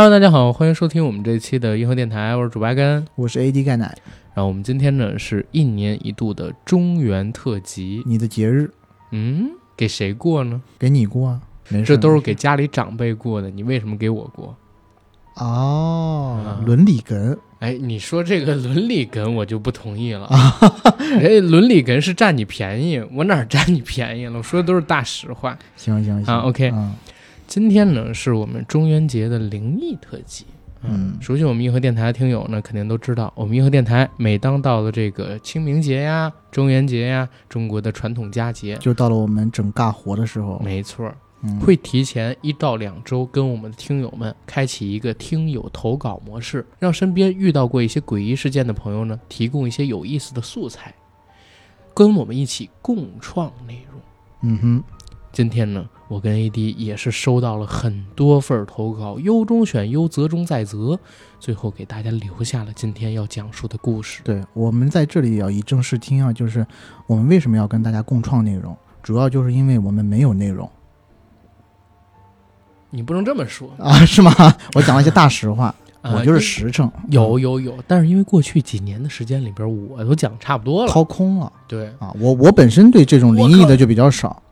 Hello，大家好，欢迎收听我们这一期的银河电台，我是主八根。我是 AD 钙奶，然后我们今天呢是一年一度的中元特辑，你的节日嗯，给谁过呢？给你过啊，没事，这都是给家里长辈过的，你为什么给我过？哦啊，伦理哏哎，你说这个伦理哏，我就不同意了。啊人家伦理哏是占你便宜，我哪儿占你便宜了？我说的都是大实话。行行行啊，OK 嗯今天呢是我们中元节的灵异特辑。嗯。熟悉我们银河电台的听友呢，肯定都知道，我们银河电台每当到了这个清明节呀、中元节呀，中国的传统佳节，就到了我们整尬活的时候，没错会提前一到两周跟我们的听友们开启一个听友投稿模式，让身边遇到过一些诡异事件的朋友呢，提供一些有意思的素材，跟我们一起共创内容。嗯哼，今天呢，我跟 AD 也是收到了很多份投稿，优中选优，择中再择，最后给大家留下了今天要讲述的故事。对我们在这里也要以正视听啊，就是我们为什么要跟大家共创内容，主要就是因为我们没有内容你不能这么说，啊，是吗？我讲了一些大实话，呃我就是实诚，有有有，但是因为过去几年的时间里边，我都讲差不多了。掏空了对，啊，我我本身对这种灵异的就比较少，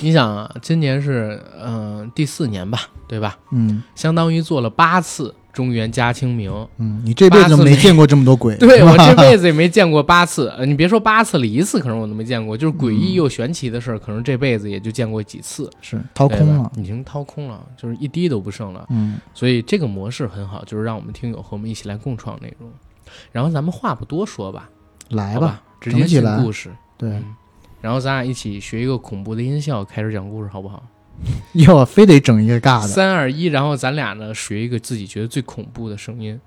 你想啊，今年是嗯、呃第四年吧，对吧？嗯相当于做了八次中原加清明。嗯，你这辈子没见过这么多鬼，对我这辈子也没见过八次，呃，你别说八次了，一次可能我都没见过，就是诡异又玄奇的事儿，可能这辈子也就见过几次。是掏空了，已经掏空了，就是一滴都不剩了。嗯所以这个模式很好，就是让我们听友和我们一起来共创内容。然后咱们话不多说吧，来吧，直接进来故事。对，嗯，然后咱俩一起学一个恐怖的音效，开始讲故事，好不好？要非得整一个尬的，三二一，然后咱俩呢学一个自己觉得最恐怖的声音。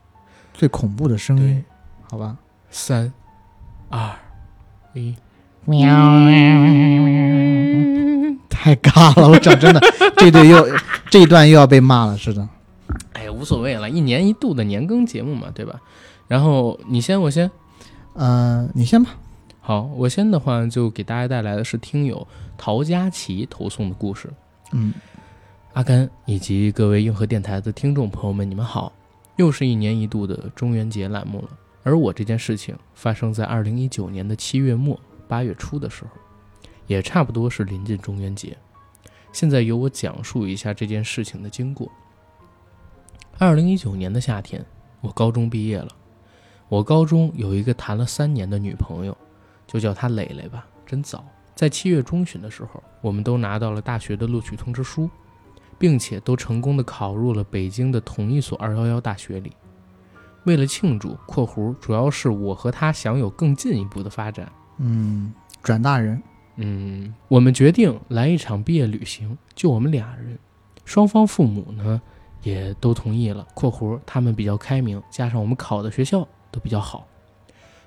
最恐怖的声音，，好吧？三二一，喵太尬了，我讲真的，这对又这一段又要被骂了，是的。哎呀，无所谓了，一年一度的年更节目嘛，对吧？然后你先，我先。呃，你先吧。好，我先的话就给大家带来的是听友陶佳琪投送的故事。嗯，阿甘以及各位硬核电台的听众朋友们，你们好！又是一年一度的中元节栏目了。而我这件事情发生在二零一九年的七月末八月初的时候，也差不多是临近中元节。现在由我讲述一下这件事情的经过。二零一九年的夏天，我高中毕业了。我高中有一个谈了三年的女朋友，就叫他磊磊吧，真早。在七月中旬的时候，我们都拿到了大学的录取通知书，并且都成功的考入了北京的同一所二幺幺大学里。为了庆祝（括弧主要是我和他享有更进一步的发展），嗯，转大人，嗯，我们决定来一场毕业旅行，就我们俩人。双方父母呢也都同意了（括弧他们比较开明，加上我们考的学校都比较好）。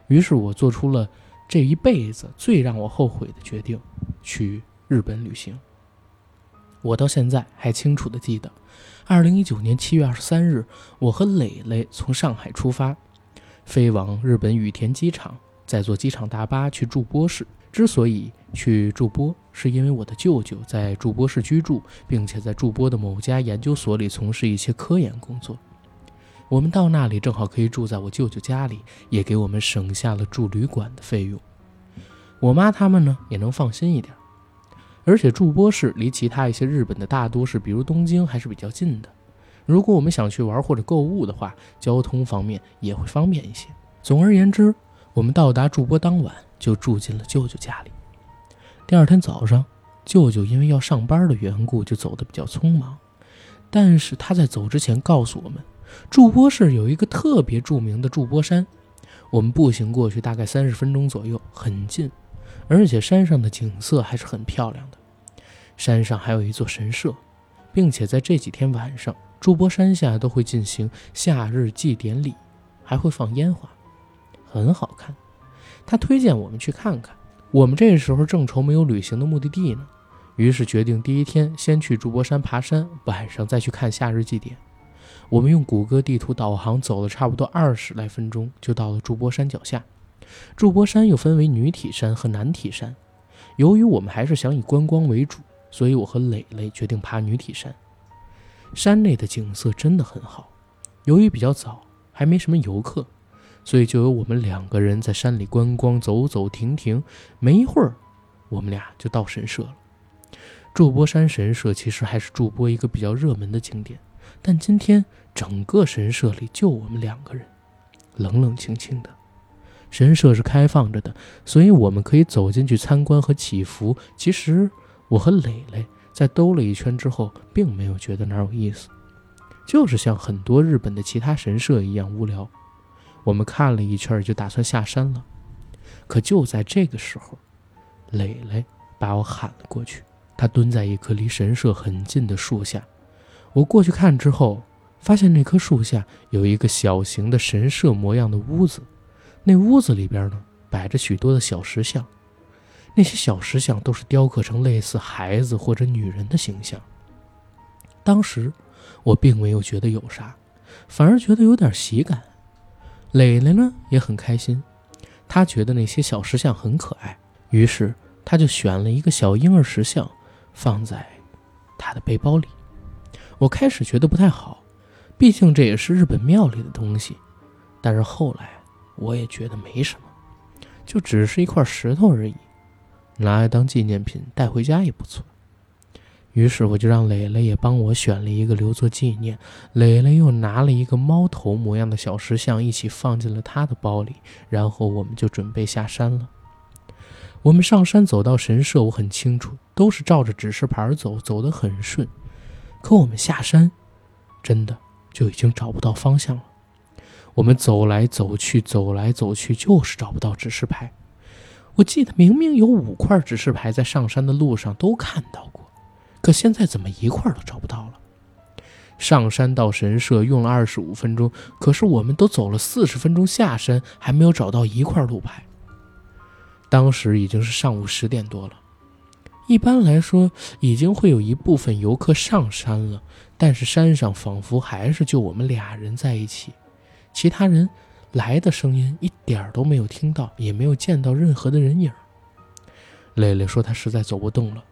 于是我做出了这一辈子最让我后悔的决定，去日本旅行。我到现在还清楚的记得，二零一九年七月二十三日，我和蕾蕾从上海出发，飞往日本羽田机场，再坐机场大巴去筑波市。之所以去筑波，是因为我的舅舅在筑波市居住，并且在筑波的某家研究所里从事一些科研工作。我们到那里正好可以住在我舅舅家里，也给我们省下了住旅馆的费用。我妈他们呢也能放心一点，而且筑波市离其他一些日本的大都市，比如东京还是比较近的。如果我们想去玩或者购物的话，交通方面也会方便一些。总而言之，我们到达筑波当晚就住进了舅舅家里。第二天早上，舅舅因为要上班的缘故，就走得比较匆忙。但是他在走之前告诉我们，筑波市有一个特别著名的筑波山，我们步行过去大概三十分钟左右，很近，而且山上的景色还是很漂亮的。山上还有一座神社，并且在这几天晚上，筑波山下都会进行夏日祭典礼，还会放烟花，很好看。他推荐我们去看看。我们这时候正愁没有旅行的目的地呢，于是决定第一天先去筑波山爬山，晚上再去看夏日祭典。我们用谷歌地图导航走了差不多二十来分钟，就到了筑波山脚下。筑波山又分为女体山和男体山，由于我们还是想以观光为主，所以我和蕾蕾决定爬女体山。山内的景色真的很好。由于比较早，还没什么游客，所以就由我们两个人在山里观光，走走停停。没一会儿，我们俩就到神社了。筑波山神社其实还是筑波一个比较热门的景点，但今天整个神社里就我们两个人，冷冷清清的。神社是开放着的，所以我们可以走进去参观和祈福。其实我和磊磊在兜了一圈之后，并没有觉得哪有意思，就是像很多日本的其他神社一样无聊。我们看了一圈，就打算下山了。可就在这个时候，磊磊把我喊了过去。他蹲在一棵离神社很近的树下，我过去看之后，发现那棵树下有一个小型的神社模样的屋子。那屋子里边呢，摆着许多的小石像，那些小石像都是雕刻成类似孩子或者女人的形象。当时我并没有觉得有啥，反而觉得有点喜感。磊磊呢也很开心，他觉得那些小石像很可爱，于是他就选了一个小婴儿石像。放在他的背包里，我开始觉得不太好，毕竟这也是日本庙里的东西。但是后来我也觉得没什么，就只是一块石头而已，拿来当纪念品带回家也不错。于是我就让磊磊也帮我选了一个留作纪念。磊磊又拿了一个猫头模样的小石像一起放进了他的包里，然后我们就准备下山了。我们上山走到神社，我很清楚，都是照着指示牌走，走得很顺。可我们下山，真的就已经找不到方向了。我们走来走去，走来走去，就是找不到指示牌。我记得明明有五块指示牌在上山的路上都看到过，可现在怎么一块都找不到了？上山到神社用了二十五分钟，可是我们都走了四十分钟下山，还没有找到一块路牌。当时已经是上午十点多了，一般来说已经会有一部分游客上山了，但是山上仿佛还是就我们俩人在一起，其他人来的声音一点都没有听到，也没有见到任何的人影。磊磊说他实在走不动了，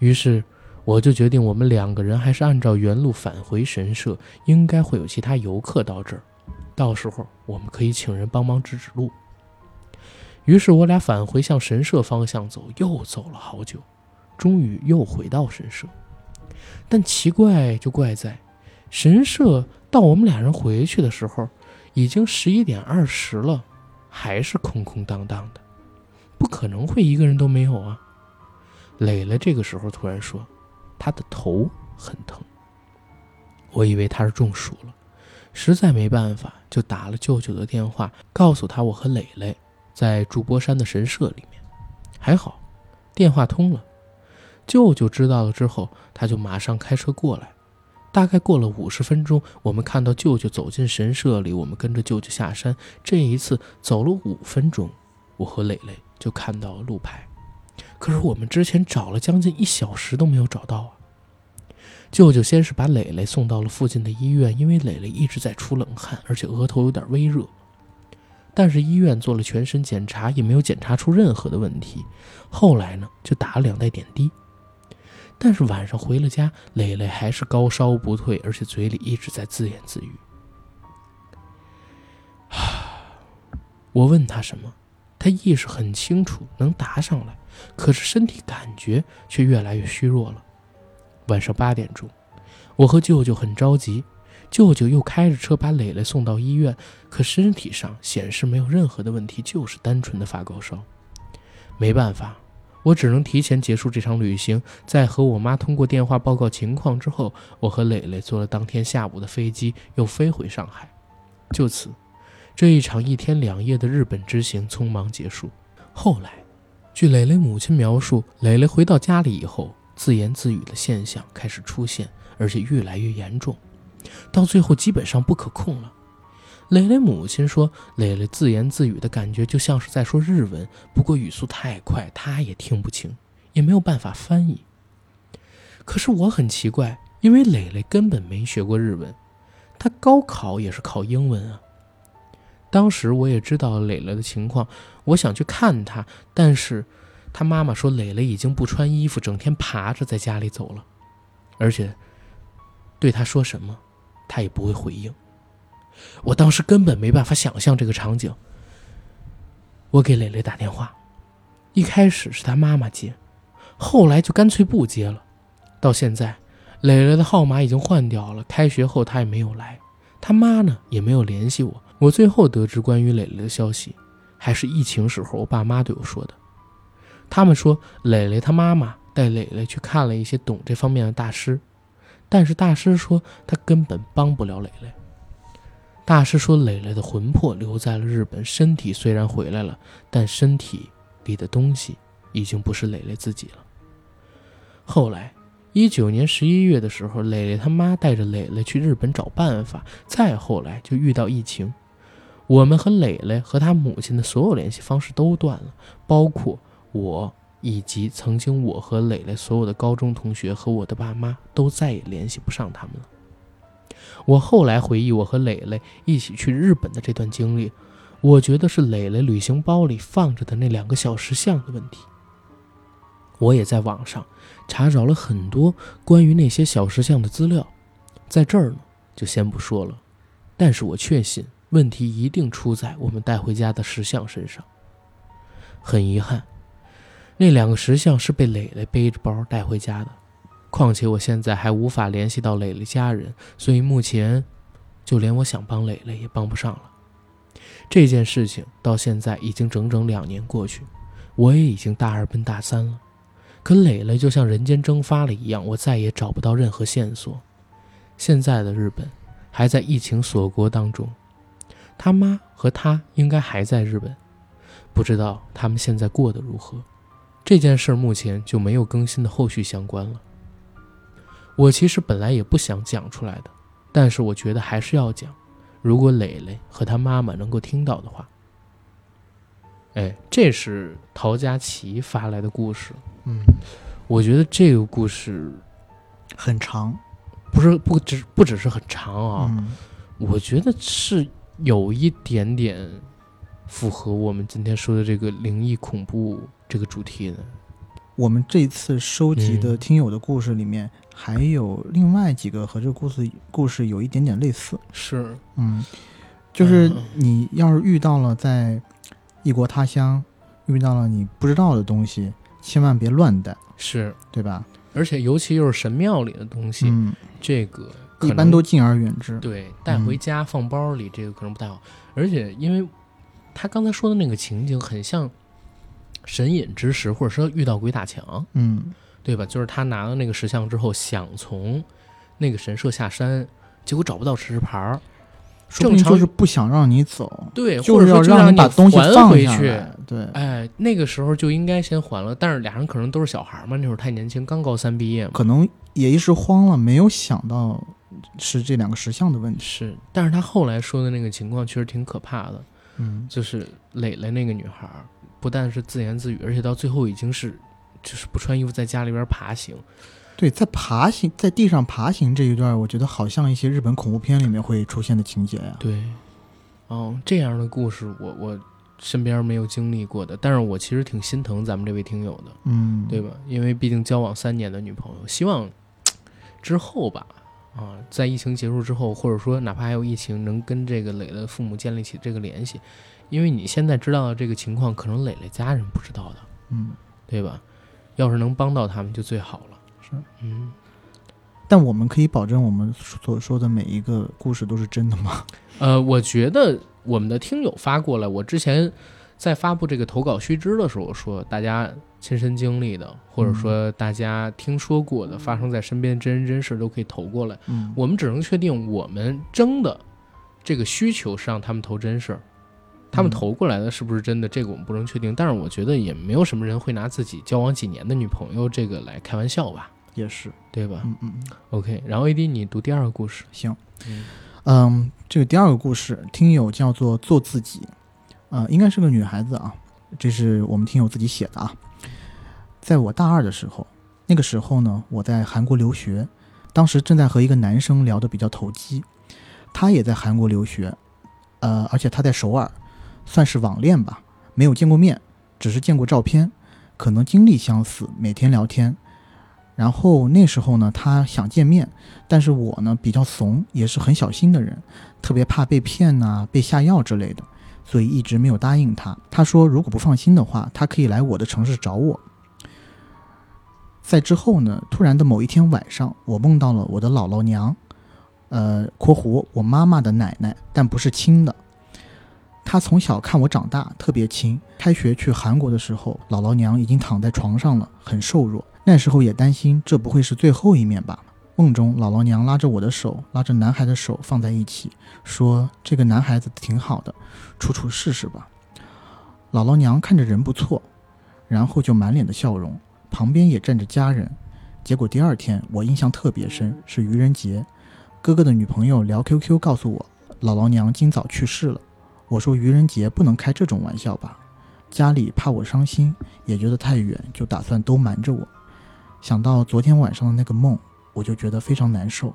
于是我就决定我们两个人还是按照原路返回神社，应该会有其他游客到这儿，到时候我们可以请人帮忙指指路。于是我俩返回向神社方向走，又走了好久，终于又回到神社。但奇怪就怪在，神社到我们俩人回去的时候，已经十一点二十了，还是空空荡荡的，不可能会一个人都没有啊！磊磊这个时候突然说，他的头很疼。我以为他是中暑了，实在没办法，就打了舅舅的电话，告诉他我和磊磊。在筑波山的神社里面，还好，电话通了。舅舅知道了之后，他就马上开车过来。大概过了五十分钟，我们看到舅舅走进神社里，我们跟着舅舅下山。这一次走了五分钟，我和磊磊就看到了路牌。可是我们之前找了将近一小时都没有找到啊！舅舅先是把磊磊送到了附近的医院，因为磊磊一直在出冷汗，而且额头有点微热。但是医院做了全身检查，也没有检查出任何的问题。后来呢，就打了两袋点滴。但是晚上回了家，磊磊还是高烧不退，而且嘴里一直在自言自语。我问他什么，他意识很清楚，能答上来，可是身体感觉却越来越虚弱了。晚上八点钟，我和舅舅很着急。舅舅又开着车把磊磊送到医院，可身体上显示没有任何的问题，就是单纯的发高烧。没办法，我只能提前结束这场旅行。在和我妈通过电话报告情况之后，我和磊磊坐了当天下午的飞机，又飞回上海。就此，这一场一天两夜的日本之行匆忙结束。后来，据磊磊母亲描述，磊磊回到家里以后，自言自语的现象开始出现，而且越来越严重。到最后基本上不可控了。蕾蕾母亲说，蕾蕾自言自语的感觉就像是在说日文，不过语速太快，她也听不清，也没有办法翻译。可是我很奇怪，因为蕾蕾根本没学过日文，她高考也是考英文啊。当时我也知道蕾蕾的情况，我想去看她，但是她妈妈说蕾蕾已经不穿衣服，整天爬着在家里走了，而且。对他说什么，他也不会回应。我当时根本没办法想象这个场景。我给蕾蕾打电话，一开始是她妈妈接，后来就干脆不接了。到现在，蕾蕾的号码已经换掉了，开学后她也没有来，她妈呢也没有联系我。我最后得知关于蕾蕾的消息，还是疫情时候我爸妈对我说的。他们说蕾蕾她妈妈带蕾蕾去看了一些懂这方面的大师，但是大师说他根本帮不了蕾蕾。大师说，蕾蕾的魂魄留在了日本，身体虽然回来了，但身体里的东西已经不是蕾蕾自己了。后来，一九年十一月的时候，蕾蕾他妈带着蕾蕾去日本找办法，再后来就遇到疫情，我们和蕾蕾和她母亲的所有联系方式都断了，包括我以及曾经我和蕾蕾所有的高中同学和我的爸妈都再也联系不上他们了。我后来回忆我和蕾蕾一起去日本的这段经历，我觉得是蕾蕾旅行包里放着的那两个小石像的问题。我也在网上查找了很多关于那些小石像的资料，在这儿呢就先不说了。但是我确信问题一定出在我们带回家的石像身上。很遗憾，那两个石像是被蕾蕾背着包带回家的。况且我现在还无法联系到蕾蕾家人，所以目前就连我想帮蕾蕾也帮不上了。这件事情到现在已经整整两年过去，我也已经大二奔大三了。可蕾蕾就像人间蒸发了一样，我再也找不到任何线索。现在的日本还在疫情锁国当中，他妈和他应该还在日本，不知道他们现在过得如何。这件事目前就没有更新的后续相关了。我其实本来也不想讲出来的，但是我觉得还是要讲。如果磊磊和他妈妈能够听到的话，哎，这是陶佳琪发来的故事。嗯，我觉得这个故事很长，不是不只不只是很长啊，嗯我觉得是有一点点符合我们今天说的这个灵异恐怖这个主题的。我们这次收集的嗯听友的故事里面，还有另外几个和这个故事故事有一点点类似。是，嗯，就是嗯你要是遇到了在异国他乡遇到了你不知道的东西，千万别乱带，是，对吧？而且尤其又是神庙里的东西，嗯，这个一般都敬而远之。对，带回家放包里，这个可能不太好。而且，因为他刚才说的那个情景很像神隐之时，或者说遇到鬼打墙，嗯，对吧？就是他拿了那个石像之后，想从那个神社下山，结果找不到石牌儿，说正常就是不想让你走，对，就或者说就是要让你把东西放回去。对，哎，那个时候就应该先还了，但是俩人可能都是小孩嘛，那会儿太年轻，刚高三毕业嘛。可能也一时慌了，没有想到是这两个石像的问题。是，但是他后来说的那个情况确实挺可怕的，嗯，就是磊磊那个女孩儿，不但是自言自语，而且到最后已经是，就是不穿衣服在家里边爬行。对，在爬行在地上爬行这一段，我觉得好像一些日本恐怖片里面会出现的情节呀。对，哦，这样的故事我我身边没有经历过的，但是我其实挺心疼咱们这位听友的，嗯，对吧？因为毕竟交往三年的女朋友，希望 之后吧，啊，在疫情结束之后，或者说哪怕还有疫情，能跟这个蕾蕾的父母建立起这个联系，因为你现在知道的这个情况，可能磊磊家人不知道的，嗯，对吧？要是能帮到他们就最好了。是，嗯，但我们可以保证我们所说的每一个故事都是真的吗？呃，我觉得我们的听友发过来，我之前在发布这个投稿须知的时候说，大家亲身经历的，或者说大家听说过的，发生在身边真人真事都可以投过来。嗯，我们只能确定我们征的这个需求是让他们投真事儿，他们嗯。投过来的是不是真的，这个我们不能确定。但是我觉得也没有什么人会拿自己交往几年的女朋友这个来开玩笑吧，也是，对吧、嗯嗯，嗯。O k 然后 AD 你读第二个故事。行，嗯。嗯，这个第二个故事，听友叫做做自己，呃，应该是个女孩子啊，这是我们听友自己写的啊。在我大二的时候，那个时候呢，我在韩国留学，当时正在和一个男生聊得比较投机，他也在韩国留学，呃，而且他在首尔，算是网恋吧，没有见过面，只是见过照片，可能经历相似，每天聊天。然后那时候呢，他想见面，但是我呢比较怂，也是很小心的人，特别怕被骗呐、被下药之类的，所以一直没有答应他。他说如果不放心的话，他可以来我的城市找我。在之后呢，突然的某一天晚上，我梦到了我的姥姥娘，呃（括弧我妈妈的奶奶），但不是亲的。他从小看我长大，特别亲。开学去韩国的时候，姥姥娘已经躺在床上了，很瘦弱。那时候也担心这不会是最后一面吧。梦中，姥姥娘拉着我的手，拉着男孩的手放在一起，说：“这个男孩子挺好的，处处试试吧。”姥姥娘看着人不错，然后就满脸的笑容，旁边也站着家人。结果第二天，我印象特别深，是愚人节，哥哥的女朋友聊 QQ 告诉我，姥姥娘今早去世了。我说愚人节不能开这种玩笑吧，家里怕我伤心，也觉得太远，就打算都瞒着我。想到昨天晚上的那个梦，我就觉得非常难受。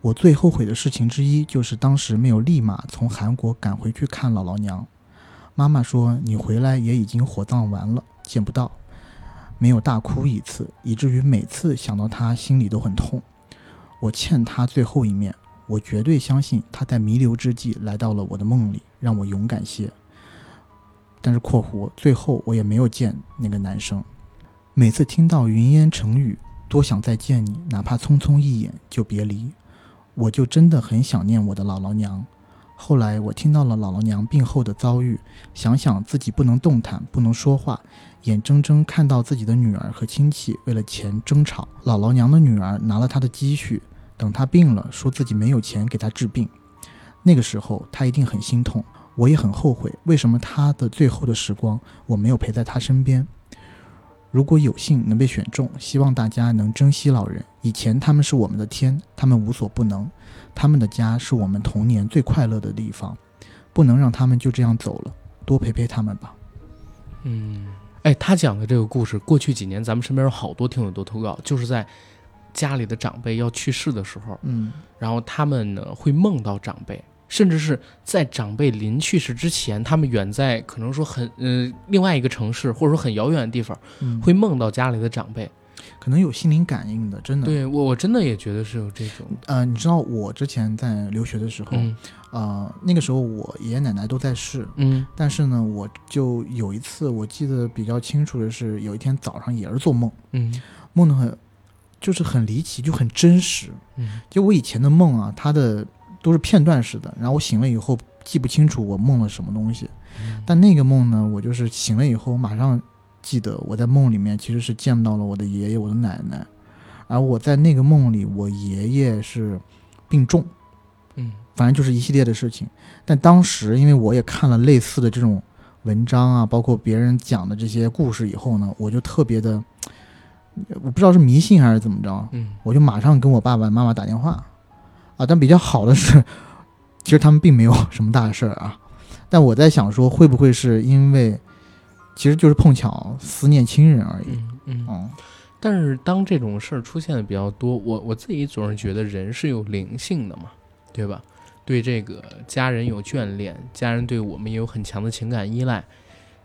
我最后悔的事情之一就是当时没有立马从韩国赶回去看姥姥娘。妈妈说你回来也已经火葬完了，见不到，没有大哭一次，以至于每次想到她心里都很痛。我欠她最后一面，我绝对相信他在弥留之际来到了我的梦里，让我勇敢些。但是（括弧）最后我也没有见那个男生。每次听到云烟成雨，多想再见你，哪怕匆匆一眼就别离，我就真的很想念我的姥姥娘。后来我听到了姥姥娘病后的遭遇，想想自己不能动弹，不能说话，眼睁睁看到自己的女儿和亲戚为了钱争吵，姥姥娘的女儿拿了她的积蓄，等他病了，说自己没有钱给他治病。那个时候他一定很心痛，我也很后悔，为什么他的最后的时光我没有陪在他身边。如果有幸能被选中，希望大家能珍惜老人。以前他们是我们的天，他们无所不能，他们的家是我们童年最快乐的地方，不能让他们就这样走了，多陪陪他们吧。嗯，哎，他讲的这个故事，过去几年咱们身边有好多听友都投稿，就是在家里的长辈要去世的时候，嗯。然后他们呢会梦到长辈，甚至是在长辈临去世之前，他们远在可能说很呃另外一个城市，或者说很遥远的地方，嗯，会梦到家里的长辈。可能有心灵感应的，真的。，对我我真的也觉得是有这种，呃，你知道我之前在留学的时候，嗯。呃，那个时候我爷爷奶奶都在世，嗯。但是呢，我就有一次我记得比较清楚的是，有一天早上也是做梦，嗯。梦的很，就是很离奇，就很真实。嗯就我以前的梦啊，它的都是片段式的，然后我醒了以后记不清楚我梦了什么东西。嗯但那个梦呢，我就是醒了以后我马上记得我在梦里面其实是见到了我的爷爷、我的奶奶，而我在那个梦里，我爷爷是病重，嗯反正就是一系列的事情。但当时因为我也看了类似的这种文章啊，包括别人讲的这些故事以后呢，我就特别的，我不知道是迷信还是怎么着，嗯我就马上跟我爸爸妈妈打电话，啊，但比较好的是，其实他们并没有什么大事儿啊，但我在想说，会不会是因为，其实就是碰巧思念亲人而已，嗯嗯。嗯但是当这种事儿出现的比较多，我我自己总是觉得人是有灵性的嘛，对吧？对这个家人有眷恋，家人对我们也有很强的情感依赖。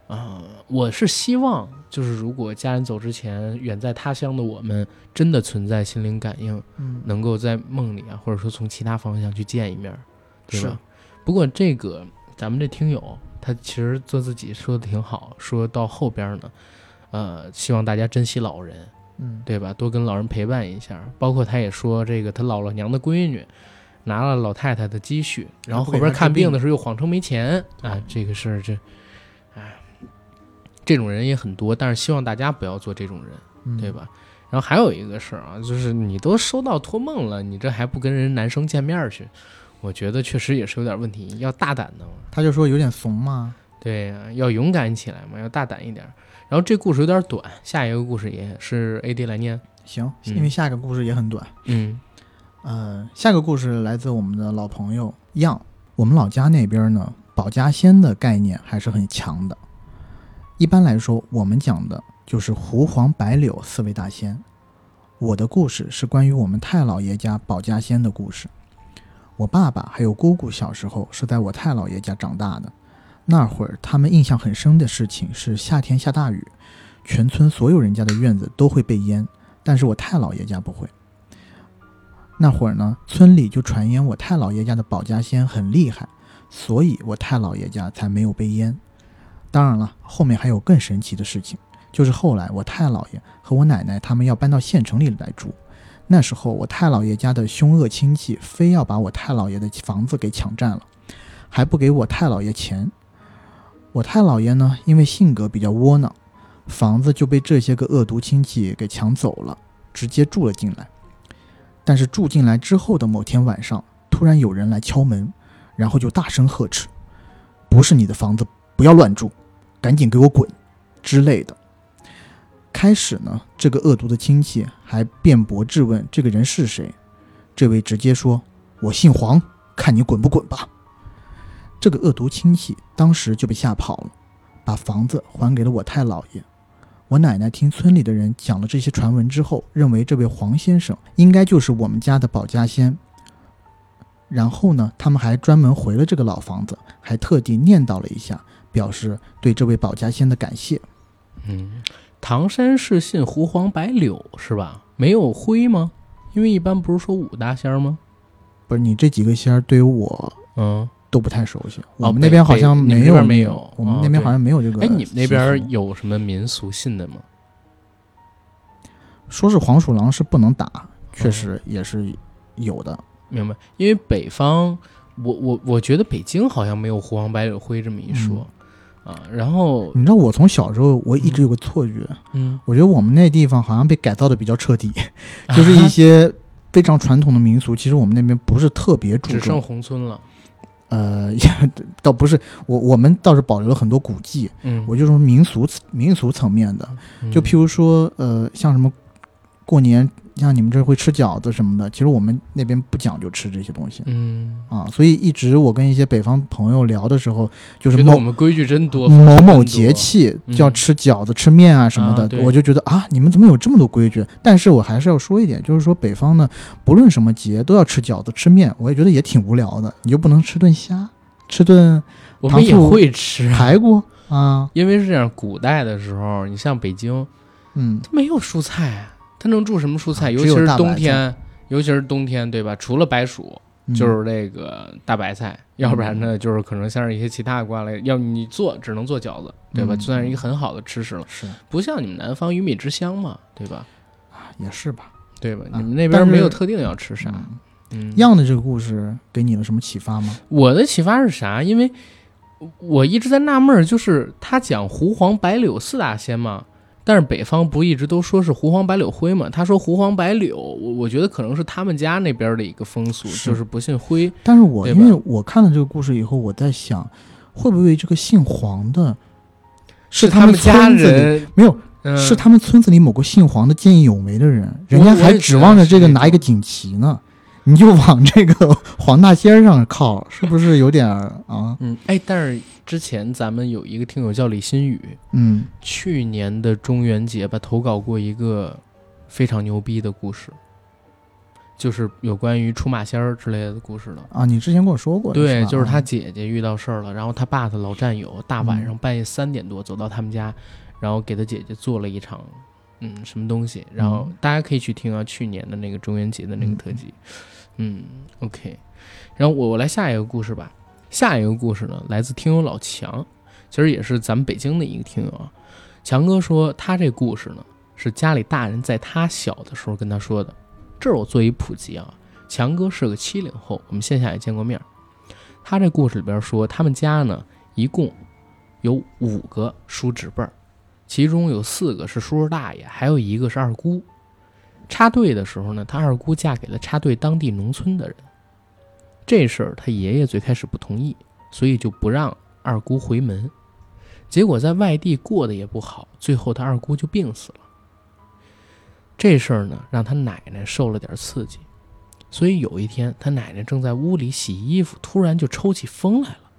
啊、我是希望，就是如果家人走之前，远在他乡的我们真的存在心灵感应，嗯，能够在梦里啊，或者说从其他方向去见一面是吧？不过这个咱们这听友他其实做自己说的挺好，说到后边呢，呃，希望大家珍惜老人，嗯对吧？多跟老人陪伴一下。包括他也说，这个他姥姥娘的闺女拿了老太太的积蓄，然后后边看病的时候又谎称没钱啊，这个事儿这，哎，这种人也很多，但是希望大家不要做这种人。嗯对？吧？然后还有一个事儿啊，就是你都收到托梦了，你这还不跟人男生见面儿去？我觉得确实也是有点问题，要大胆的嘛。他就说有点怂嘛，对呀、要勇敢起来嘛，要大胆一点儿。然后这故事有点短，下一个故事也是 AD 来念。行，嗯因为下一个故事也很短，嗯呃，下个故事来自我们的老朋友样。我们老家那边呢，保家仙的概念还是很强的。一般来说，我们讲的就是狐黄白柳四位大仙。我的故事是关于我们太姥爷家保家仙的故事。我爸爸还有姑姑小时候是在我太姥爷家长大的。那会儿他们印象很深的事情是夏天下大雨，全村所有人家的院子都会被淹，但是我太姥爷家不会。那会儿呢，村里就传言我太姥爷家的保家仙很厉害，所以我太姥爷家才没有被淹。当然了，后面还有更神奇的事情，就是后来我太姥爷和我奶奶他们要搬到县城里来住，那时候我太姥爷家的凶恶亲戚非要把我太姥爷的房子给抢占了，还不给我太姥爷钱。我太姥爷呢，因为性格比较窝囊，房子就被这些个恶毒亲戚给抢走了，直接住了进来。但是住进来之后的某天晚上，突然有人来敲门，然后就大声呵斥：“不是你的房子，不要乱住，赶紧给我滚！”之类的。开始呢，这个恶毒的亲戚还辩驳质问这个人是谁，这位直接说：“我姓黄，看你滚不滚吧。”这个恶毒亲戚当时就被吓跑了，把房子还给了我太姥爷。我奶奶听村里的人讲了这些传闻之后，认为这位黄先生应该就是我们家的保家仙。然后呢，他们还专门回了这个老房子，还特地念叨了一下，表示对这位保家仙的感谢。嗯，唐山是信胡黄白柳是吧？没有灰吗？因为一般不是说五大仙儿吗？不是你这几个仙儿，对于我嗯，都不太熟悉。我们那边好像没有没有我们那边好像没有这个。哎，你们那边？有什么民俗信的吗？说是黄鼠狼是不能打，确哦实也是有的。明白，因为北方，我我我觉得北京好像没有胡黄白柳灰这么一说、啊。然后，你知道我从小时候我一直有个错觉，嗯，我觉得我们那地方好像被改造的比较彻底，就是一些非常传统的民俗，其实我们那边不是特别注重只剩重。红村了。呃，也倒不是，我我们倒是保留了很多古迹。嗯，我就说民俗民俗层面的，嗯就譬如说，呃，像什么过年，像你们这会吃饺子什么的，其实我们那边不讲究吃这些东西嗯，啊。所以一直我跟一些北方朋友聊的时候，就是某我们规矩真多，某某节气嗯要吃饺子、吃面啊什么的，啊我就觉得啊，你们怎么有这么多规矩？但是我还是要说一点，就是说北方呢，不论什么节都要吃饺子、吃面，我也觉得也挺无聊的。你就不能吃顿虾，吃顿我们也会吃啊，排骨啊？因为是这样，古代的时候，你像北京，嗯，它没有蔬菜啊，它能种什么蔬菜？啊尤其是冬天，尤其是冬天，对吧？除了白薯，嗯就是这个大白菜，要不然呢，就是可能像是一些其他的瓜类，要你做只能做饺子，对吧？嗯算是一个很好的吃食了，是不像你们南方鱼米之乡嘛，对吧？啊也是吧？对吧？啊你们那边没有特定要吃啥，嗯嗯，样的这个故事给你了什么启发吗？我的启发是啥？因为我一直在纳闷儿，就是他讲胡黄白柳四大仙嘛，但是北方不一直都说是胡黄白柳灰吗？他说胡黄白柳，我我觉得可能是他们家那边的一个风俗，是就是不信灰。但是我因为我看了这个故事以后，我在想，会不会这个姓黄的是他们家子里人，没有？嗯、是他们村子里某个姓黄的见义勇为的人，人家还指望着这个拿一个锦旗呢，你就往这个黄大仙儿上靠，是不是有点啊？嗯，哎，但是之前咱们有一个听友叫李新宇，嗯，去年的中元节吧，投稿过一个非常牛逼的故事，就是有关于出马仙儿之类的故事的。啊，你之前跟我说过，对，就是他啊。姐姐遇到事儿了，然后他爸的老战友大晚上半夜三点多走到他们家，然后给他姐姐做了一场嗯什么东西，然后嗯大家可以去听啊，去年的那个中元节的那个特辑，嗯 o k 然后我我来下一个故事吧，下一个故事呢来自听友老强，其实也是咱们北京的一个听友啊，强哥说他这故事呢是家里大人在他小的时候跟他说的，这儿我做一普及啊，强哥是个七零后，我们线下也见过面。他这故事里边说，他们家呢一共有五个叔侄辈儿，其中有四个是叔叔大爷，还有一个是二姑。插队的时候呢，他二姑嫁给了插队当地农村的人。这事儿他爷爷最开始不同意，所以就不让二姑回门。结果在外地过得也不好，最后他二姑就病死了。这事儿呢，让他奶奶受了点刺激。所以有一天，他奶奶正在屋里洗衣服，突然就抽起风来了。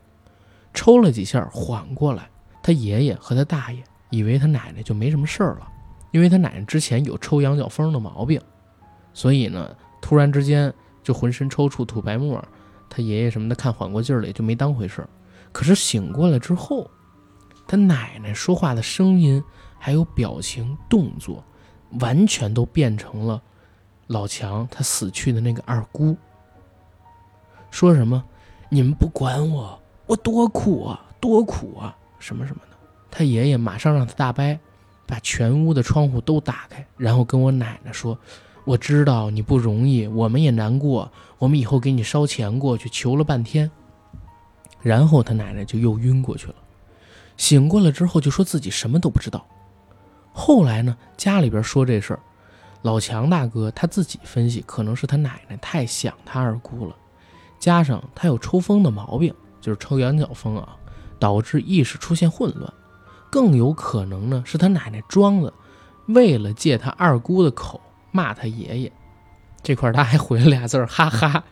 抽了几下，缓过来，他爷爷和他大爷以为他奶奶就没什么事儿了，因为他奶奶之前有抽羊角风的毛病，所以呢，突然之间就浑身抽搐、吐白沫。他爷爷什么的看缓过劲儿来，也就没当回事儿。可是醒过来之后，他奶奶说话的声音还有表情动作，完全都变成了老强他死去的那个二姑。说什么你们不管我，我多苦啊，多苦啊，什么什么的。他爷爷马上让他大伯把全屋的窗户都打开，然后跟我奶奶说：“我知道你不容易，我们也难过，我们以后给你烧钱过去。”求了半天，然后他奶奶就又晕过去了。醒过来之后就说自己什么都不知道。后来呢，家里边说这事儿，老强大哥他自己分析，可能是他奶奶太想他二姑了，加上他有抽风的毛病，就是抽羊角风啊，导致意识出现混乱。更有可能呢，是他奶奶装的，为了借他二姑的口骂他爷爷。这块他还回了俩字儿，哈哈。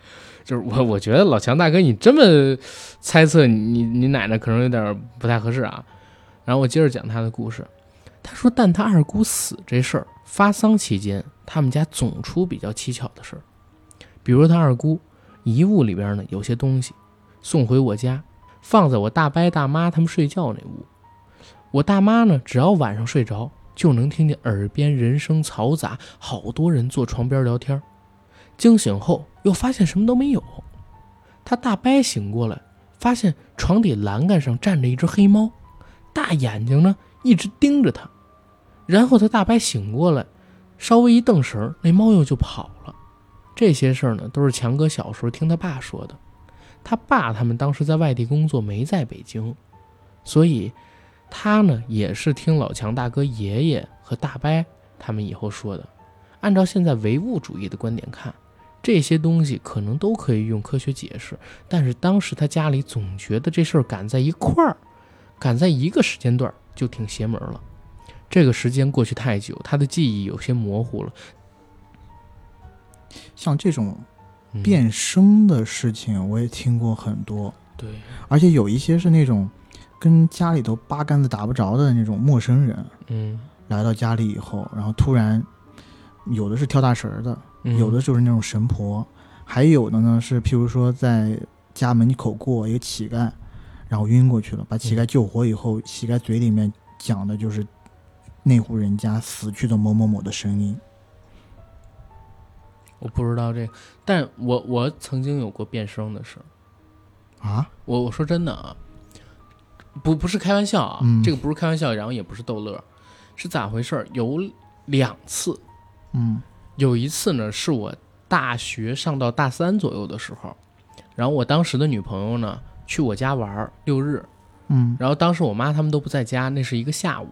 就是我，我觉得老强大哥，你这么猜测，你你奶奶可能有点不太合适啊。然后我接着讲他的故事。他说，但他二姑死这事儿，发丧期间，他们家总出比较蹊跷的事儿。比如他二姑遗物里边呢，有些东西送回我家，放在我大伯大妈他们睡觉那屋。我大妈呢，只要晚上睡着，就能听见耳边人声嘈杂，好多人坐床边聊天。惊醒后又发现什么都没有。他大伯醒过来，发现床底栏杆上站着一只黑猫，大眼睛呢一直盯着他。然后他大伯醒过来，稍微一瞪神，那猫又就跑了。这些事儿呢，都是强哥小时候听他爸说的。他爸他们当时在外地工作，没在北京，所以。他呢，也是听老强大哥爷爷和大伯他们以后说的。按照现在唯物主义的观点看，这些东西可能都可以用科学解释。但是当时他家里总觉得这事儿赶在一块儿，赶在一个时间段就挺邪门了。这个时间过去太久，他的记忆有些模糊了。像这种变声的事情，我也听过很多。对，而且有一些是那种。跟家里头八竿子打不着的那种陌生人，嗯，来到家里以后，然后突然有的是跳大神的，有的就是那种神婆，还有的呢是譬如说在家门口过一个乞丐，然后晕过去了，把乞丐救活以后，乞丐嘴里面讲的就是那户人家死去的某某某的声音。我不知道这，但我我曾经有过变声的事儿。啊，我我说真的啊。不不是开玩笑啊，这个不是开玩笑，然后也不是逗乐，是咋回事？有两次，嗯，有一次呢，是我大学上到大三左右的时候，然后我当时的女朋友呢去我家玩六日，嗯，然后当时我妈他们都不在家，那是一个下午，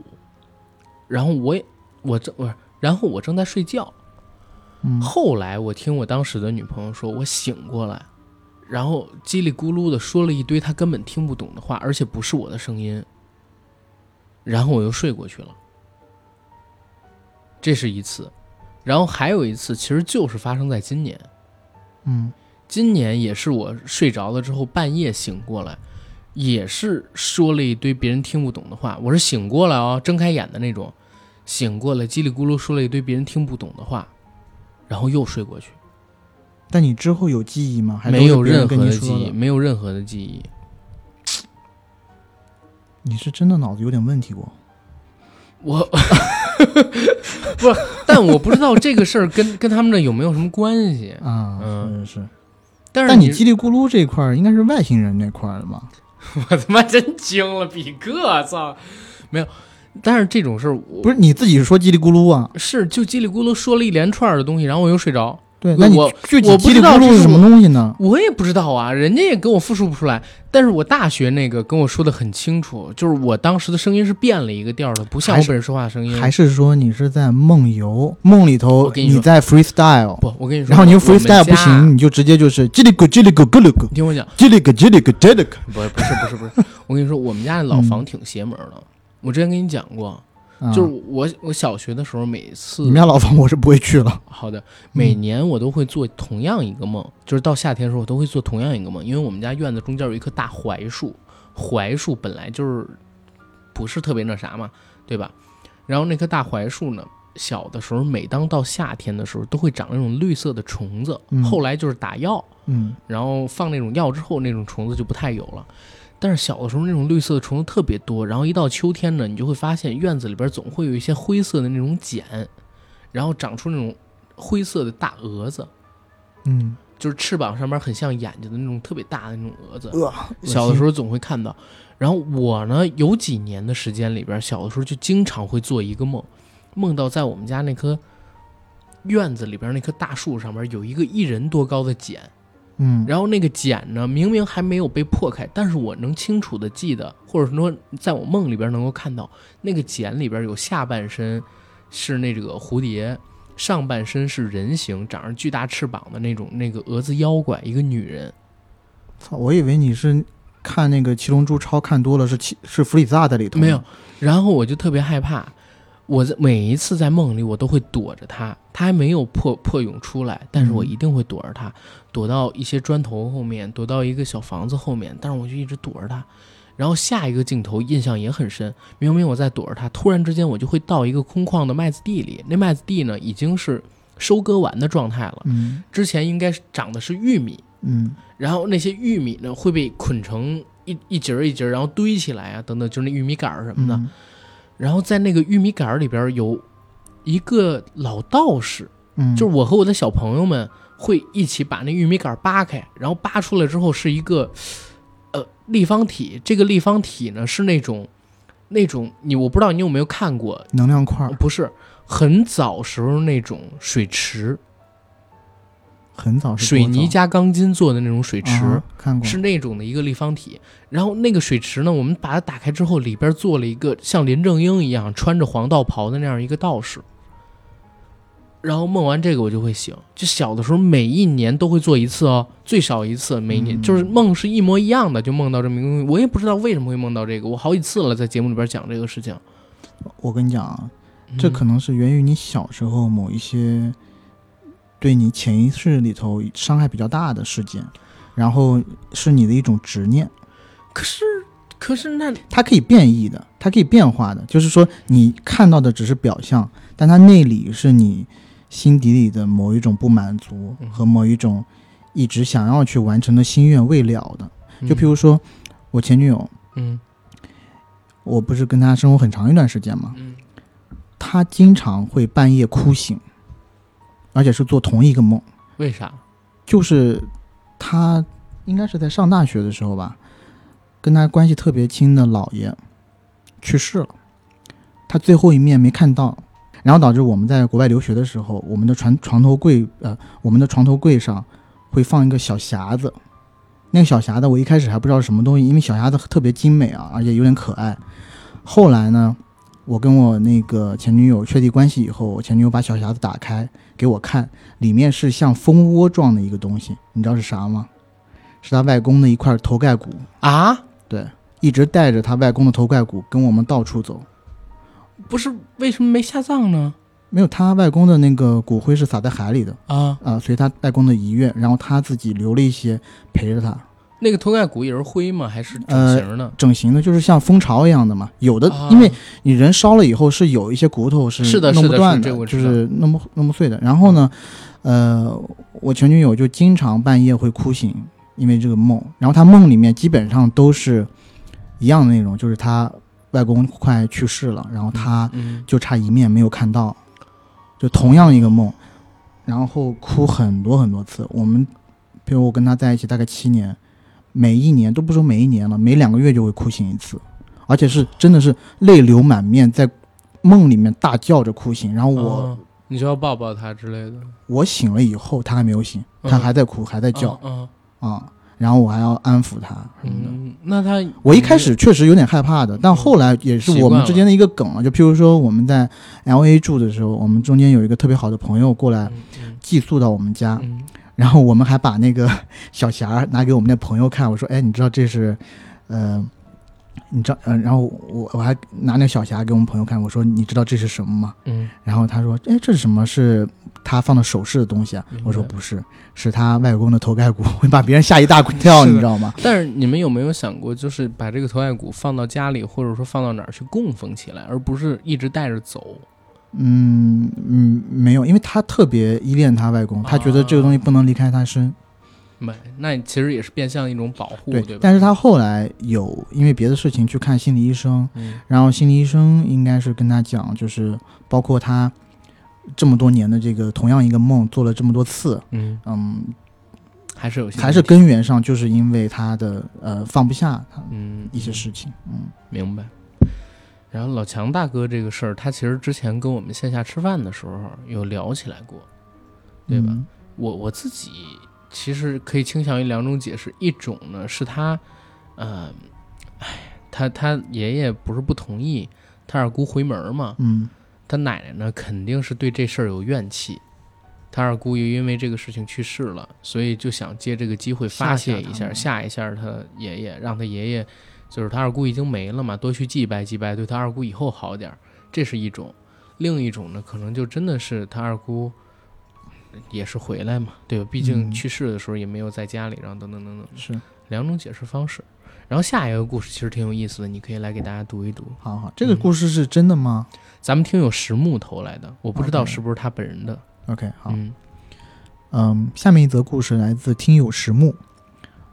然后我也我正不是，然后我正在睡觉，嗯，后来我听我当时的女朋友说，我醒过来。然后叽里咕噜的说了一堆他根本听不懂的话，而且不是我的声音。然后我又睡过去了。这是一次，然后还有一次，其实就是发生在今年。嗯，今年也是我睡着了之后半夜醒过来，也是说了一堆别人听不懂的话。我是醒过来哦，睁开眼的那种，醒过来叽里咕噜说了一堆别人听不懂的话，然后又睡过去。但你之后有记忆吗？没有任何的记忆，没有任何的记忆。你是真的脑子有点问题不？我 不，但我不知道这个事儿跟 跟他们这有没有什么关系啊？嗯，是。但是你叽里咕噜这块儿应该是外星人那块儿的吧？我他妈真惊了，比哥，操！没有，但是这种事儿不是你自己说叽里咕噜啊？是，就叽里咕噜说了一连串的东西，然后我又睡着。对，那我具体叽里咕噜是什么东西呢？我也不知道啊，人家也跟我复述不出来。但是我大学那个跟我说的很清楚，就是我当时的声音是变了一个调的，不像我本人说话声音。还是说你是在梦游？梦里头你在 freestyle？不，我跟你说，然后你 freestyle 不行，你就直接就是叽里咕叽里咕咕噜咕。你听我讲，叽里咕叽里咕叽里咕。不，不是，不是，不是。我跟你说，我们家那老房挺邪门的。我之前跟你讲过。就是我，我小学的时候，每次你们家老房我是不会去了。好的，每年我都会做同样一个梦，就是到夏天的时候，我都会做同样一个梦，因为我们家院子中间有一棵大槐树，槐树本来就是不是特别那啥嘛，对吧？然后那棵大槐树呢，小的时候，每当到夏天的时候，都会长那种绿色的虫子，后来就是打药，嗯，然后放那种药之后，那种虫子就不太有了。但是小的时候那种绿色的虫子特别多，然后一到秋天呢，你就会发现院子里边总会有一些灰色的那种茧，然后长出那种灰色的大蛾子，嗯，就是翅膀上面很像眼睛的那种特别大的那种蛾子。呃，小的时候总会看到。然后我呢，有几年的时间里边，小的时候就经常会做一个梦，梦到在我们家那棵院子里边那棵大树上面有一个一人多高的茧，嗯，然后那个茧呢，明明还没有被破开，但是我能清楚的记得，或者说在我梦里边能够看到，那个茧里边有下半身是那个蝴蝶，上半身是人形，长着巨大翅膀的那种那个蛾子妖怪，一个女人。操，我以为你是看那个《七龙珠超》看多了，是七是弗里萨在里头，没有，然后我就特别害怕，我在每一次在梦里，我都会躲着他，他还没有破破蛹出来，但是我嗯一定会躲着他，躲到一些砖头后面，躲到一个小房子后面，但是我就一直躲着他。然后下一个镜头印象也很深，明明我在躲着他，突然之间我就会到一个空旷的麦子地里，那麦子地呢已经是收割完的状态了，嗯。之前应该是长的是玉米，嗯。然后那些玉米呢会被捆成一一节儿一节儿，然后堆起来啊，等等，就是那玉米杆儿什么的。嗯。然后在那个玉米杆儿里边有一个老道士，嗯，就是我和我的小朋友们会一起把那玉米杆儿扒开，然后扒出来之后是一个呃立方体，这个立方体呢是那种那种你我不知道你有没有看过，能量块儿。不是很早时候那种水池，很早是多水泥加钢筋做的那种水池。啊看过。是那种的一个立方体，然后那个水池呢，我们把它打开之后，里边做了一个像林正英一样穿着黄道袍的那样一个道士。然后梦完这个我就会醒，就小的时候每一年都会做一次哦，最少一次，每年、嗯。就是梦是一模一样的，就梦到这么一个东西，我也不知道为什么会梦到这个，我好几次了在节目里边讲这个事情，我跟你讲啊，这嗯可能是源于你小时候某一些对你潜意识里头伤害比较大的事件，然后是你的一种执念。可是可是那它可以变异的，它可以变化的，就是说你看到的只是表象，但它内里是你心底里的某一种不满足嗯和某一种一直想要去完成的心愿未了的。就譬如说，我前女友，嗯我不是跟她生活很长一段时间嘛，嗯她经常会半夜哭醒，而且是做同一个梦。为啥？就是她应该是在上大学的时候吧，跟她关系特别亲的姥爷去世了，她最后一面没看到，然后导致我们在国外留学的时候，我们的床床头柜呃，我们的床头柜上会放一个小匣子，那个小匣子我一开始还不知道是什么东西，因为小匣子特别精美啊，而且有点可爱。后来呢，我跟我那个前女友确定关系以后，我前女友把小匣子打开给我看，里面是像蜂窝状的一个东西，你知道是啥吗？是他外公的一块头盖骨，啊？对，一直带着他外公的头盖骨跟我们到处走。不是为什么没下葬呢？没有，他外公的那个骨灰是撒在海里的啊，啊、随他外公的遗愿，然后他自己留了一些陪着他。那个头盖骨也是灰吗？还是整呃形的？整形的，就是像蜂巢一样的嘛。有的，啊因为你人烧了以后是有一些骨头是是的是的弄不断是这我知道就是弄不弄不碎的。然后呢，呃，我前女友就经常半夜会哭醒，因为这个梦。然后她梦里面基本上都是一样的内容，就是她外公快去世了，然后她嗯就差一面没有看到，就同样一个梦，然后哭很多很多次。我们，比如我跟他在一起大概七年，每一年都不说每一年了，每两个月就会哭醒一次，而且是真的是泪流满面，在梦里面大叫着哭醒。然后我、哦你就要抱抱他之类的，我醒了以后，他还没有醒，他还在哭，还在叫。嗯。啊、然后我还要安抚他什嗯么的。嗯，那他我一开始确实有点害怕的，但后来也是我们之间的一个梗了。就譬如说我们在 L A 住的时候，我们中间有一个特别好的朋友过来嗯寄宿到我们家，嗯 然后我们还把那个小匣儿拿给我们那朋友看，我说：“哎，你知道这是，呃，你知道，呃，然后我我还拿那个小匣给我们朋友看，我说你知道这是什么吗？嗯然后他说：哎，这是什么？是他放的首饰的东西啊我说不是，是他外公的头盖骨，会把别人吓一大 跳，你知道吗？但是你们有没有想过，就是把这个头盖骨放到家里，或者说放到哪儿去供奉起来，而不是一直带着走？嗯嗯，没有，因为他特别依恋他外公，他觉得这个东西不能离开他身。没，那其实也是变相一种保护，对，对吧？但是他后来有因为别的事情去看心理医生，嗯然后心理医生应该是跟他讲，就是包括他这么多年的这个同样一个梦做了这么多次，嗯，嗯，还是有些还是根源上就是因为他的呃放不下他嗯一些事情，嗯明白。然后老强大哥这个事儿，他其实之前跟我们线下吃饭的时候有聊起来过，对吧？嗯我我自己其实可以倾向于两种解释，一种呢是他，呃，哎，他他爷爷不是不同意他二姑回门嘛，嗯他奶奶呢肯定是对这事儿有怨气，他二姑又因为这个事情去世了，所以就想借这个机会发泄一下，吓一下他爷爷，让他爷爷就是他二姑已经没了嘛，多去祭拜祭拜，对他二姑以后好点儿，这是一种。另一种呢，可能就真的是他二姑也是回来嘛，对吧？毕竟嗯去世的时候也没有在家里，然后等等等等，是，两种解释方式。然后下一个故事其实挺有意思的，你可以来给大家读一读。好好，这个故事是真的吗咱们听友实木投来的，我不知道是不是他本人的。？OK，好，嗯嗯，下面一则故事来自听友实木，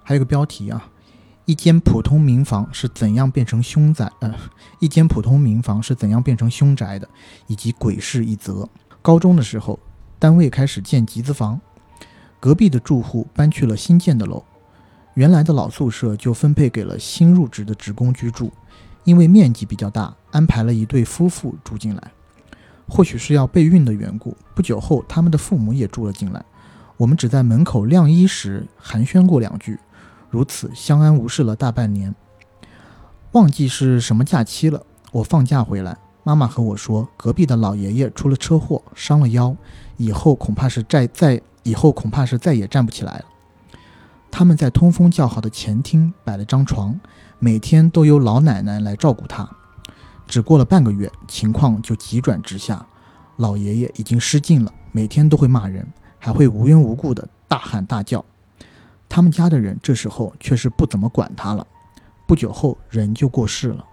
还有个标题啊，一间普通民房是怎样变成凶宅？呃，一间普通民房是怎样变成凶宅的，以及鬼市一则。高中的时候，单位开始建集资房，隔壁的住户搬去了新建的楼，原来的老宿舍就分配给了新入职的职工居住。因为面积比较大，安排了一对夫妇住进来。或许是要备孕的缘故，不久后他们的父母也住了进来。我们只在门口晾衣时寒暄过两句，如此相安无事了大半年。忘记是什么假期了，我放假回来，妈妈和我说，隔壁的老爷爷出了车祸，伤了腰，以后恐怕是再再以后恐怕是再也站不起来了。他们在通风较好的前厅摆了张床，每天都由老奶奶来照顾他。只过了半个月，情况就急转直下，老爷爷已经失禁了，每天都会骂人。还会无缘无故的大喊大叫。他们家的人这时候却是不怎么管他了。不久后人就过世了，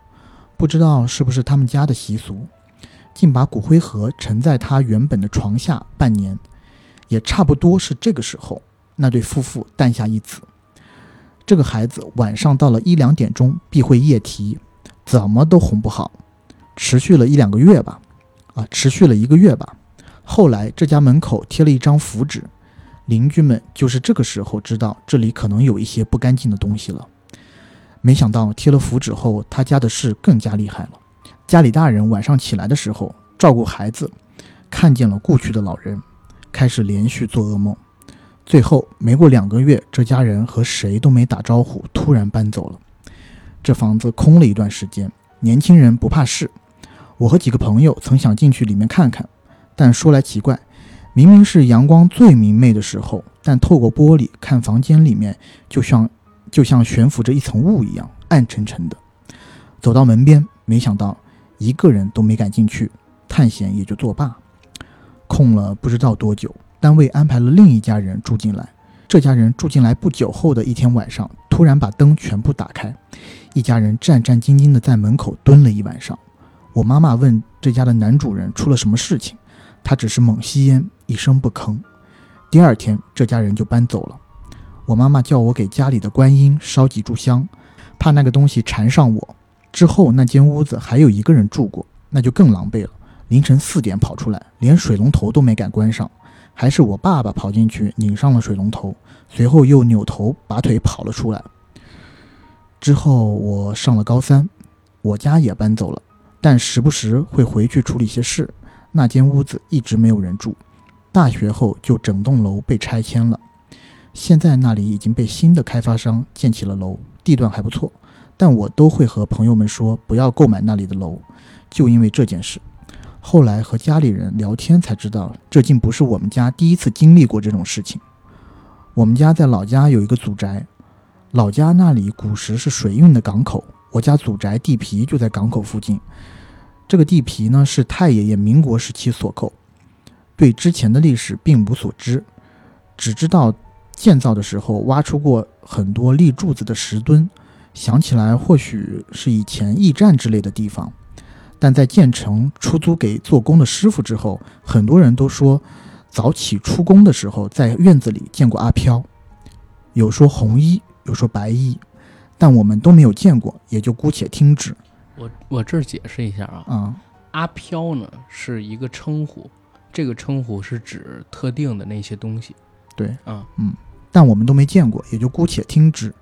不知道是不是他们家的习俗，竟把骨灰盒沉在他原本的床下半年。也差不多是这个时候，那对夫妇诞下一子。这个孩子晚上到了一两点钟必会夜啼，怎么都哄不好，持续了一两个月吧，啊，持续了一个月吧。后来这家门口贴了一张符纸，邻居们就是这个时候知道这里可能有一些不干净的东西了。没想到贴了符纸后，他家的事更加厉害了。家里大人晚上起来的时候照顾孩子，看见了故去的老人，开始连续做噩梦。最后没过两个月，这家人和谁都没打招呼，突然搬走了。这房子空了一段时间，年轻人不怕事。我和几个朋友曾想进去里面看看。但说来奇怪，明明是阳光最明媚的时候，但透过玻璃看房间里面，就像就像悬浮着一层雾一样，暗沉沉的。走到门边，没想到一个人都没敢进去，探险也就作罢。空了不知道多久，单位安排了另一家人住进来。这家人住进来不久后的一天晚上，突然把灯全部打开，一家人战战兢兢地在门口蹲了一晚上。我妈妈问这家的男主人出了什么事情。他只是猛吸烟，一声不吭。第二天，这家人就搬走了。我妈妈叫我给家里的观音烧几炷香，怕那个东西缠上我。之后，那间屋子还有一个人住过，那就更狼狈了。凌晨四点跑出来，连水龙头都没敢关上，还是我爸爸跑进去拧上了水龙头，随后又扭头拔腿跑了出来。之后，我上了高三，我家也搬走了，但时不时会回去处理些事。那间屋子一直没有人住，大学后就整栋楼被拆迁了。现在那里已经被新的开发商建起了楼，地段还不错，但我都会和朋友们说不要购买那里的楼，就因为这件事。后来和家里人聊天才知道，这竟不是我们家第一次经历过这种事情。我们家在老家有一个祖宅，老家那里古时是水运的港口，我家祖宅地皮就在港口附近。这个地皮呢是太爷爷民国时期所购，对之前的历史并无所知，只知道建造的时候挖出过很多立柱子的石墩，想起来或许是以前驿站之类的地方。但在建成出租给做工的师傅之后，很多人都说，早起出工的时候在院子里见过阿飘，有说红衣，有说白衣，但我们都没有见过，也就姑且听之。我我这儿解释一下啊，嗯、阿飘呢是一个称呼，这个称呼是指特定的那些东西。对，啊，但我们都没见过，也就姑且听之。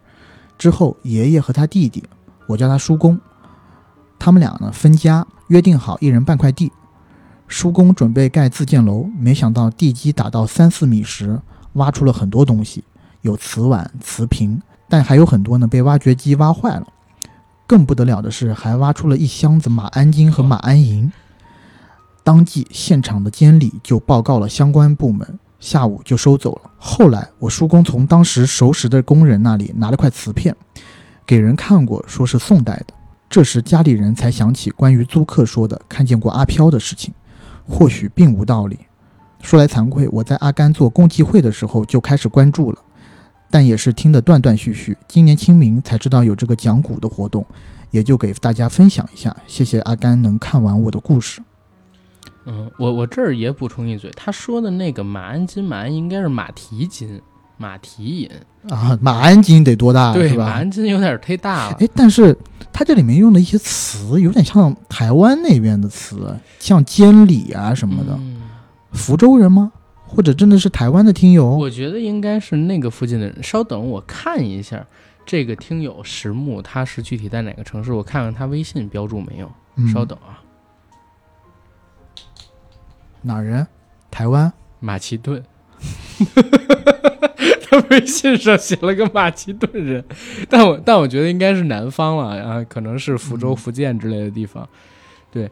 之后，爷爷和他弟弟，我叫他叔公，他们俩呢分家，约定好一人半块地。叔公准备盖自建楼，没想到地基打到三四米时，挖出了很多东西，有瓷碗、瓷瓶，但还有很多呢被挖掘机挖坏了。更不得了的是，还挖出了一箱子马鞍金和马鞍银。当即，现场的监理就报告了相关部门，下午就收走了。后来，我叔公从当时熟识的工人那里拿了块瓷片，给人看过，说是宋代的。这时，家里人才想起关于租客说的看见过阿飘的事情，或许并无道理。说来惭愧，我在阿甘做共济会的时候就开始关注了，但也是听得断断续续。今年清明才知道有这个讲古的活动，也就给大家分享一下。谢谢阿甘能看完我的故事。嗯，我我这儿也补充一嘴，他说的那个马鞍金、马鞍应该是马蹄金、马蹄银，啊，马鞍金得多大对？马鞍金有点忒大了。哎，但是它这里面用的一些词有点像台湾那边的词，像监理啊什么的。嗯福州人吗？或者真的是台湾的听友？我觉得应该是那个附近的人。稍等，我看一下这个听友石木，他是具体在哪个城市？我看看他微信标注没有。嗯稍等啊，哪人？台湾。马其顿。他微信上写了个马其顿人，但我但我觉得应该是南方了啊，可能是福州、福建之类的地方。对，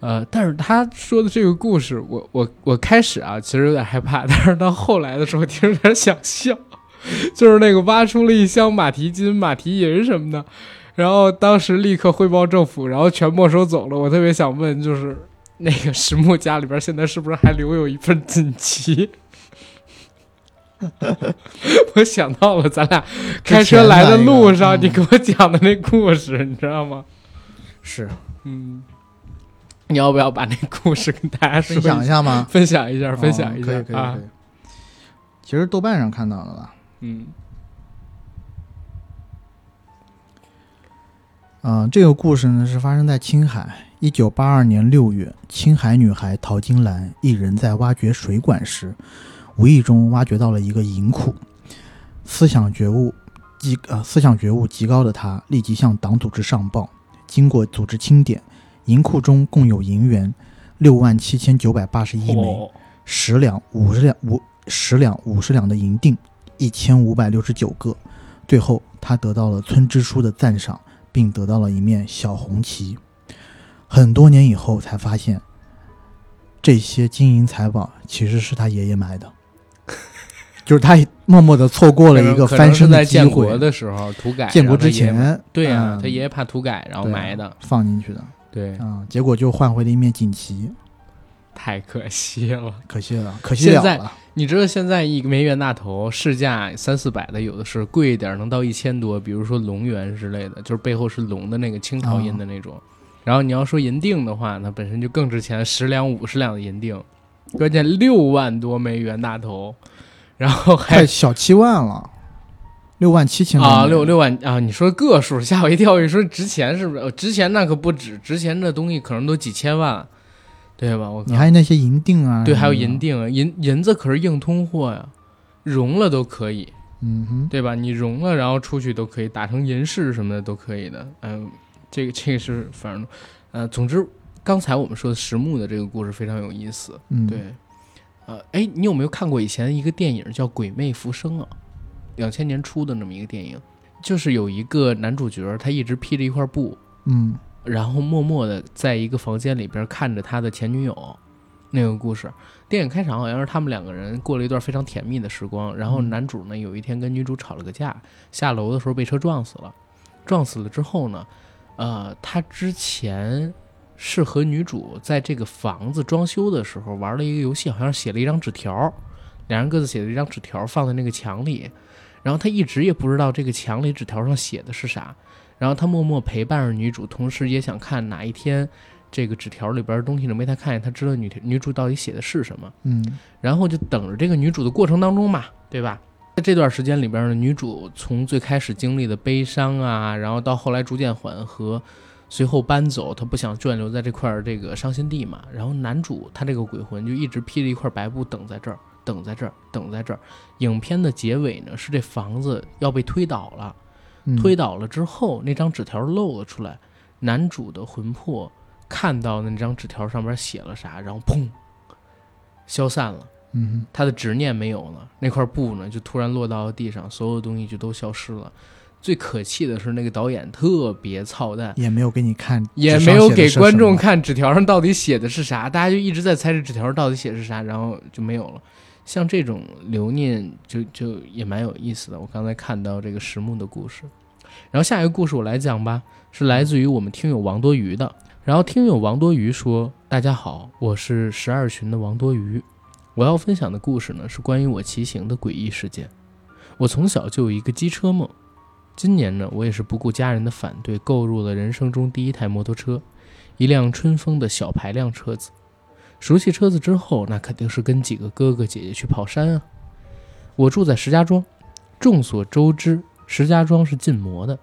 呃，但是他说的这个故事，我我我开始啊，其实有点害怕，但是到后来的时候，听着有点想笑，就是那个挖出了一箱马蹄金、马蹄银什么的，然后当时立刻汇报政府，然后全没收走了。我特别想问，就是那个石木家里边现在是不是还留有一份锦旗？我想到了咱俩开车来的路上，你给我讲的那故事，你知道吗？是嗯，你要不要把那故事跟大家分享一下？吗？分享一下，分享一下哦可以可以啊可！以。其实豆瓣上看到的吧。嗯嗯、这个故事呢是发生在青海，一九八二年六月，青海女孩陶金兰一人在挖掘水管时，无意中挖掘到了一个银库，思想觉悟极呃思想觉悟极高的她立即向党组织上报，经过组织清点，银库中共有银元六万七千九百八十一枚，哦，十两、五十两、五十两、五十两的银锭，一千五百六十九个。最后，她得到了村支书的赞赏，并得到了一面小红旗。很多年以后才发现，这些金银财宝其实是他爷爷埋的，就是他默默的错过了一个翻身是在建机会。国的时候土改，建国之前，对呀、嗯他爷爷怕土改，然后埋的，放进去的对，啊、结果就换回了一面锦旗，太可惜了。可惜了，可惜了现在。你知道现在一枚袁大头市价三四百的，有的是贵一点能到一千多，比如说龙元之类的，就是背后是龙的那个清朝印的那种。然后你要说银锭的话，那本身就更值钱，十两五十两的银锭，关键六万多枚袁大头，然后还小七万了，六万七千啊，六六万啊！你说个数吓我一跳，你说值钱是不是？呃值钱那可不止，值钱的东西可能都几千万，对吧？我靠你还有那些银锭啊，对，还有银，锭啊，银银子可是硬通货呀，融了都可以，嗯哼，对吧？你融了，然后出去都可以，打成银饰什么的都可以的。嗯、这个这个是反正，呃，总之刚才我们说的实木的这个故事非常有意思，嗯，对，呃，哎，你有没有看过以前一个电影叫《鬼魅浮生》啊？两千年初的那么一个电影，就是有一个男主角，他一直披着一块布，嗯然后默默的在一个房间里边看着他的前女友，那个故事。电影开场好像是他们两个人过了一段非常甜蜜的时光，然后嗯男主呢有一天跟女主吵了个架，下楼的时候被车撞死了。撞死了之后呢，呃，他之前是和女主在这个房子装修的时候玩了一个游戏，好像写了一张纸条，两人各自写了一张纸条放在那个墙里，然后他一直也不知道这个墙里纸条上写的是啥。然后他默默陪伴着女主，同时也想看哪一天这个纸条里边的东西能被他看见，他知道女女主到底写的是什么。嗯然后就等着这个女主的过程当中嘛，对吧？在这段时间里边呢，女主从最开始经历的悲伤啊，然后到后来逐渐缓和，随后搬走，她不想眷留在这块儿这个伤心地嘛。然后男主他这个鬼魂就一直披着一块白布等在这儿，等在这儿，等在这儿。影片的结尾呢是这房子要被推倒了，嗯推倒了之后，那张纸条露了出来，男主的魂魄看到那张纸条上面写了啥，然后砰消散了。嗯他的执念没有了，那块布呢就突然落到了地上，所有东西就都消失了。最可气的是，那个导演特别操蛋，也没有给你看，也没有给观众看纸条上到底写的是啥，大家就一直在猜这纸条到底写的是啥，然后就没有了。像这种留念就就也蛮有意思的。我刚才看到这个石木的故事，然后下一个故事我来讲吧，是来自于我们听友王多鱼的。然后听友王多鱼说：“大家好，我是十二群的王多鱼。我要分享的故事呢，是关于我骑行的诡异事件。我从小就有一个机车梦，今年呢，我也是不顾家人的反对，购入了人生中第一台摩托车，一辆春风的小排量车子。熟悉车子之后，那肯定是跟几个哥哥姐姐去跑山啊。我住在石家庄，众所周知，石家庄是禁摩的，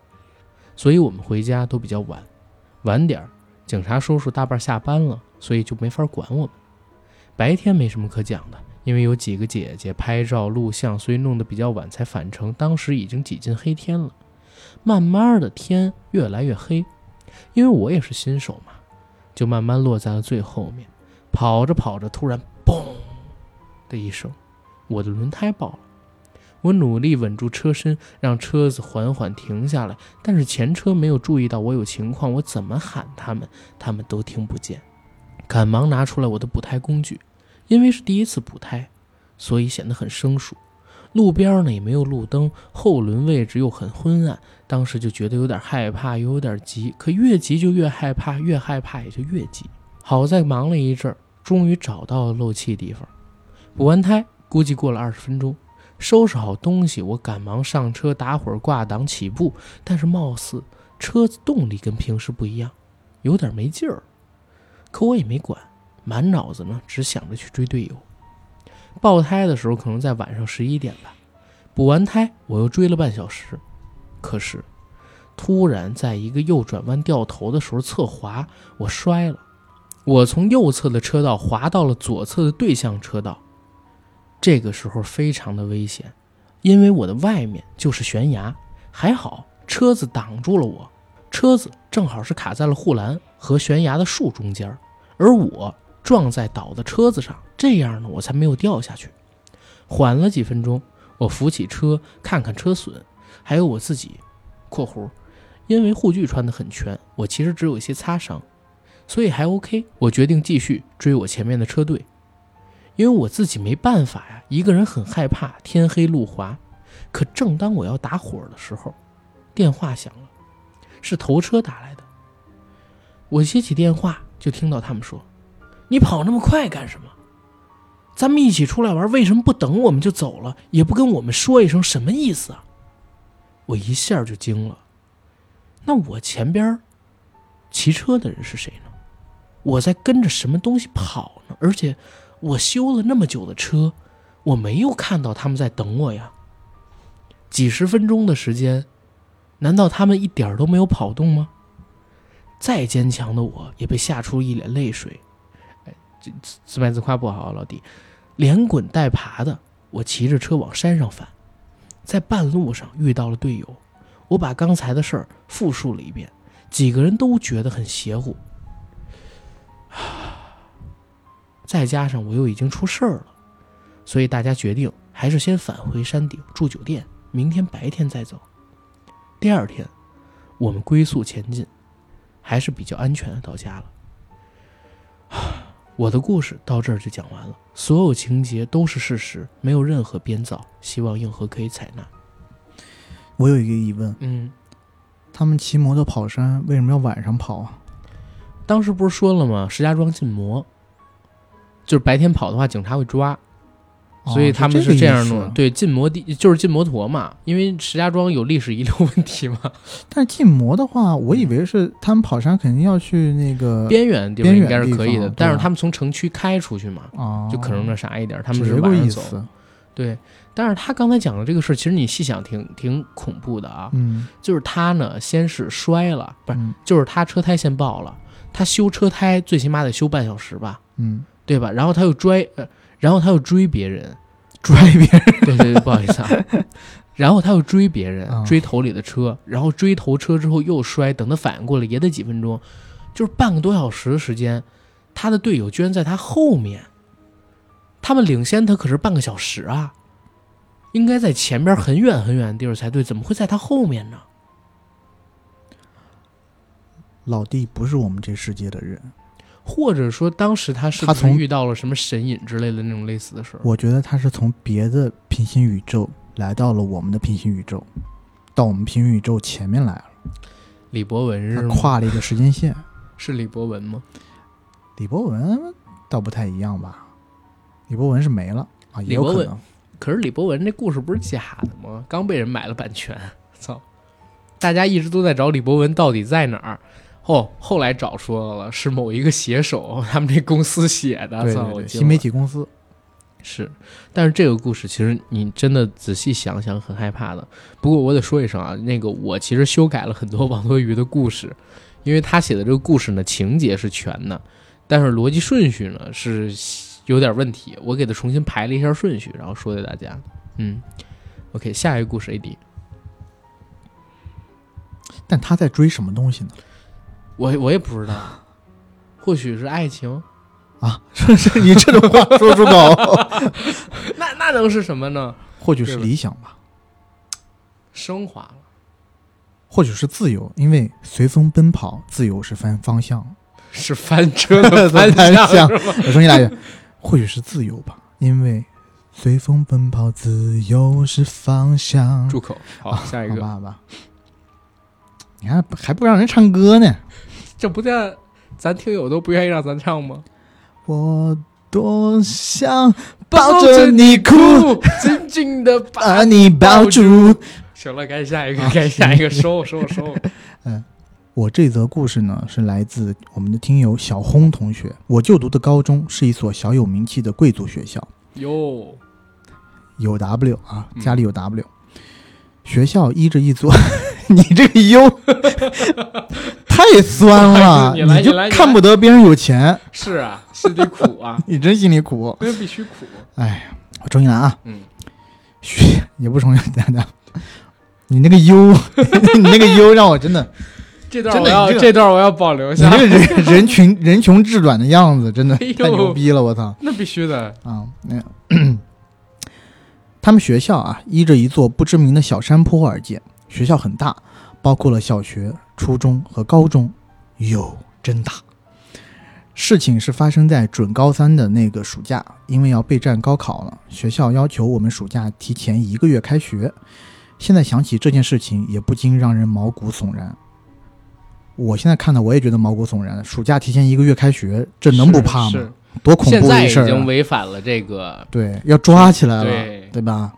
所以我们回家都比较晚，晚点儿，警察叔叔大半下班了，所以就没法管我们。白天没什么可讲的，因为有几个姐姐拍照录像，所以弄得比较晚才返程。当时已经挤进黑天了，慢慢的天越来越黑，因为我也是新手嘛，就慢慢落在了最后面。跑着跑着，突然嘣的一声，我的轮胎爆了。我努力稳住车身，让车子缓缓停下来，但是前车没有注意到我有情况，我怎么喊他们，他们都听不见。赶忙拿出来我的补胎工具，因为是第一次补胎，所以显得很生疏。路边呢也没有路灯，后轮位置又很昏暗，当时就觉得有点害怕，又有点急。可越急就越害怕，越害怕也就越急。好在忙了一阵儿，终于找到了漏气地方。补完胎，估计过了二十分钟，收拾好东西，我赶忙上车，打会儿挂档起步。但是貌似车子动力跟平时不一样，有点没劲儿。可我也没管，满脑子呢只想着去追队友。爆胎的时候可能在晚上十一点吧，补完胎我又追了半小时，可是突然在一个右转弯掉头的时候侧滑，我摔了。我从右侧的车道滑到了左侧的对向车道，这个时候非常的危险，因为我的外面就是悬崖，还好车子挡住了我，车子正好是卡在了护栏和悬崖的树中间，而我撞在倒的车子上，这样呢我才没有掉下去。缓了几分钟，我扶起车看看车损，还有我自己（括弧），因为护具穿得很全，我其实只有一些擦伤。所以还 OK，我决定继续追我前面的车队，因为我自己没办法呀，一个人很害怕，天黑路滑。可正当我要打火的时候，电话响了，是头车打来的。我接起电话，就听到他们说：“你跑那么快干什么？咱们一起出来玩，为什么不等我们就走了，也不跟我们说一声，什么意思啊？”我一下就惊了。那我前边骑车的人是谁呢？我在跟着什么东西跑呢？而且我修了那么久的车，我没有看到他们在等我呀。几十分钟的时间，难道他们一点都没有跑动吗？再坚强的我也被吓出一脸泪水。哎，这自自卖自夸不好，啊老弟，连滚带爬的，我骑着车往山上返，在半路上遇到了队友，我把刚才的事儿复述了一遍，几个人都觉得很邪乎。再加上我又已经出事儿了，所以大家决定还是先返回山顶住酒店，明天白天再走。第二天，我们龟速前进，还是比较安全的到家了。我的故事到这儿就讲完了，所有情节都是事实，没有任何编造，希望硬核可以采纳。我有一个疑问，嗯，他们骑摩托跑山为什么要晚上跑啊？当时不是说了吗？石家庄禁摩，就是白天跑的话，警察会抓，所以哦他们是是这样弄对，禁摩地就是禁摩托嘛，因为石家庄有历史遗留问题嘛，但是禁摩的话，我以为是他们跑山肯定要去那个边缘地方应该是可以，的但是他们从城区开出去嘛，哦，就可能那啥一点，他们是晚上走。对，但是他刚才讲的这个事儿，其实你细想挺挺恐怖的啊。嗯就是他呢，先是摔了，不是，嗯就是他车胎先爆了，他修车胎最起码得修半小时吧，嗯，对吧？然后他又摔，呃，然后他又追别人，追别人，对对对，不好意思啊。然后他又追别人啊，追头里的车，然后追头车之后又摔，等他反应过来也得几分钟，就是半个多小时的时间，他的队友居然在他后面，他们领先他可是半个小时啊，应该在前边很远很远的地儿才对，怎么会在他后面呢？老弟不是我们这世界的人，或者说当时他是他从遇到了什么神隐之类的那种类似的事儿？我觉得他是从别的平行宇宙来到了我们的平行宇宙，到我们平行宇宙前面来了，李博文是？跨了一个时间线。是李博文吗？李博文倒不太一样吧？李博文是没了啊，也有可能。可是李博文这故事不是假的吗？刚被人买了版权，操！大家一直都在找李博文到底在哪儿。哦，后来找出来了，是某一个写手 他们这公司写的。操，对对对，我新媒体公司。是，但是这个故事其实你真的仔细想想很害怕的。不过我得说一声啊，那个我其实修改了很多网络鱼的故事，因为他写的这个故事呢情节是全的，但是逻辑顺序呢是有点问题，我给他重新排了一下顺序，然后说给大家。嗯，OK，下一个故事 AD，但他在追什么东西呢？我我也不知道，或许是爱情，啊，这是，你这种话 说出口，那那能是什么呢？或许是理想吧，升华了，或许是自由，因为随风奔跑，自由是翻方向。是翻车的翻翻向向是吗？我重新来一遍，或许是自由吧，因为随风奔跑，自由是方向。住口！好，下一个。好吧，好吧。你看还不让人唱歌呢？这不叫咱听友都不愿意让咱唱吗？我多想抱着你哭，，紧紧的把把你抱住。行了，该下一个啊，该下一个，收收收。我这则故事呢，是来自我们的听友小轰同学。我就读的高中是一所小有名气的贵族学校，哟，有 W 啊，嗯家里有 W。学校一着一座，你这个优 太酸了，你来就看不得别人有钱，是啊，心里苦啊，你真心里苦。那必须苦。哎，我重新来啊，嗯，学也不重新等等，你那个优你那个优让我真的，这段我要这段我要保留下你下。这个人人群人穷志短的样子，真的太牛逼了，我操！那必须的。啊，那 他们学校啊，依着一座不知名的小山坡而建。学校很大，包括了小学、初中和高中，哟，真大。事情是发生在准高三的那个暑假，因为要备战高考了，学校要求我们暑假提前一个月开学。现在想起这件事情，也不禁让人毛骨悚然。我现在看到我也觉得毛骨悚然。暑假提前一个月开学，这能不怕吗？是多恐现在已怖的一事儿、啊！经违反了这个，对，要抓起来了，对对吧？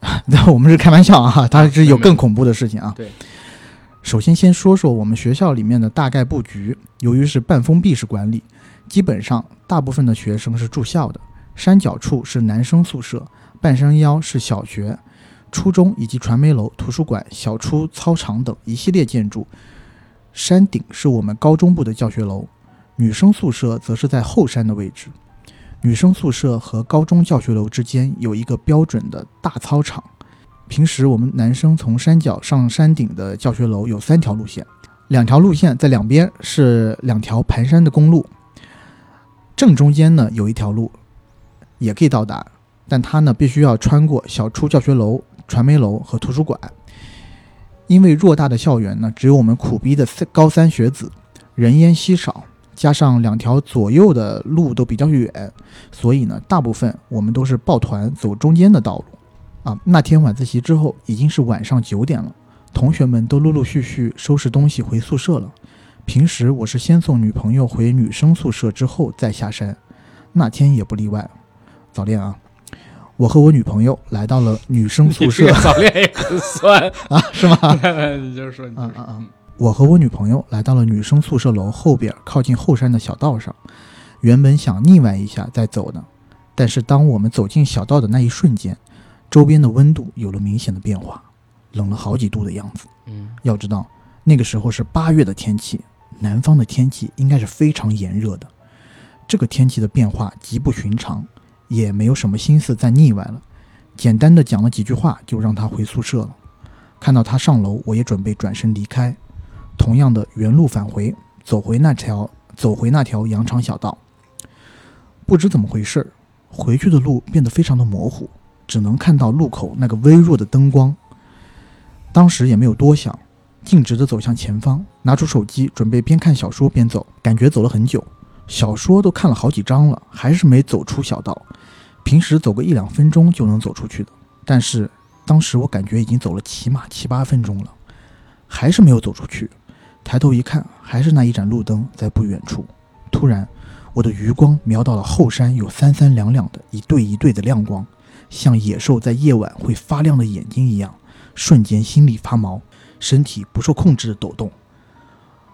那我们是开玩笑啊，它是有更恐怖的事情啊。对，首先先说说我们学校里面的大概布局。由于是半封闭式管理，基本上大部分的学生是住校的。山脚处是男生宿舍，半山腰是小学、初中以及传媒楼、图书馆、小初操场等一系列建筑。山顶是我们高中部的教学楼，女生宿舍则是在后山的位置。女生宿舍和高中教学楼之间有一个标准的大操场。平时我们男生从山脚上山顶的教学楼有三条路线，两条路线在两边是两条盘山的公路，正中间呢有一条路也可以到达，但它呢必须要穿过小初教学楼、传媒楼和图书馆。因为偌大的校园呢，只有我们苦逼的高三学子，人烟稀少，加上两条左右的路都比较远，所以呢，大部分我们都是抱团走中间的道路。啊，那天晚自习之后已经是晚上九点了，同学们都陆陆续续收拾东西回宿舍了。平时我是先送女朋友回女生宿舍之后再下山，那天也不例外。早恋啊，我和我女朋友来到了女生宿舍早恋也很酸。啊，是吗？你就是说，你就嗯嗯嗯，我和我女朋友来到了女生宿舍楼后边靠近后山的小道上，原本想腻歪一下再走的，但是当我们走进小道的那一瞬间，周边的温度有了明显的变化，冷了好几度的样子。嗯要知道，那个时候是八月的天气，南方的天气应该是非常炎热的。这个天气的变化极不寻常，也没有什么心思再腻歪了，简单的讲了几句话，就让他回宿舍了。看到他上楼，我也准备转身离开，同样的原路返回，走回那条走回那条羊肠小道。不知怎么回事，回去的路变得非常的模糊，只能看到路口那个微弱的灯光。当时也没有多想，径直地走向前方，拿出手机准备边看小说边走。感觉走了很久，小说都看了好几章了，还是没走出小道。平时走个一两分钟就能走出去的，但是当时我感觉已经走了起码七八分钟了，还是没有走出去。抬头一看，还是那一盏路灯在不远处。突然，我的余光瞄到了后山有三三两两的一对一对的亮光，像野兽在夜晚会发亮的眼睛一样。瞬间心里发毛，身体不受控制的抖动。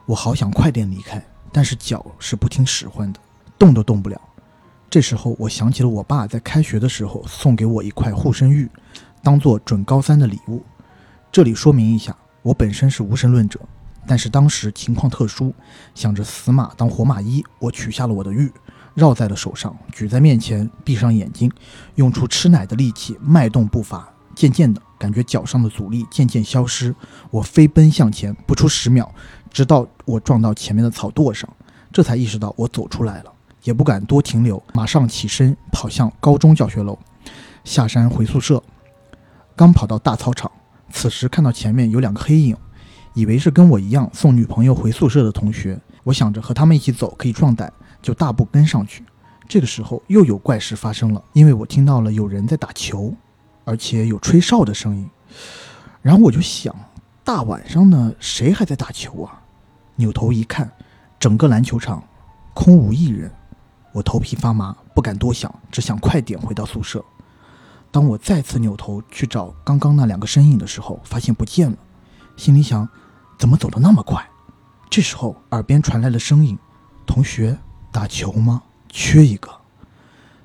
我好想快点离开，但是脚是不听使唤的，动都动不了。这时候我想起了我爸在开学的时候送给我一块护身玉，当做准高三的礼物。这里说明一下，我本身是无神论者，但是当时情况特殊，想着死马当活马医，我取下了我的玉，绕在了手上，举在面前，闭上眼睛，用出吃奶的力气，迈动步伐。渐渐的，感觉脚上的阻力渐渐消失，我飞奔向前，不出十秒，直到我撞到前面的草垛上，这才意识到我走出来了，也不敢多停留，马上起身跑向高中教学楼，下山回宿舍。刚跑到大操场，此时看到前面有两个黑影，以为是跟我一样送女朋友回宿舍的同学，我想着和他们一起走可以壮胆，就大步跟上去。这个时候又有怪事发生了，因为我听到了有人在打球。而且有吹哨的声音，然后我就想，大晚上的谁还在打球啊？扭头一看，整个篮球场空无一人，我头皮发麻，不敢多想，只想快点回到宿舍。当我再次扭头去找刚刚那两个身影的时候，发现不见了，心里想，怎么走得那么快？这时候耳边传来了声音：“同学，打球吗？缺一个。”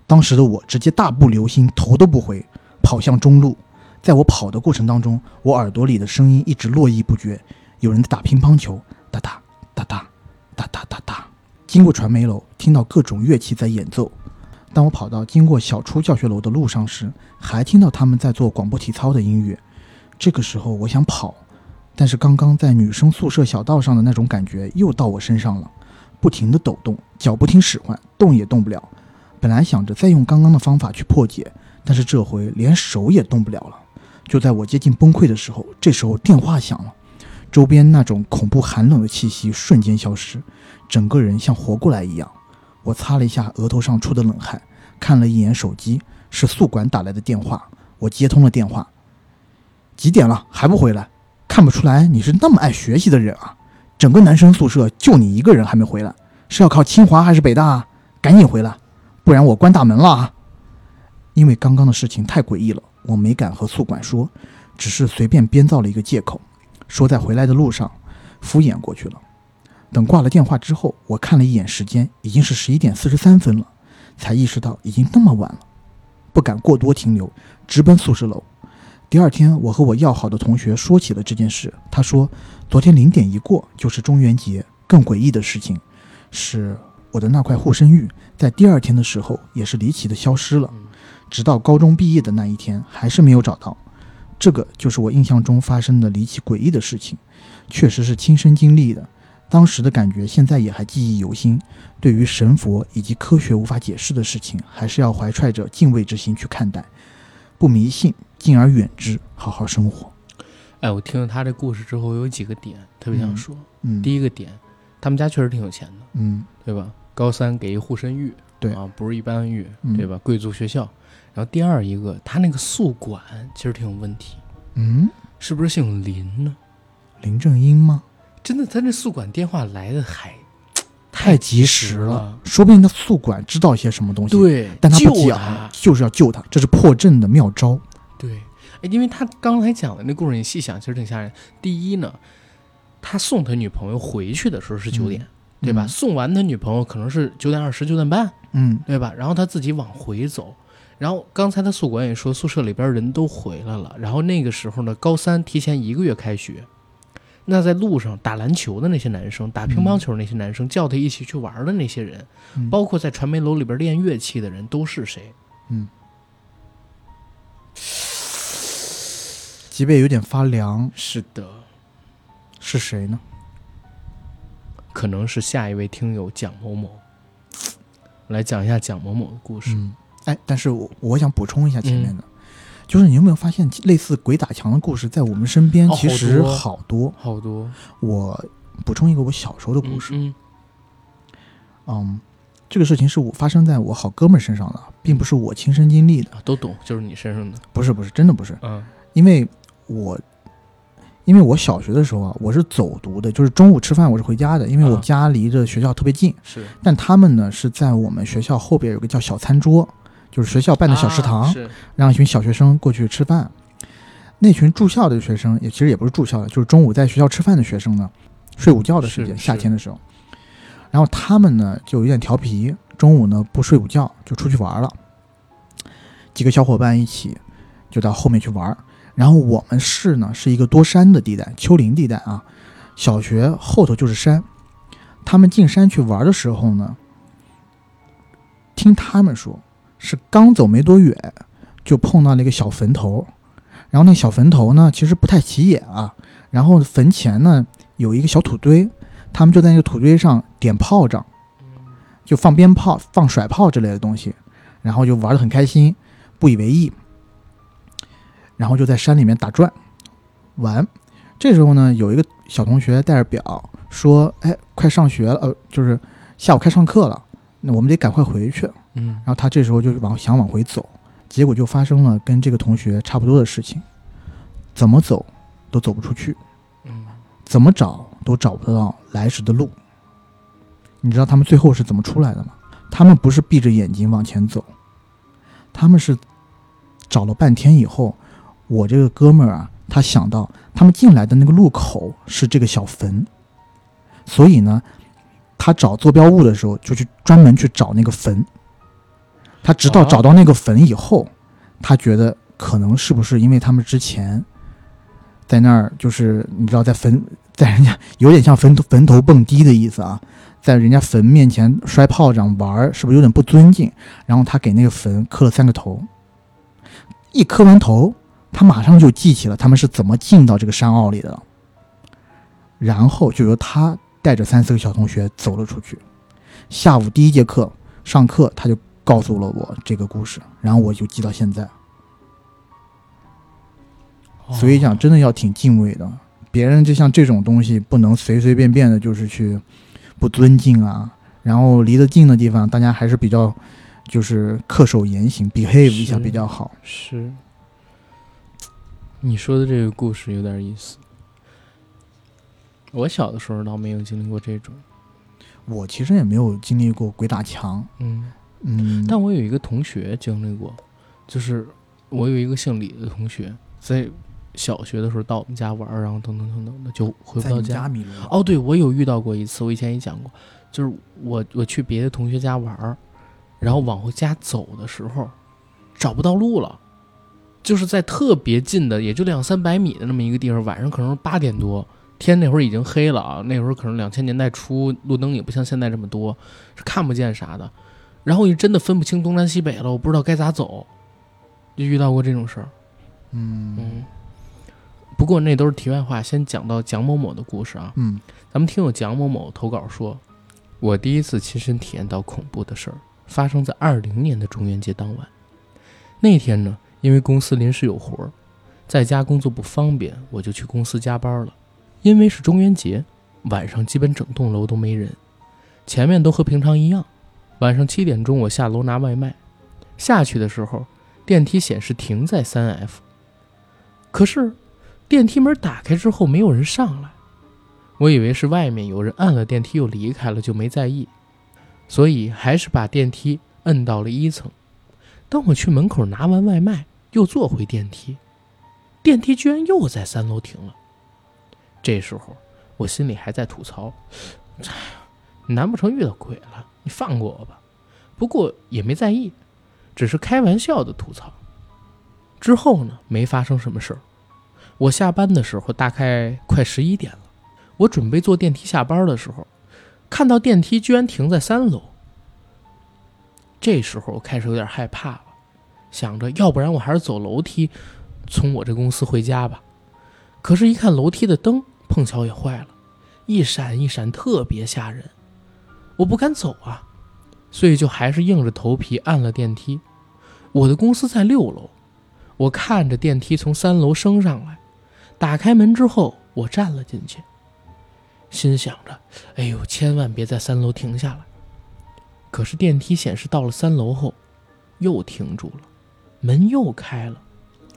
当时的我直接大步流星，头都不回。跑向中路，在我跑的过程当中，我耳朵里的声音一直络绎不绝，有人在打乒乓球，哒哒哒哒哒哒哒哒。经过传媒楼，听到各种乐器在演奏。当我跑到经过小初教学楼的路上时，还听到他们在做广播体操的音乐。这个时候，我想跑，但是刚刚在女生宿舍小道上的那种感觉又到我身上了，不停的抖动，脚不听使唤，动也动不了。本来想着再用刚刚的方法去破解。但是这回连手也动不了了。就在我接近崩溃的时候，这时候电话响了，周边那种恐怖寒冷的气息瞬间消失，整个人像活过来一样。我擦了一下额头上出的冷汗，看了一眼手机，是宿管打来的电话。我接通了电话。几点了还不回来？看不出来你是那么爱学习的人啊！整个男生宿舍就你一个人还没回来，是要考清华还是北大？啊？赶紧回来，不然我关大门了啊！因为刚刚的事情太诡异了，我没敢和宿管说，只是随便编造了一个借口，说在回来的路上，敷衍过去了。等挂了电话之后，我看了一眼时间，已经是十一点四十三分了，才意识到已经那么晚了，不敢过多停留，直奔宿舍楼。第二天，我和我要好的同学说起了这件事，他说，昨天零点一过就是中元节。更诡异的事情是，我的那块护身玉在第二天的时候也是离奇的消失了。直到高中毕业的那一天，还是没有找到。这个就是我印象中发生的离奇诡异的事情，确实是亲身经历的。当时的感觉，现在也还记忆犹新。对于神佛以及科学无法解释的事情，还是要怀揣着敬畏之心去看待，不迷信，敬而远之，好好生活。哎，我听了他这故事之后，有几个点特别想说。嗯，第一个点，他们家确实挺有钱的，嗯，对吧？高三给一护身玉，对啊，不是一般玉，嗯对吧？贵族学校。然后第二一个，他那个宿管其实挺有问题，嗯，是不是姓林呢？林正英吗？真的，他那宿管电话来的还 太及时时了，说不定那宿管知道一些什么东西，，对，但他不讲，就是要救他，这是破阵的妙招。对，哎，因为他刚才讲的那故事，你细想，其实挺吓人。第一呢，他送他女朋友回去的时候是九点，对吧？嗯送完他女朋友可能是九点二十、九点半，嗯对吧？然后他自己往回走，然后刚才他宿管也说，宿舍里边人都回来了，然后那个时候呢，高三提前一个月开学，那在路上打篮球的那些男生，打乒乓球的那些男生，叫他一起去玩的那些人，嗯包括在传媒楼里边练乐器的人，都是谁？嗯，脊背有点发凉，是的，是谁呢？可能是下一位听友蒋某某，来讲一下蒋某某的故事。嗯，哎，但是我我想补充一下前面的，就是你有没有发现，类似鬼打墙的故事在我们身边哦其实好多。好多。好多。我补充一个我小时候的故事，嗯嗯，这个事情是我发生在我好哥们儿身上的，并不是我亲身经历的，都懂，就是你身上的。不是不是，真的不是，嗯。因为我。因为我小学的时候啊，我是走读的，就是中午吃饭我是回家的，因为我啊家离着学校特别近。是但他们呢是在我们学校后边有个叫小餐桌，就是学校办的小食堂，让一群小学生过去吃饭。那群住校的学生，也其实也不是住校的，就是中午在学校吃饭的学生呢，睡午觉的时间，夏天的时候。然后他们呢就有点调皮，中午呢不睡午觉就出去玩了。几个小伙伴一起就到后面去玩。然后我们市呢是一个多山的地带，丘陵地带啊，小学后头就是山。他们进山去玩的时候呢，听他们说是刚走没多远，就碰到了一个小坟头，然后那小坟头呢，其实不太起眼啊。然后坟前呢有一个小土堆，他们就在那个土堆上点炮仗，就放鞭炮、放甩炮之类的东西，然后就玩得很开心，不以为意。然后就在山里面打转玩。这时候呢，有一个小同学带着表说：“哎，快上学了，呃，就是下午开上课了，那我们得赶快回去。”嗯然后他这时候就往想往回走，结果就发生了跟这个同学差不多的事情，怎么走都走不出去，嗯怎么找都找不到来时的路。你知道他们最后是怎么出来的吗？他们不是闭着眼睛往前走，他们是找了半天以后，我这个哥们儿啊，他想到他们进来的那个路口是这个小坟，所以呢，他找坐标物的时候就去专门去找那个坟。他直到哦找到那个坟以后，他觉得可能是不是因为他们之前在那儿，就是你知道，在坟在人家有点像坟头坟头蹦迪的意思啊，在人家坟面前摔炮仗玩儿，是不是有点不尊敬？然后他给那个坟磕了三个头，一磕完头，他马上就记起了他们是怎么进到这个山坳里的，然后就由他带着三四个小同学走了出去。下午第一节课上课，他就告诉了我这个故事，然后我就记到现在。所以讲，真的要挺敬畏的。别人就像这种东西，不能随随便便的，就是去不尊敬啊。然后离得近的地方，大家还是比较就是恪守言行，behave 一下比较好。是，你说的这个故事有点意思。我小的时候倒没有经历过这种，我其实也没有经历过鬼打墙，嗯，嗯，但我有一个同学经历过，就是我有一个姓李的同学，在小学的时候到我们家玩儿，然后等等等等的就回不到家。迷路了。哦，对，我有遇到过一次，我以前也讲过，就是我我去别的同学家玩儿，然后往回家走的时候找不到路了，就是在特别近的，也就两三百米的那么一个地方，晚上可能是八点多，天那会儿已经黑了啊，那会儿可能两千年代初，路灯也不像现在这么多，是看不见啥的，然后就真的分不清东南西北了，我不知道该咋走，就遇到过这种事儿，嗯嗯。不过那都是题外话，先讲到蒋某某的故事啊。嗯咱们听友蒋某某投稿说，我第一次亲身体验到恐怖的事儿，发生在二零年的中元节当晚。那天呢，因为公司临时有活儿，在家工作不方便，我就去公司加班了。因为是中元节，晚上基本整栋楼都没人，前面都和平常一样。晚上七点钟，我下楼拿外卖，下去的时候，电梯显示停在三 F，可是电梯门打开之后，没有人上来。我以为是外面有人按了电梯又离开了，就没在意，所以还是把电梯摁到了一层。当我去门口拿完外卖，又坐回电梯，电梯居然又在三楼停了。这时候我心里还在吐槽：“哎，难不成遇到鬼了？你放过我吧。不过也没在意，只是开玩笑的吐槽。之后呢，没发生什么事儿。我下班的时候大概快十一点了，我准备坐电梯下班的时候，看到电梯居然停在三楼。这时候我开始有点害怕，想着要不然我还是走楼梯，从我这公司回家吧。可是，一看楼梯的灯碰巧也坏了，一闪一闪，特别吓人。我不敢走啊，所以就还是硬着头皮按了电梯。我的公司在六楼，我看着电梯从三楼升上来，打开门之后，我站了进去，心想着：“哎呦，千万别在三楼停下来。”可是电梯显示到了三楼后，又停住了，门又开了。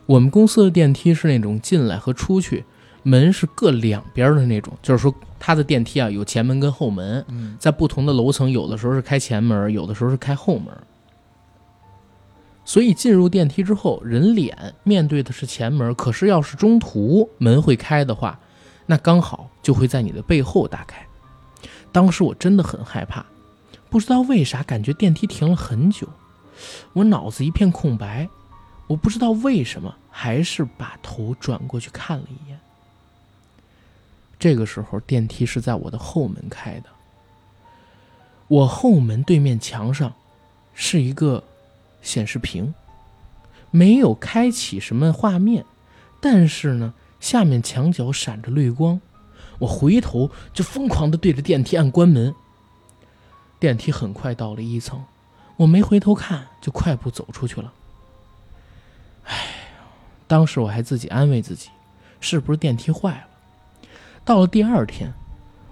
我们公司的电梯是那种进来和出去门是各两边的那种，就是说它的电梯啊有前门跟后门，嗯在不同的楼层，有的时候是开前门，有的时候是开后门。所以进入电梯之后，人脸面对的是前门，可是要是中途门会开的话，那刚好就会在你的背后打开。当时我真的很害怕，不知道为啥感觉电梯停了很久，我脑子一片空白，我不知道为什么，还是把头转过去看了一眼。这个时候，电梯是在我的后门开的。我后门对面墙上是一个显示屏，没有开启什么画面，但是呢，下面墙角闪着绿光。我回头就疯狂地对着电梯按关门。电梯很快到了一层，我没回头看，就快步走出去了。哎，当时我还自己安慰自己，是不是电梯坏了？到了第二天，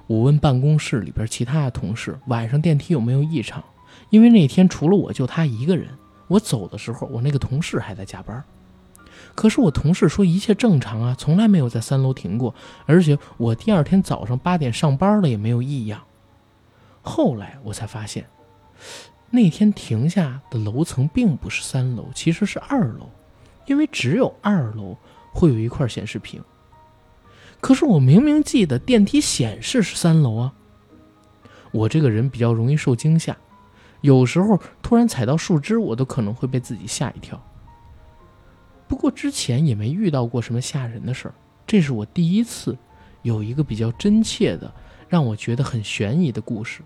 我问办公室里边其他的同事晚上电梯有没有异常，因为那天除了我就他一个人。我走的时候，我那个同事还在加班。可是我同事说一切正常啊，从来没有在三楼停过，而且我第二天早上八点上班了也没有异样。后来我才发现，那天停下的楼层并不是三楼，其实是二楼，因为只有二楼会有一块显示屏。可是我明明记得电梯显示是三楼啊。我这个人比较容易受惊吓，有时候突然踩到树枝，我都可能会被自己吓一跳。不过之前也没遇到过什么吓人的事儿，这是我第一次有一个比较真切的，让我觉得很悬疑的故事。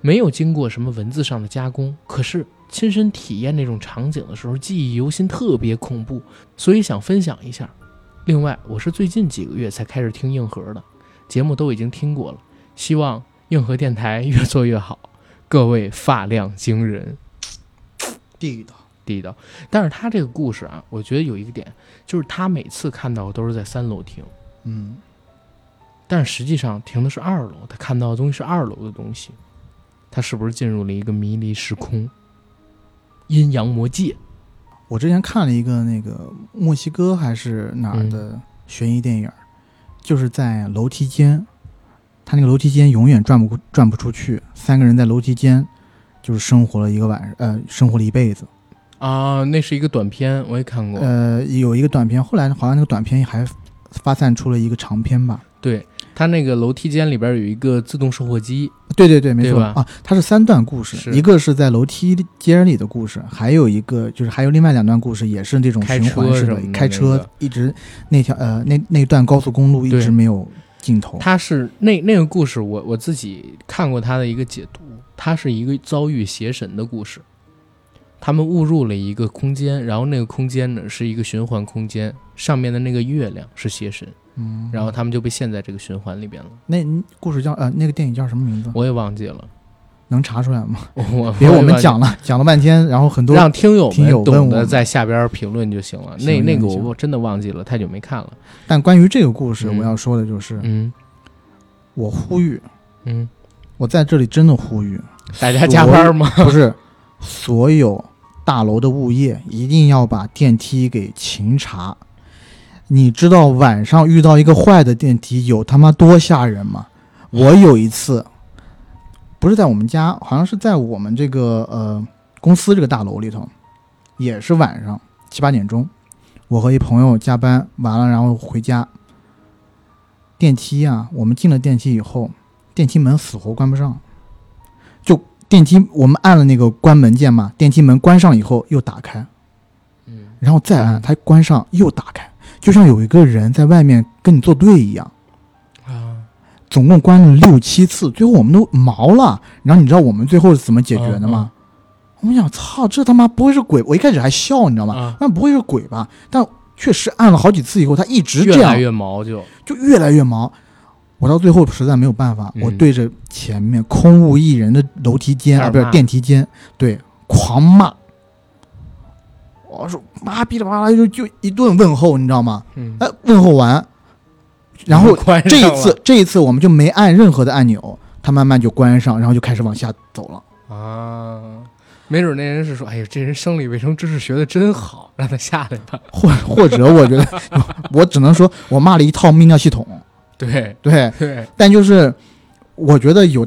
没有经过什么文字上的加工，可是亲身体验那种场景的时候，记忆犹新，特别恐怖，所以想分享一下。另外，我是最近几个月才开始听硬核的节目，都已经听过了。希望硬核电台越做越好，各位发量惊人，地道。地道。但是他这个故事啊，我觉得有一个点，就是他每次看到都是在三楼停，嗯，但是实际上停的是二楼，他看到的东西是二楼的东西，他是不是进入了一个迷离时空？阴阳魔界，我之前看了一个那个墨西哥还是哪儿的悬疑电影，就是在楼梯间，他那个楼梯间永远转不转不出去，三个人在楼梯间就是生活了一个晚上，呃，生活了一辈子。啊，那是一个短片，我也看过。呃，有一个短片，后来好像那个短片还发散出了一个长片吧？对，它那个楼梯间里边有一个自动售货机，对对对，没错。啊，它是三段故事，一个是在楼梯间里的故事，还有一个就是还有另外两段故事也是这种开循环式的开车那个。一直那条呃那那段高速公路一直没有尽头。它是那那个故事我，我自己看过他的一个解读，它是一个遭遇邪神的故事。他们误入了一个空间，然后那个空间呢是一个循环空间，上面的那个月亮是邪神，嗯，然后他们就被陷在这个循环里边了。那故事叫呃那个电影叫什么名字？我也忘记了，能查出来吗？我别我们讲。了讲了半天，然后很多让听友听友问们懂得我在下边评论就行了。行那那个行我真的忘记了，太久没看了。但关于这个故事，嗯我要说的就是，嗯我呼吁，嗯，我在这里真的呼吁，大家加班吗？不是所有大楼的物业一定要把电梯给勤查。你知道晚上遇到一个坏的电梯有他妈多吓人吗？我有一次，不是在我们家，好像是在我们这个呃公司这个大楼里头，也是晚上七八点钟，我和一朋友加班完了，然后回家。电梯啊，我们进了电梯以后，电梯门死活关不上，就电梯我们按了那个关门键嘛，电梯门关上以后又打开，嗯，然后再按它关上又打开，就像有一个人在外面跟你作对一样。啊，总共关了六七次，最后我们都毛了。然后你知道我们最后是怎么解决的吗？我们想，操，这他妈不会是鬼？我一开始还笑，你知道吗？啊那不会是鬼吧？但确实按了好几次以后，他一直这样，越来越毛就，就越来越毛。我到最后实在没有办法，嗯我对着前面空无一人的楼梯间啊，不是电梯间，对，狂骂。我说妈逼的吧啦，就就一顿问候，你知道吗？嗯，哎，问候完，然后这一次，这一次我们就没按任何的按钮，它慢慢就关上，然后就开始往下走了。啊，没准那人是说，哎呀，这人生理卫生知识学的真好，让他下来吧。或或者我觉得，我只能说我骂了一套泌尿系统，对。对，对，但就是我觉得有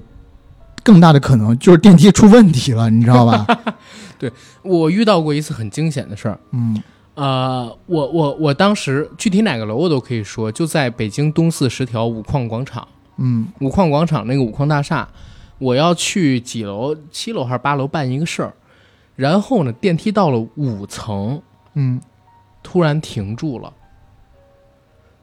更大的可能就是电梯出问题了，你知道吧？对我遇到过一次很惊险的事儿。嗯呃，我我我当时具体哪个楼我都可以说，就在北京东四十条五矿广场，嗯五矿广场那个五矿大厦，我要去几楼，七楼还是八楼办一个事儿，然后呢，电梯到了五层，嗯突然停住了。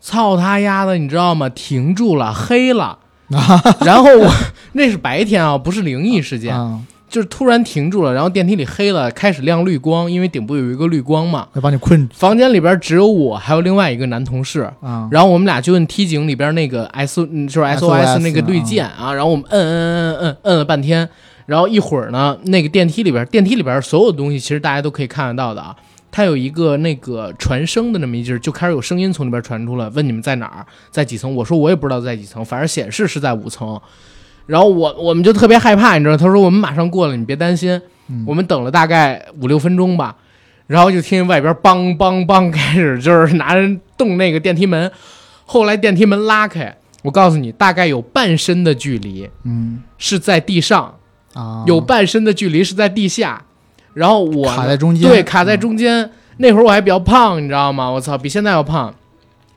操他丫的，你知道吗？停住了，黑了。然后我 那是白天啊，不是灵异事件，啊，就是突然停住了，然后电梯里黑了，开始亮绿光，因为顶部有一个绿光嘛。要把你困住。房间里边只有我，还有另外一个男同事，啊。然后我们俩就摁梯井里边那个 S，嗯就是 SOS 那个绿键啊，然后我们摁摁摁摁摁摁了半天，然后一会儿呢，那个电梯里边，电梯里边所有的东西其实大家都可以看得到的啊，它有一个那个传声的那么一劲儿，就开始有声音从里边传出来，问你们在哪儿，在几层？我说我也不知道在几层，反正显示是在五层。然后我我们就特别害怕，你知道，他说我们马上过了，你别担心。嗯我们等了大概五六分钟吧，然后就听见外边梆梆梆开始就是拿人动那个电梯门，后来电梯门拉开，我告诉你，大概有半身的距离嗯是在地上，啊，有半身的距离是在地下，然后我卡在中间，对，卡在中间。那会儿我还比较胖，你知道吗？我操，比现在要胖。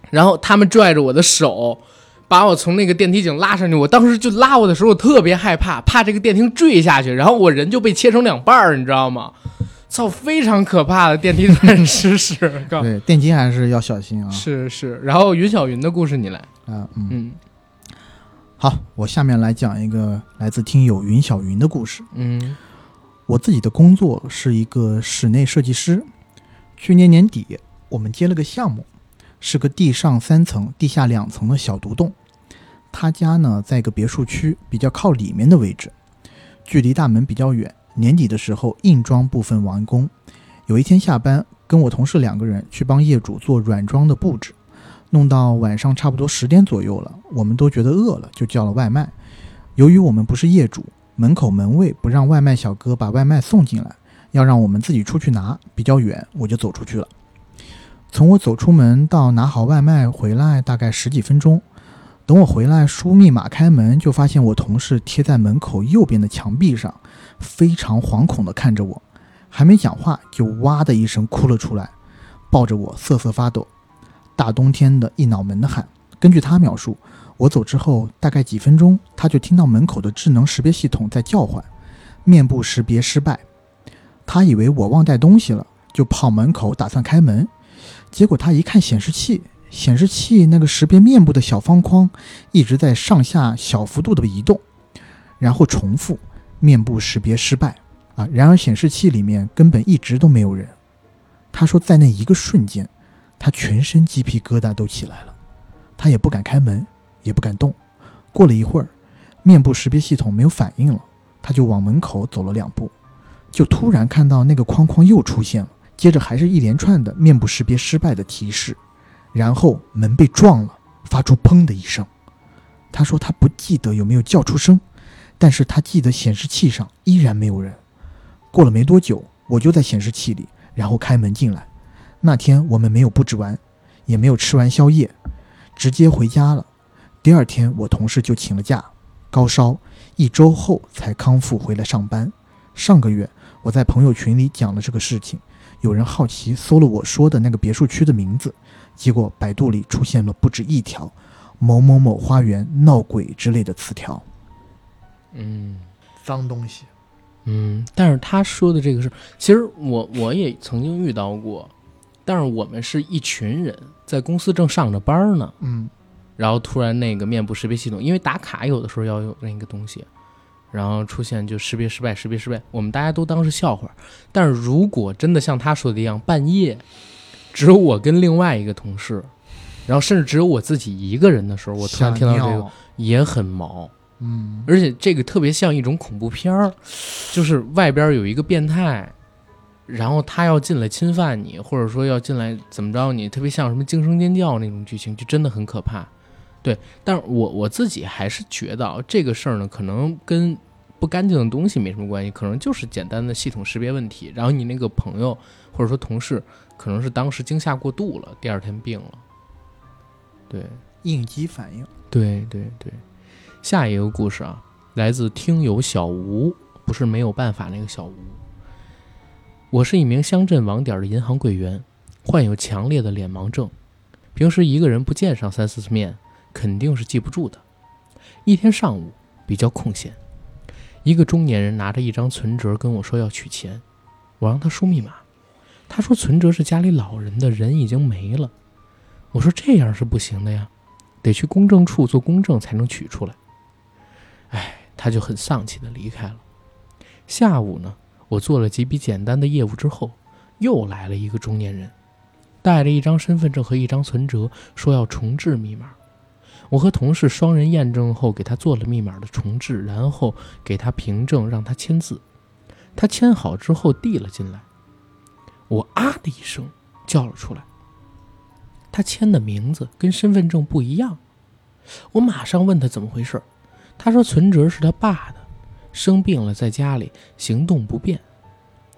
然后他们拽着我的手，把我从那个电梯井拉上去。我当时就拉我的时候，我特别害怕，怕这个电梯坠下去，然后我人就被切成两半儿，你知道吗？操，非常可怕的电梯段失事。告对电梯还是要小心啊。是是。然后云小云的故事你来，啊，嗯，嗯好，我下面来讲一个来自听友云小云的故事。嗯我自己的工作是一个室内设计师。去年年底，我们接了个项目，是个地上三层、地下两层的小独栋。他家呢，在一个别墅区比较靠里面的位置，距离大门比较远。年底的时候，硬装部分完工。有一天下班，跟我同事两个人去帮业主做软装的布置，弄到晚上差不多十点左右了，我们都觉得饿了，就叫了外卖。由于我们不是业主，门口门卫不让外卖小哥把外卖送进来，要让我们自己出去拿，比较远，我就走出去了。从我走出门到拿好外卖回来，大概十几分钟。等我回来输密码开门，就发现我同事贴在门口右边的墙壁上，非常惶恐地看着我，还没讲话就哇的一声哭了出来，抱着我瑟瑟发抖。大冬天的一脑门的汗。根据他描述，我走之后大概几分钟，他就听到门口的智能识别系统在叫唤，面部识别失败。他以为我忘带东西了，就跑门口打算开门，结果他一看显示器，显示器那个识别面部的小方框一直在上下小幅度的移动，然后重复面部识别失败啊！然而显示器里面根本一直都没有人。他说，在那一个瞬间，他全身鸡皮疙瘩都起来了，他也不敢开门，也不敢动。过了一会儿，面部识别系统没有反应了，他就往门口走了两步，就突然看到那个框框又出现了，接着还是一连串的面部识别失败的提示，然后门被撞了，发出砰的一声。他说他不记得有没有叫出声，但是他记得显示器上依然没有人。过了没多久，我就在显示器里，然后开门进来。那天我们没有布置完，也没有吃完宵夜，直接回家了。第二天我同事就请了假，高烧，一周后才康复回来上班。上个月我在朋友群里讲了这个事情，有人好奇搜了我说的那个别墅区的名字，结果百度里出现了不止一条“某某某花园闹鬼”之类的词条。嗯脏东西。嗯，但是他说的这个是，其实我我也曾经遇到过，但是我们是一群人在公司正上着班呢，嗯然后突然那个面部识别系统，因为打卡有的时候要有那个东西，然后出现就识别失败，识别失败，我们大家都当是笑话。但是如果真的像他说的一样，半夜只有我跟另外一个同事，然后甚至只有我自己一个人的时候，我突然听到这个，也很毛。嗯而且这个特别像一种恐怖片儿，就是外边有一个变态，然后他要进来侵犯你，或者说要进来怎么着你，特别像什么惊声尖叫那种剧情，就真的很可怕。对，但是我我自己还是觉得啊这个事儿呢，可能跟不干净的东西没什么关系，可能就是简单的系统识别问题。然后你那个朋友或者说同事，可能是当时惊吓过度了，第二天病了。对，应激反应。对对对，下一个故事啊，来自听友小吴，不是没有办法那个小吴。我是一名乡镇网点的银行柜员，患有强烈的脸盲症，平时一个人不见上三四次面，肯定是记不住的。一天上午比较空闲，一个中年人拿着一张存折跟我说要取钱，我让他输密码，他说存折是家里老人的，人已经没了。我说这样是不行的呀。得去公证处做公证才能取出来。哎，他就很丧气的离开了。下午呢，我做了几笔简单的业务之后，又来了一个中年人，带着一张身份证和一张存折，说要重置密码。我和同事双人验证后，给他做了密码的重置，然后给他凭证，让他签字。他签好之后递了进来，我啊的一声叫了出来。他签的名字跟身份证不一样，我马上问他怎么回事，他说存折是他爸的，生病了在家里行动不便。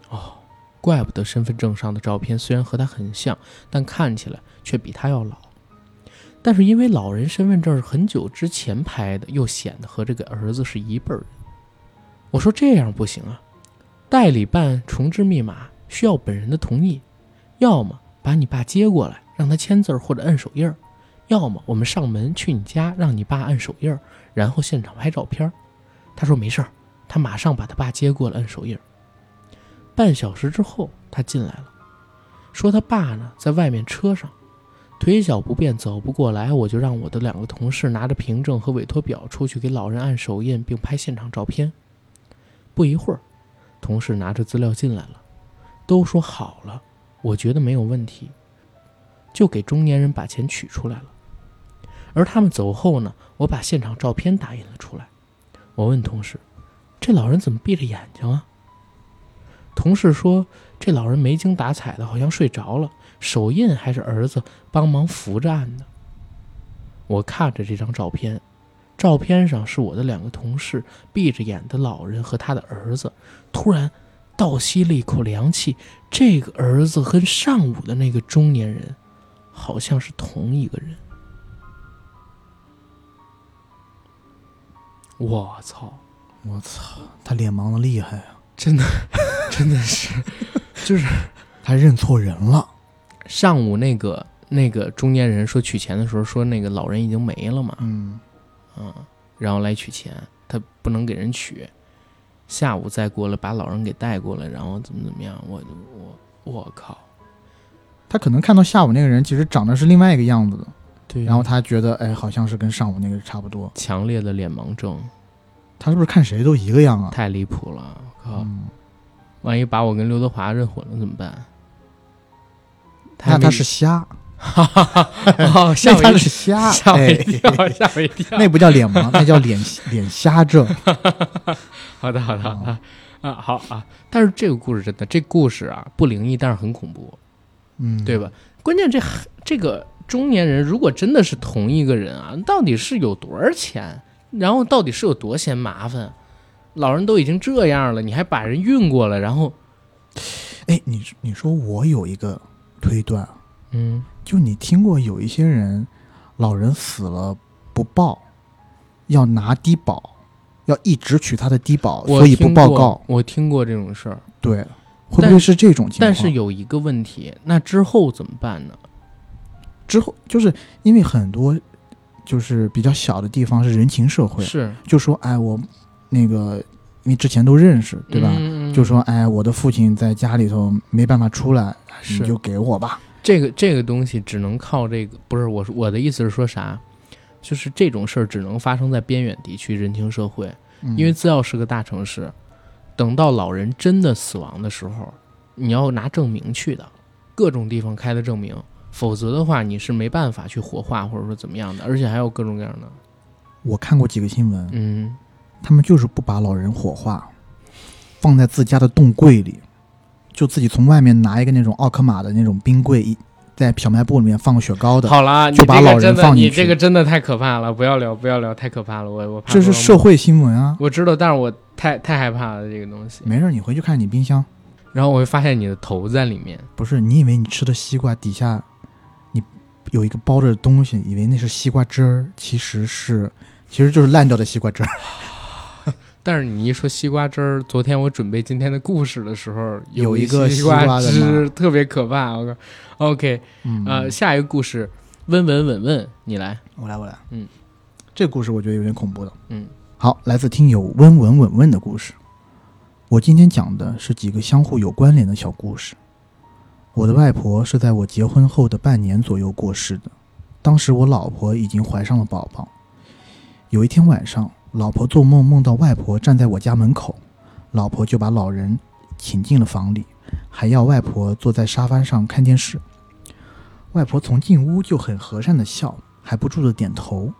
哦，怪不得身份证上的照片虽然和他很像，但看起来却比他要老。但是因为老人身份证是很久之前拍的，又显得和这个儿子是一辈儿人。我说这样不行啊，代理办重置密码需要本人的同意，要么把你爸接过来。让他签字或者摁手印儿，要么我们上门去你家，让你爸摁手印儿，然后现场拍照片儿。他说没事儿，他马上把他爸接过来摁手印儿。半小时之后，他进来了，说他爸呢在外面车上，腿脚不便走不过来，我就让我的两个同事拿着凭证和委托表出去给老人按手印，并拍现场照片。不一会儿，同事拿着资料进来了，都说好了，我觉得没有问题。就给中年人把钱取出来了，而他们走后呢，我把现场照片打印了出来。我问同事：“这老人怎么闭着眼睛啊？”同事说：“这老人没精打采的，好像睡着了，手印还是儿子帮忙扶着按的。”我看着这张照片，照片上是我的两个同事闭着眼的老人和他的儿子，突然倒吸了一口凉气。这个儿子跟上午的那个中年人。好像是同一个人，我操！我操，他脸盲的厉害啊！真的，真的是，就是他认错人了。上午那个那个中年人说取钱的时候说那个老人已经没了嘛，嗯，嗯，然后来取钱，他不能给人取，下午再过来把老人给带过来，然后怎么怎么样，我我我靠！他可能看到下午那个人其实长得是另外一个样子的，对，然后他觉得哎，好像是跟上午那个差不多。强烈的脸盲症他是不是看谁都一个样啊？太离谱了，我靠！嗯，万一把我跟刘德华认混了怎么办？那他是瞎，哦，吓那他我一是瞎，吓我一哎，跳，吓我一跳。那不叫脸盲，那叫脸脸瞎症。好的，好的，好的啊，好啊。但是这个故事真的，这故事啊不灵异，但是很恐怖，嗯，对吧？关键这这个中年人如果真的是同一个人啊，到底是有多少钱？然后到底是有多嫌麻烦？老人都已经这样了，你还把人运过来，然后哎，你你说我有一个推断，嗯，就你听过有一些人，老人死了不报，要拿低保，要一直取他的低保，所以不报告。我听过这种事儿。对，会不会是这种情况？但是有一个问题，那之后怎么办呢？之后就是因为很多就是比较小的地方是人情社会，是就说哎我那个因为之前都认识，对吧？嗯就说哎，我的父亲在家里头没办法出来，你就给我吧。这个这个东西只能靠这个，不是我我的意思是说啥？就是这种事儿只能发生在边远地区人情社会，嗯。因为资料是个大城市，等到老人真的死亡的时候，你要拿证明去的，各种地方开的证明，否则的话你是没办法去火化或者说怎么样的，而且还有各种各样的，我看过几个新闻，嗯，他们就是不把老人火化，放在自家的冻柜里，就自己从外面拿一个那种奥克玛的那种冰柜，一在小卖部里面放个雪糕的。好了，你就把老人这个真的，放进去你这个真的太可怕了，不要聊，不要聊，太可怕了，我我怕这是社会新闻啊！我知道，但是我太太害怕了这个东西。没事，你回去看你冰箱，然后我会发现你的头在里面，不是你以为你吃的西瓜底下，你有一个包着的东西，以为那是西瓜汁儿，其实是，其实就是烂掉的西瓜汁儿。但是你一说西瓜汁儿，昨天我准备今天的故事的时候，有一个西西瓜的汁，特别可怕。我靠，OK，嗯呃，下一个故事，温文稳问，你来，我来，我来。嗯，这故事我觉得有点恐怖的。嗯，好，来自听友温文稳问的故事。我今天讲的是几个相互有关联的小故事。我的外婆是在我结婚后的半年左右过世的，当时我老婆已经怀上了宝宝。有一天晚上，老婆做梦梦到外婆站在我家门口，老婆就把老人请进了房里，还要外婆坐在沙发上看电视。外婆从进屋就很和善的笑，还不住的点头。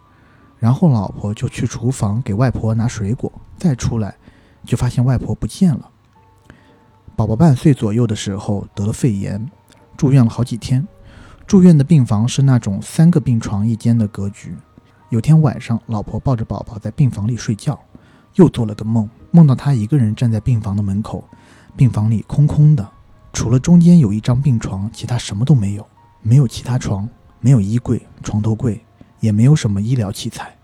然后老婆就去厨房给外婆拿水果，再出来就发现外婆不见了。宝宝半岁左右的时候得了肺炎，住院了好几天。住院的病房是那种三个病床一间的格局。有天晚上，老婆抱着宝宝在病房里睡觉，又做了个梦，梦到她一个人站在病房的门口，病房里空空的，除了中间有一张病床，其他什么都没有，没有其他床，没有衣柜、床头柜，也没有什么医疗器材。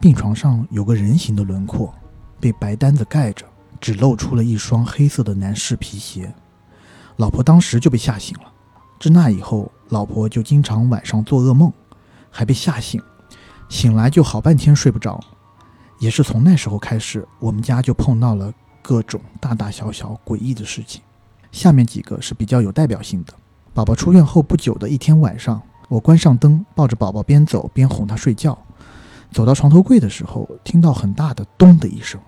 病床上有个人形的轮廓，被白单子盖着，只露出了一双黑色的男士皮鞋。老婆当时就被吓醒了。自那以后，老婆就经常晚上做噩梦，还被吓醒，醒来就好半天睡不着。也是从那时候开始，我们家就碰到了各种大大小小诡异的事情。下面几个是比较有代表性的。宝宝出院后不久的一天晚上，我关上灯，抱着宝宝边走边哄他睡觉。走到床头柜的时候，听到很大的“咚”的一声，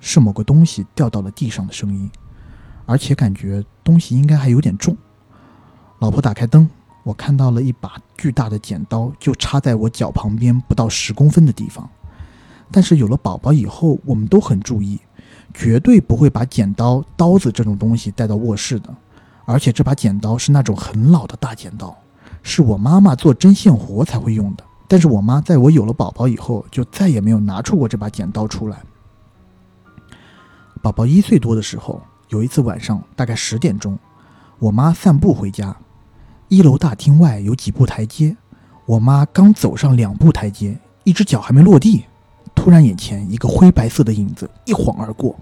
是某个东西掉到了地上的声音，而且感觉东西应该还有点重。老婆打开灯，我看到了一把巨大的剪刀，就插在我脚旁边不到十公分的地方。但是有了宝宝以后，我们都很注意，绝对不会把剪刀、刀子这种东西带到卧室的。而且这把剪刀是那种很老的大剪刀，是我妈妈做针线活才会用的。但是我妈在我有了宝宝以后，就再也没有拿出过这把剪刀出来。宝宝一岁多的时候，有一次晚上大概十点钟，我妈散步回家，一楼大厅外有几步台阶，我妈刚走上两步台阶，一只脚还没落地，突然眼前一个灰白色的影子一晃而过，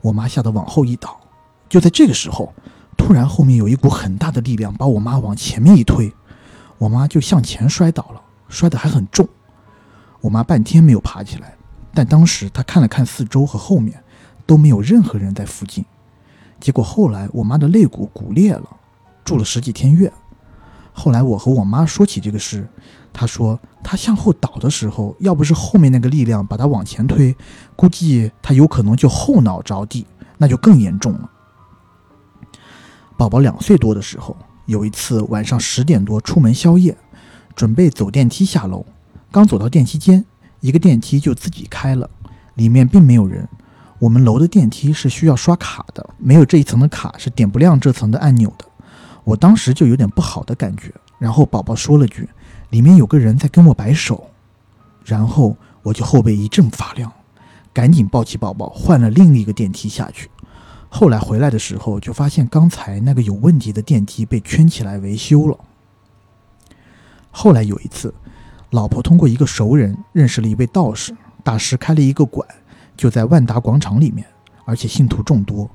我妈吓得往后一倒。就在这个时候，突然后面有一股很大的力量把我妈往前面一推，我妈就向前摔倒了。摔得还很重，我妈半天没有爬起来，但当时她看了看四周和后面，都没有任何人在附近。结果后来我妈的肋骨骨裂了，住了十几天院。后来我和我妈说起这个事，她说她向后倒的时候，要不是后面那个力量把她往前推，估计她有可能就后脑着地，那就更严重了。宝宝两岁多的时候，有一次晚上十点多出门宵夜。准备走电梯下楼，刚走到电梯间，一个电梯就自己开了，里面并没有人。我们楼的电梯是需要刷卡的，没有这一层的卡是点不亮这层的按钮的。我当时就有点不好的感觉，然后宝宝说了句：“里面有个人在跟我摆手。”然后我就后背一阵发凉，赶紧抱起宝宝换了另一个电梯下去。后来回来的时候，就发现刚才那个有问题的电梯被圈起来维修了。后来有一次，老婆通过一个熟人认识了一位道士，大师开了一个馆，就在万达广场里面，而且信徒众多。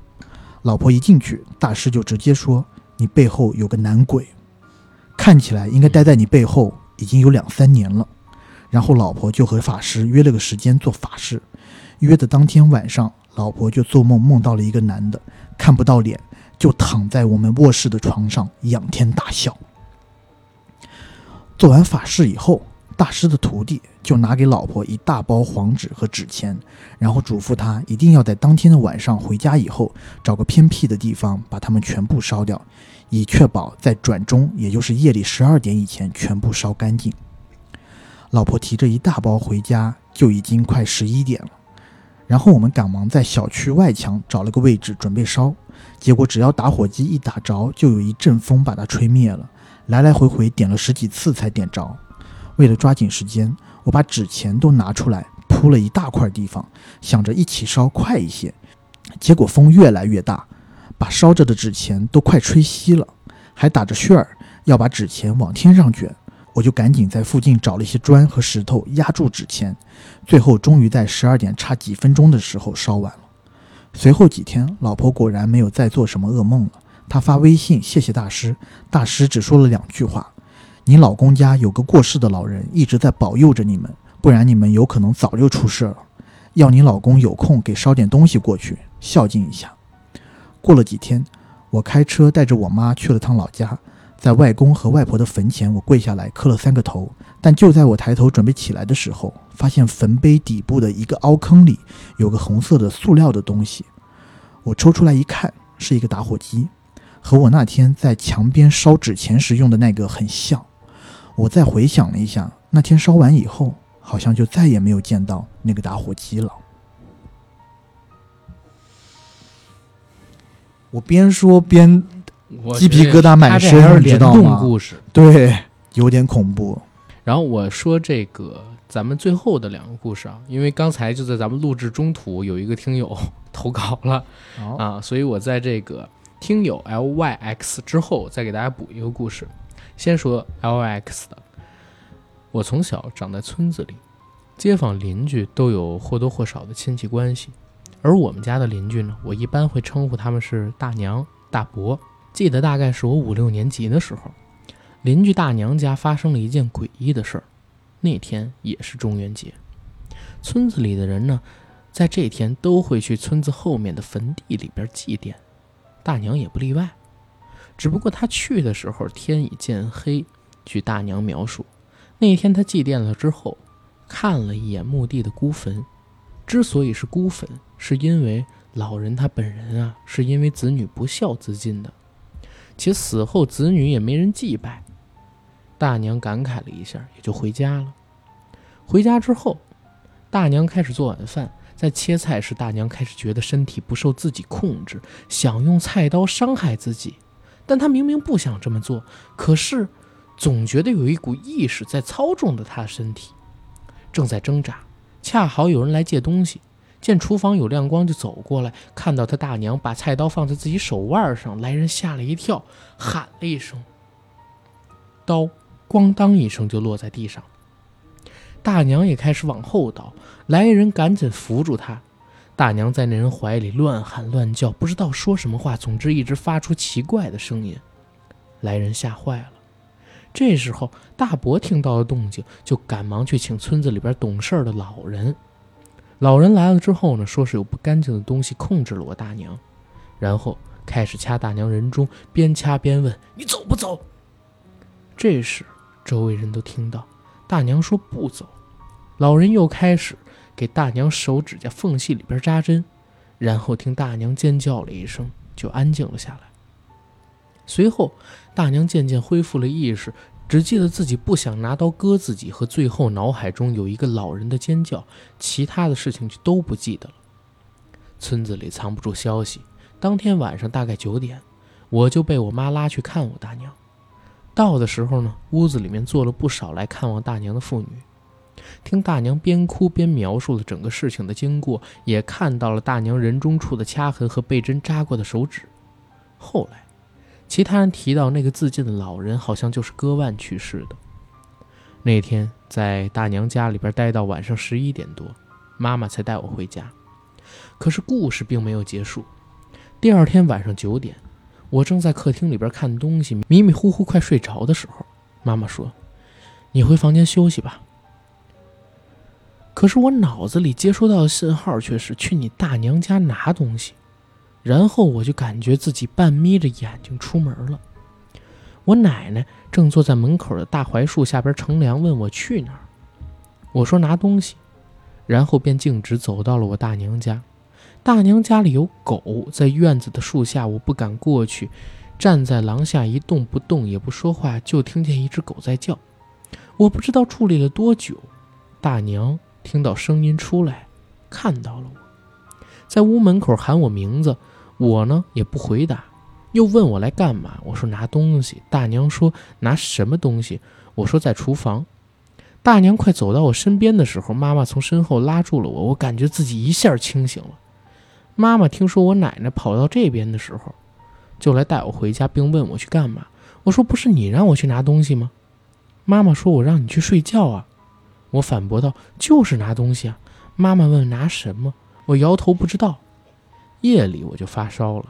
老婆一进去，大师就直接说：“你背后有个男鬼，看起来应该待在你背后已经有两三年了。”然后老婆就和法师约了个时间做法事，约的当天晚上，老婆就做梦梦到了一个男的，看不到脸，就躺在我们卧室的床上仰天大笑。做完法事以后，大师的徒弟就拿给老婆一大包黄纸和纸钱，然后嘱咐他一定要在当天的晚上回家以后，找个偏僻的地方把它们全部烧掉，以确保在转钟，也就是夜里十二点以前全部烧干净。老婆提着一大包回家，就已经快十一点了。然后我们赶忙在小区外墙找了个位置准备烧，结果只要打火机一打着，就有一阵风把它吹灭了。来来回回点了十几次才点着。为了抓紧时间，我把纸钱都拿出来铺了一大块地方，想着一起烧快一些。结果风越来越大，把烧着的纸钱都快吹熄了，还打着旋儿要把纸钱往天上卷。我就赶紧在附近找了一些砖和石头压住纸钱，最后终于在十二点差几分钟的时候烧完了。随后几天，老婆果然没有再做什么噩梦了。她发微信谢谢大师，大师只说了两句话：“你老公家有个过世的老人一直在保佑着你们，不然你们有可能早就出事了。要你老公有空给烧点东西过去，孝敬一下。”过了几天，我开车带着我妈去了趟老家。在外公和外婆的坟前，我跪下来磕了三个头。但就在我抬头准备起来的时候，发现坟碑底部的一个凹坑里有个红色的塑料的东西。我抽出来一看，是一个打火机，和我那天在墙边烧纸钱时用的那个很像。我再回想了一下，那天烧完以后，好像就再也没有见到那个打火机了。我边说边。鸡皮疙瘩满身，你知道吗？故事对，有点恐怖。然后我说这个咱们最后的两个故事啊，因为刚才就在咱们录制中途有一个听友 投稿了啊，所以我在这个听友 L Y X 之后再给大家补一个故事。先说 L Y X 的，我从小长在村子里，街坊邻居都有或多或少的亲戚关系，而我们家的邻居呢，我一般会称呼他们是大娘、大伯。记得大概是我五六年级的时候，邻居大娘家发生了一件诡异的事儿。那天也是中元节，村子里的人呢，在这天都会去村子后面的坟地里边祭奠，大娘也不例外。只不过她去的时候天已渐黑。据大娘描述，那天她祭奠了之后，看了一眼墓地的孤坟。之所以是孤坟，是因为老人他本人啊，是因为子女不孝自尽的。且死后子女也没人祭拜，大娘感慨了一下，也就回家了。回家之后，大娘开始做晚饭，在切菜时，大娘开始觉得身体不受自己控制，想用菜刀伤害自己。但她明明不想这么做，可是总觉得有一股意识在操纵着她的身体，正在挣扎。恰好有人来借东西。见厨房有亮光，就走过来，看到他大娘把菜刀放在自己手腕上，来人吓了一跳，喊了一声，刀咣当一声就落在地上。大娘也开始往后倒，来人赶紧扶住她。大娘在那人怀里乱喊乱叫，不知道说什么话，总之一直发出奇怪的声音。来人吓坏了。这时候大伯听到了动静，就赶忙去请村子里边懂事的老人。老人来了之后呢，说是有不干净的东西控制了我大娘，然后开始掐大娘人中，边掐边问：“你走不走？”这时周围人都听到大娘说不走，老人又开始给大娘手指甲缝隙里边扎针，然后听大娘尖叫了一声，就安静了下来。随后，大娘渐渐恢复了意识。只记得自己不想拿刀割自己，和最后脑海中有一个老人的尖叫，其他的事情就都不记得了。村子里藏不住消息，当天晚上大概九点，我就被我妈拉去看我大娘。到的时候呢，屋子里面坐了不少来看望大娘的妇女，听大娘边哭边描述了整个事情的经过，也看到了大娘人中处的掐痕和被针扎过的手指。后来。其他人提到那个自尽的老人，好像就是割腕去世的。那天在大娘家里边待到晚上十一点多，妈妈才带我回家。可是故事并没有结束。第二天晚上九点，我正在客厅里边看东西，迷迷糊糊快睡着的时候，妈妈说：“你回房间休息吧。”可是我脑子里接收到的信号却是去你大娘家拿东西，然后我就感觉自己半眯着眼睛出门了。我奶奶正坐在门口的大槐树下边乘凉，问我去哪儿。我说拿东西，然后便径直走到了我大娘家。大娘家里有狗，在院子的树下，我不敢过去，站在廊下一动不动，也不说话，就听见一只狗在叫。我不知道矗立了多久，大娘听到声音出来，看到了我，在屋门口喊我名字，我呢也不回答，又问我来干嘛，我说拿东西。大娘说拿什么东西？我说在厨房。大娘快走到我身边的时候，妈妈从身后拉住了我，我感觉自己一下清醒了。妈妈听说我奶奶跑到这边的时候，就来带我回家，并问我去干嘛。我说不是你让我去拿东西吗？妈妈说我让你去睡觉啊。我反驳道就是拿东西啊。妈妈问拿什么，我摇头不知道。夜里我就发烧了，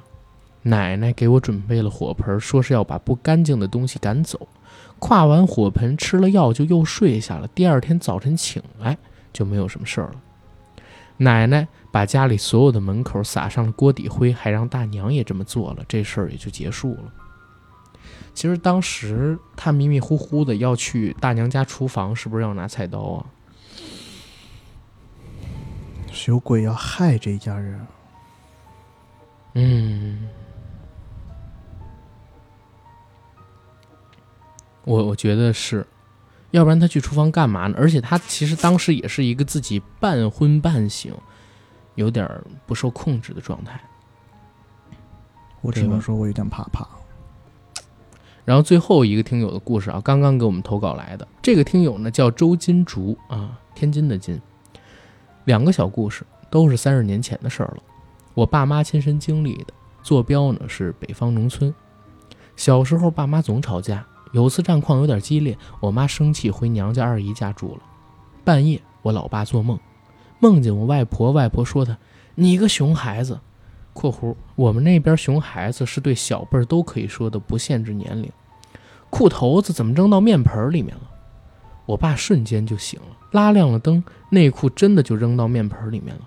奶奶给我准备了火盆，说是要把不干净的东西赶走。跨完火盆，吃了药就又睡下了。第二天早晨醒来就没有什么事儿了。奶奶。把家里所有的门口撒上了锅底灰，还让大娘也这么做了，这事儿也就结束了。其实当时他迷迷糊糊的要去大娘家厨房，是不是要拿菜刀啊？是有鬼要害这一家人？啊嗯，我我觉得是，要不然他去厨房干嘛呢？而且他其实当时也是一个自己半昏半醒。有点不受控制的状态，我只能说，我有点怕怕。然后最后一个听友的故事啊，刚刚给我们投稿来的这个听友呢叫周金竹啊，天津的金。两个小故事都是三十年前的事儿了，我爸妈亲身经历的。坐标呢是北方农村。小时候爸妈总吵架，有次战况有点激烈，我妈生气回娘家二姨家住了。半夜我老爸做梦。梦见我外婆，外婆说他：“你个熊孩子。”（括弧我们那边熊孩子是对小辈都可以说的，不限制年龄。）裤头子怎么扔到面盆里面了？我爸瞬间就醒了，拉亮了灯，内裤真的就扔到面盆里面了，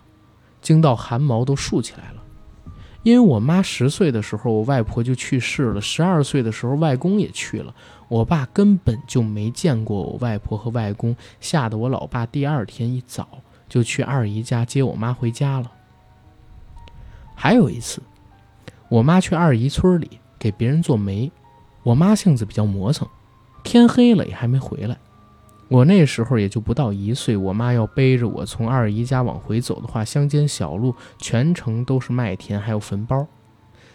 惊到汗毛都竖起来了。因为我妈十岁的时候，我外婆就去世了；十二岁的时候，外公也去了。我爸根本就没见过我外婆和外公，吓得我老爸第二天一早。就去二姨家接我妈回家了。还有一次，我妈去二姨村里给别人做媒，我妈性子比较磨蹭，天黑了也还没回来。我那时候也就不到一岁，我妈要背着我从二姨家往回走的话，乡间小路全程都是麦田，还有坟包。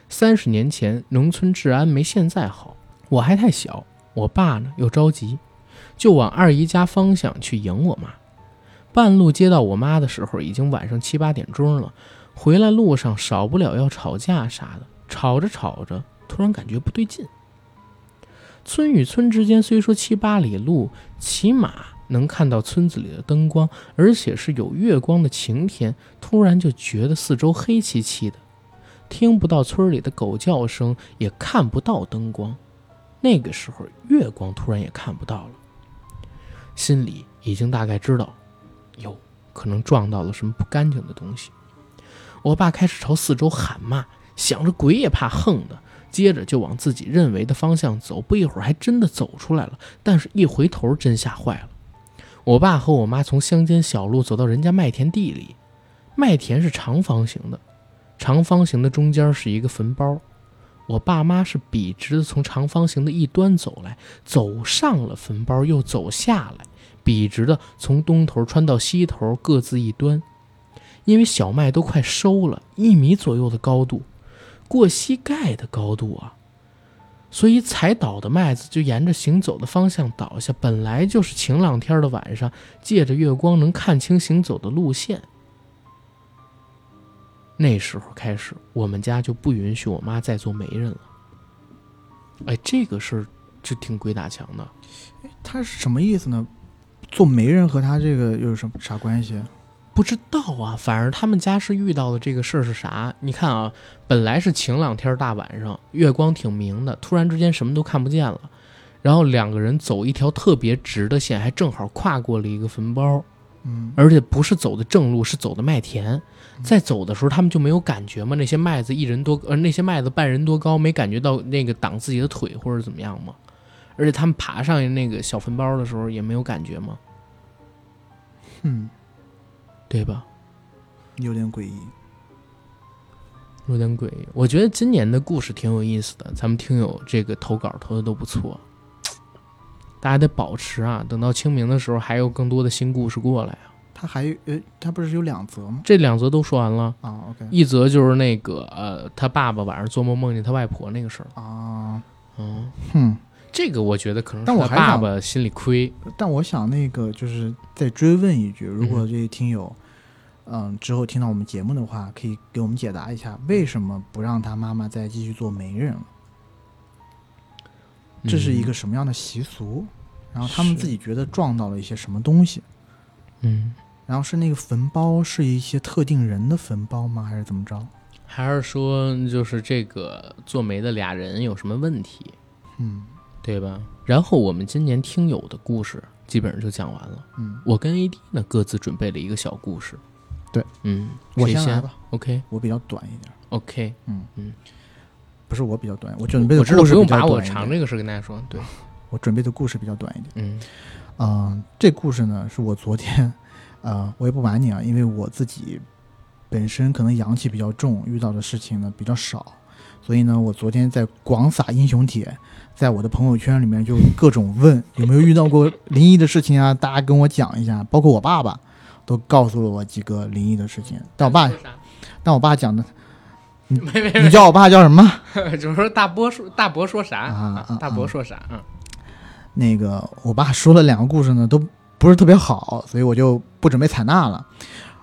三十年前农村治安没现在好，我还太小，我爸呢又着急，就往二姨家方向去迎我妈。半路接到我妈的时候，已经晚上七八点钟了。回来路上少不了要吵架啥的，吵着吵着，突然感觉不对劲。村与村之间虽说七八里路，起码能看到村子里的灯光，而且是有月光的晴天。突然就觉得四周黑漆漆的，听不到村里的狗叫声，也看不到灯光。那个时候月光突然也看不到了，心里已经大概知道。有可能撞到了什么不干净的东西，我爸开始朝四周喊骂，想着鬼也怕横的，接着就往自己认为的方向走，不一会儿还真的走出来了，但是一回头真吓坏了。我爸和我妈从乡间小路走到人家麦田地里，麦田是长方形的，长方形的中间是一个坟包，我爸妈是笔直的从长方形的一端走来，走上了坟包，又走下来。笔直的从东头穿到西头，各自一端。因为小麦都快收了，一米左右的高度，过膝盖的高度啊，所以踩倒的麦子就沿着行走的方向倒下。本来就是晴朗天的晚上，借着月光能看清行走的路线。那时候开始，我们家就不允许我妈再做媒人了。哎，这个事儿就挺鬼打墙的。他是什么意思呢？做媒人和他这个又有什么啥关系？不知道啊，反正他们家是遇到的这个事儿是啥？你看啊，本来是晴朗天大晚上，月光挺明的，突然之间什么都看不见了，然后两个人走一条特别直的线，还正好跨过了一个坟包，嗯而且不是走的正路，是走的麦田。在走的时候，他们就没有感觉吗？那些麦子一人多，呃，那些麦子半人多高，没感觉到那个挡自己的腿或者怎么样吗？而且他们爬上那个小坟包的时候，也没有感觉吗？嗯，对吧？有点诡异。有点诡异。我觉得今年的故事挺有意思的，咱们听友这个投稿投的都不错，大家得保持啊，等到清明的时候还有更多的新故事过来啊。他还有呃，他不是有两则吗？这两则都说完了，啊，OK 一则就是那个呃，他爸爸晚上做梦梦见他外婆那个事儿。啊，嗯，哼。这个我觉得可能他爸爸心里亏。但我想那个就是再追问一句，如果嗯这些听友，嗯，之后听到我们节目的话，可以给我们解答一下，为什么不让他妈妈再继续做媒人了？这是一个什么样的习俗？然后他们自己觉得撞到了一些什么东西？嗯，然后是那个坟包是一些特定人的坟包吗？还是怎么着？还是说就是这个做媒的俩人有什么问题，嗯对吧？然后我们今年听友的故事基本上就讲完了。嗯，我跟 AD 呢各自准备了一个小故事。对，嗯，我先来吧，OK。我比较短一点。OK，嗯。嗯。不是我比较短，我准备的我知道故事比较不用把我。长这个事跟大家说。对，我准备的故事比较短一点。嗯。嗯，这故事呢是我昨天，呃，我也不瞒你啊，因为我自己本身可能阳气比较重，遇到的事情呢比较少，所以呢，我昨天在广撒英雄帖，在我的朋友圈里面就各种问有没有遇到过灵异的事情啊，大家跟我讲一下，包括我爸爸都告诉了我几个灵异的事情，但我爸，但我爸讲的，没没你叫我爸叫什么？没，就是 说大伯说大伯说啥啊啊大伯说啥嗯？那个我爸说了两个故事呢，都不是特别好，所以我就不准备采纳了。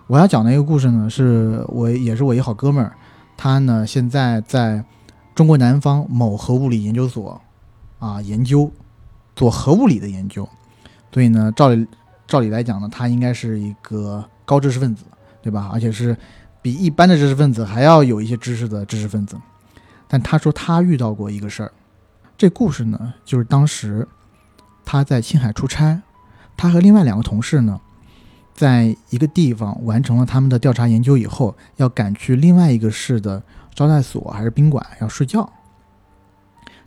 我要讲的一个故事呢，是我也是我一好哥们儿，他呢现在在中国南方某核物理研究所啊研究做核物理的研究，所以呢，照理照理来讲呢，他应该是一个高知识分子，对吧？而且是比一般的知识分子还要有一些知识的知识分子。但他说他遇到过一个事儿，这故事呢，就是当时他在青海出差，他和另外两个同事呢，在一个地方完成了他们的调查研究以后，要赶去另外一个市的招待所还是宾馆要睡觉，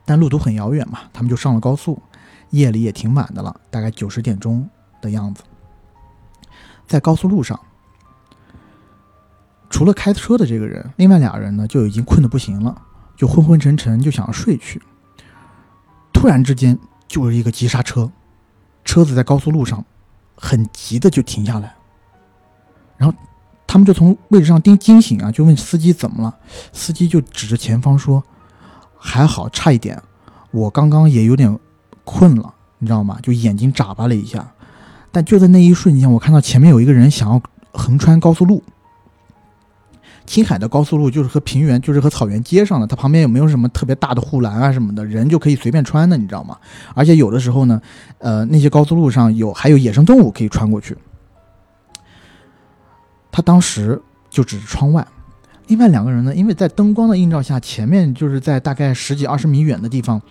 但路途很遥远嘛，他们就上了高速，夜里也挺晚的了，大概九十点钟的样子，在高速路上。除了开车的这个人，另外俩人呢就已经困得不行了，就昏昏沉沉，就想要睡去。突然之间，就是一个急刹车，车子在高速路上很急的就停下来，然后他们就从位置上惊惊醒啊，就问司机怎么了，司机就指着前方说：“还好，差一点，我刚刚也有点困了，你知道吗？就眼睛眨巴了一下，但就在那一瞬间，我看到前面有一个人想要横穿高速路。”青海的高速路就是和平原，就是和草原接上的，它旁边有没有什么特别大的护栏啊什么的，人就可以随便穿的，你知道吗？而且有的时候呢，呃，那些高速路上有还有野生动物可以穿过去。他当时就指着窗外，另外两个人呢，因为在灯光的映照下，前面就是在大概十几二十米远的地方，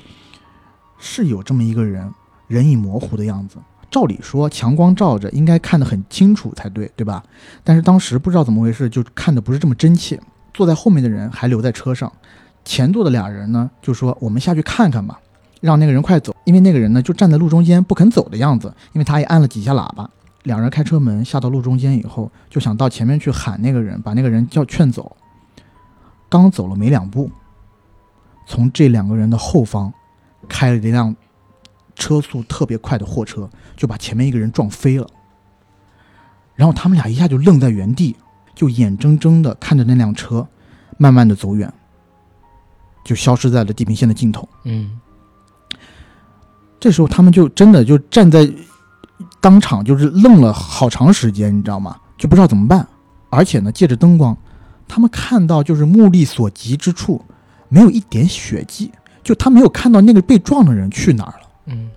是有这么一个人，人影模糊的样子。照理说，强光照着应该看得很清楚才对，对吧？但是当时不知道怎么回事，就看的不是这么真切。坐在后面的人还留在车上，前座的俩人呢就说：“我们下去看看吧，让那个人快走。”因为那个人呢就站在路中间不肯走的样子，因为他也按了几下喇叭。两人开车门下到路中间以后，就想到前面去喊那个人，把那个人叫劝走。刚走了没两步，从这两个人的后方开了一辆车速特别快的货车，就把前面一个人撞飞了。然后他们俩一下就愣在原地，就眼睁睁的看着那辆车慢慢的走远，就消失在了地平线的尽头。嗯这时候他们就真的就站在当场，就是愣了好长时间，你知道吗？就不知道怎么办。而且呢，借着灯光，他们看到就是目力所及之处，没有一点血迹，就他没有看到那个被撞的人去哪儿了。嗯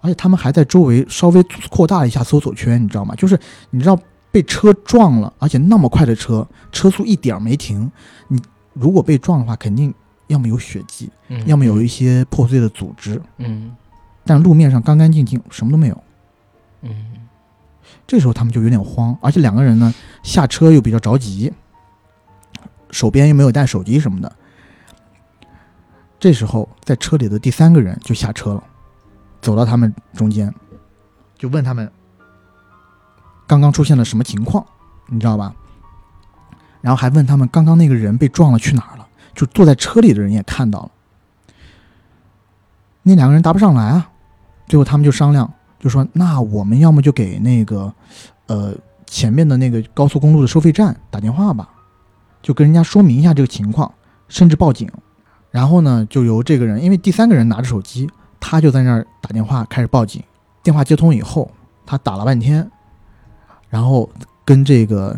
而且他们还在周围稍微扩大了一下搜索圈，你知道吗？就是你知道被车撞了，而且那么快的车，车速一点没停，你如果被撞的话，肯定要么有血迹，嗯，要么有一些破碎的组织，嗯但路面上干干净净，什么都没有。嗯，这时候他们就有点慌，而且两个人呢下车又比较着急，手边又没有带手机什么的。这时候在车里的第三个人就下车了，走到他们中间，就问他们刚刚出现了什么情况，你知道吧？然后还问他们刚刚那个人被撞了去哪儿了，就坐在车里的人也看到了。那两个人答不上来啊，最后他们就商量，就说那我们要么就给那个，呃，前面的那个高速公路的收费站打电话吧，就跟人家说明一下这个情况，甚至报警。然后呢，就由这个人，因为第三个人拿着手机，他就在那儿打电话开始报警。电话接通以后，他打了半天，然后跟这个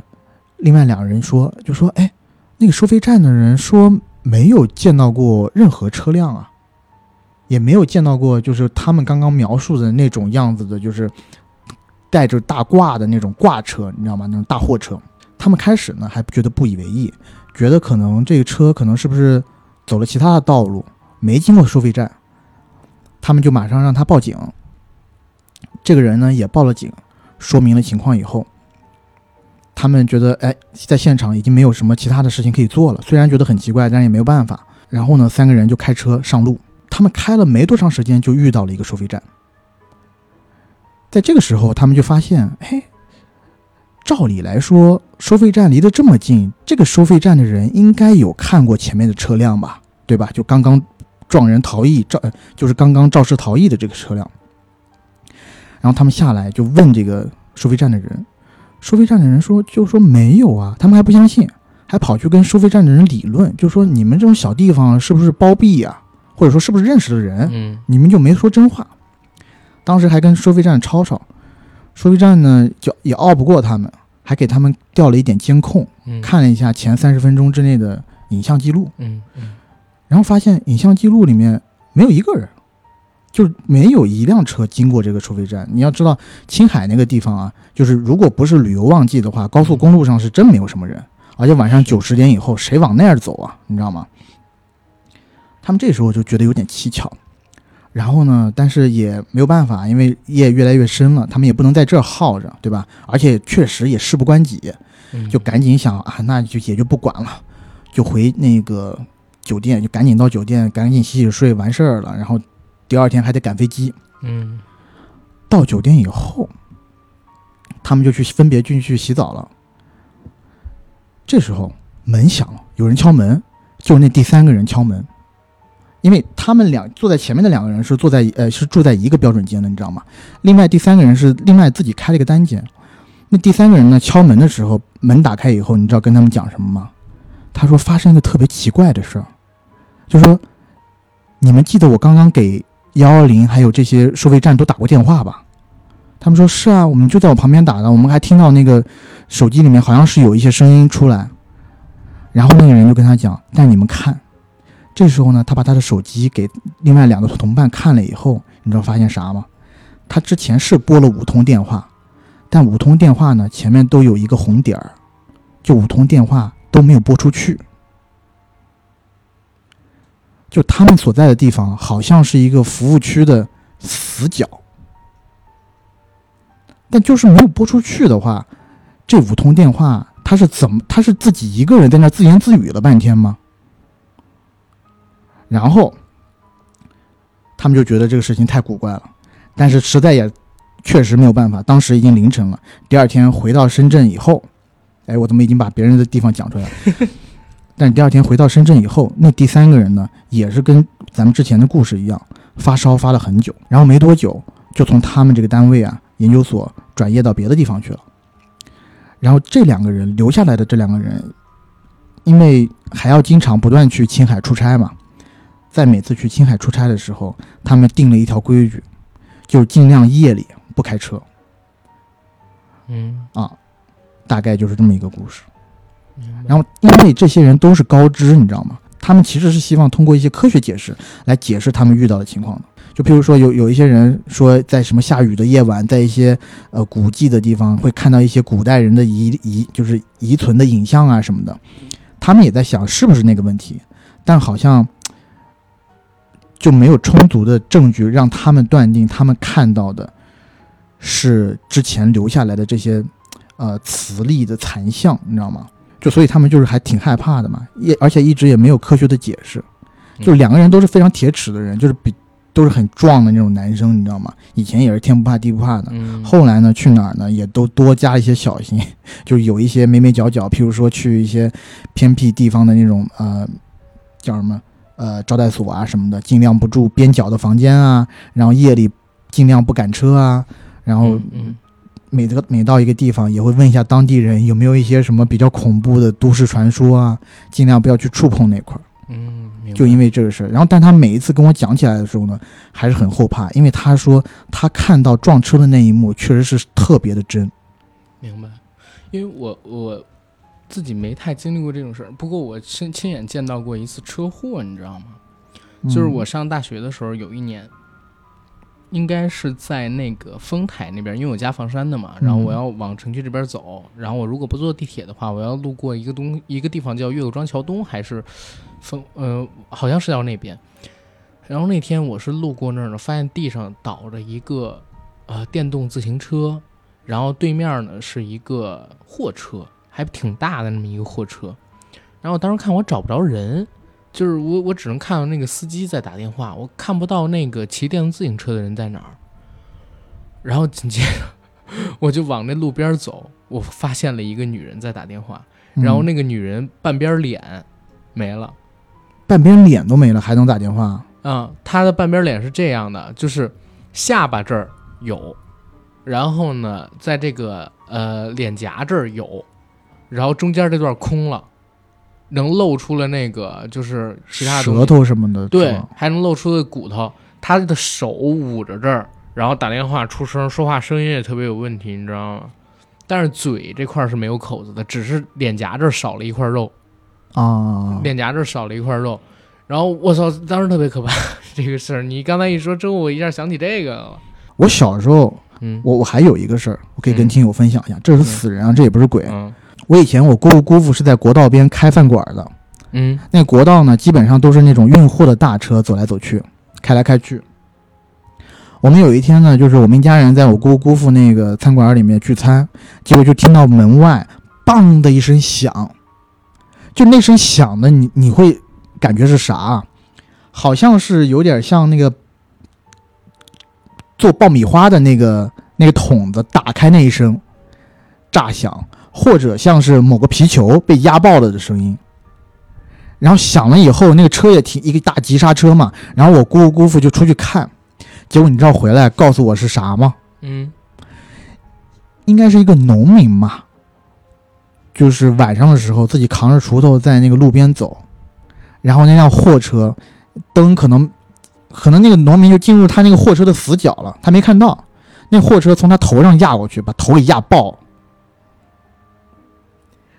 另外两个人说，就说：“哎，那个收费站的人说没有见到过任何车辆啊。”也没有见到过，就是他们刚刚描述的那种样子的，就是带着大挂的那种挂车，你知道吗？那种大货车。他们开始呢还觉得不以为意，觉得可能这个车可能是不是走了其他的道路，没经过收费站。他们就马上让他报警。这个人呢也报了警，说明了情况以后，他们觉得哎，在现场已经没有什么其他的事情可以做了。虽然觉得很奇怪，但是也没有办法。然后呢，三个人就开车上路。他们开了没多长时间，就遇到了一个收费站。在这个时候，他们就发现，嘿，照理来说，收费站离得这么近，这个收费站的人应该有看过前面的车辆吧，对吧？就刚刚撞人逃逸，肇就是刚刚肇事逃逸的这个车辆。然后他们下来就问这个收费站的人，收费站的人说，就说没有啊，他们还不相信，还跑去跟收费站的人理论，就说你们这种小地方是不是包庇呀？或者说是不是认识的人？嗯，你们就没说真话。当时还跟收费站吵吵，收费站呢就也拗不过他们，还给他们调了一点监控，看了一下前三十分钟之内的影像记录。嗯嗯，然后发现影像记录里面没有一个人，就没有一辆车经过这个收费站。你要知道，青海那个地方啊，就是如果不是旅游旺季的话，高速公路上是真没有什么人，而且晚上九十点以后，谁往那儿走啊？你知道吗？他们这时候就觉得有点蹊跷，然后呢，但是也没有办法，因为夜越来越深了，他们也不能在这儿耗着，对吧？而且确实也事不关己，就赶紧想啊，那就也就不管了，就回那个酒店，就赶紧到酒店，赶紧洗洗睡，完事儿了。然后第二天还得赶飞机。嗯，到酒店以后，他们就去分别进去洗澡了。这时候门响了，有人敲门，就是那第三个人敲门。因为他们俩坐在前面的两个人是坐在呃是住在一个标准间的，你知道吗？另外第三个人是另外自己开了一个单间。那第三个人呢敲门的时候，门打开以后，你知道跟他们讲什么吗？他说发生一个特别奇怪的事儿，就说你们记得我刚刚给幺二零还有这些收费站都打过电话吧？他们说是啊，我们就在我旁边打的，我们还听到那个手机里面好像是有一些声音出来。然后那个人就跟他讲，但你们看。这时候呢，他把他的手机给另外两个同伴看了以后，你知道发现啥吗？他之前是拨了五通电话，但五通电话呢前面都有一个红点儿，就五通电话都没有拨出去。就他们所在的地方好像是一个服务区的死角，但就是没有拨出去的话，这五通电话他是怎么？他是自己一个人在那自言自语了半天吗？然后，他们就觉得这个事情太古怪了，但是实在也确实没有办法。当时已经凌晨了，第二天回到深圳以后，哎，我怎么已经把别人的地方讲出来了？但第二天回到深圳以后，那第三个人呢，也是跟咱们之前的故事一样，发烧发了很久，然后没多久就从他们这个单位啊研究所转业到别的地方去了。然后这两个人留下来的这两个人，因为还要经常不断去青海出差嘛。在每次去青海出差的时候，他们定了一条规矩，就是尽量夜里不开车。嗯啊，大概就是这么一个故事。然后，因为这些人都是高知，你知道吗？他们其实是希望通过一些科学解释来解释他们遇到的情况的。就譬如说，有有一些人说，在什么下雨的夜晚，在一些呃古迹的地方会看到一些古代人的遗遗，就是遗存的影像啊什么的。他们也在想是不是那个问题，但好像。就没有充足的证据让他们断定他们看到的是之前留下来的这些呃磁力的残像，你知道吗？就所以他们就是还挺害怕的嘛，也而且一直也没有科学的解释，就两个人都是非常铁齿的人，就是比都是很壮的那种男生，你知道吗？以前也是天不怕地不怕的，嗯，后来呢，去哪儿呢，也都多加一些小心，就是有一些眉眉角角，譬如说去一些偏僻地方的那种呃，叫什么呃招待所啊什么的，尽量不住边角的房间啊，然后夜里尽量不赶车啊，然后嗯嗯每个每到一个地方也会问一下当地人有没有一些什么比较恐怖的都市传说啊，尽量不要去触碰那块儿。嗯，就因为这个事儿，然后但他每一次跟我讲起来的时候呢，还是很后怕，因为他说他看到撞车的那一幕确实是特别的真。明白，因为我我自己没太经历过这种事儿，不过我亲亲眼见到过一次车祸，你知道吗？就是我上大学的时候，有一年，应该是在那个丰台那边，因为我家房山的嘛，然后我要往城区这边走，然后我如果不坐地铁的话，我要路过一个东一个地方叫岳各庄桥东，还是丰呃，好像是到那边。然后那天我是路过那儿呢，发现地上倒着一个呃电动自行车，然后对面呢是一个货车，还挺大的那么一个货车。然后我当时看我找不着人，就是我我只能看到那个司机在打电话，我看不到那个骑电动自行车的人在哪儿。然后紧接着我就往那路边走，我发现了一个女人在打电话，然后嗯那个女人半边脸没了。半边脸都没了，还能打电话？嗯，她的半边脸是这样的，就是下巴这儿有，然后呢，在这个呃脸颊这儿有，然后中间这段空了，能露出了那个就是其他的舌头什么的，对，还能露出的骨头。他的手捂着这儿，然后打电话出声，说话声音也特别有问题，你知道吗？但是嘴这块儿是没有口子的，只是脸颊这儿少了一块肉，啊，脸颊这儿少了一块肉。然后我操，当时特别可怕 这个事儿。你刚才一说之后，我一下想起这个了。我小时候，嗯，我我还有一个事儿，我可以跟嗯听友分享一下，这是死人啊，这也不是鬼。嗯我以前我姑姑姑父是在国道边开饭馆的，嗯那国道呢，基本上都是那种运货的大车走来走去，开来开去。我们有一天呢，就是我们一家人在我姑姑姑父那个餐馆里面聚餐，结果就听到门外“梆”的一声响，就那声响的，你你会感觉是啥啊？好像是有点像那个做爆米花的那个那个桶子打开那一声炸响，或者像是某个皮球被压爆了的声音。然后响了以后，那个车也停，一个大急刹车嘛。然后我姑姑姑父就出去看，结果你知道回来告诉我是啥吗？嗯应该是一个农民吧，就是晚上的时候自己扛着锄头在那个路边走，然后那辆货车灯可能可能那个农民就进入他那个货车的死角了，他没看到，那货车从他头上压过去，把头给压爆了，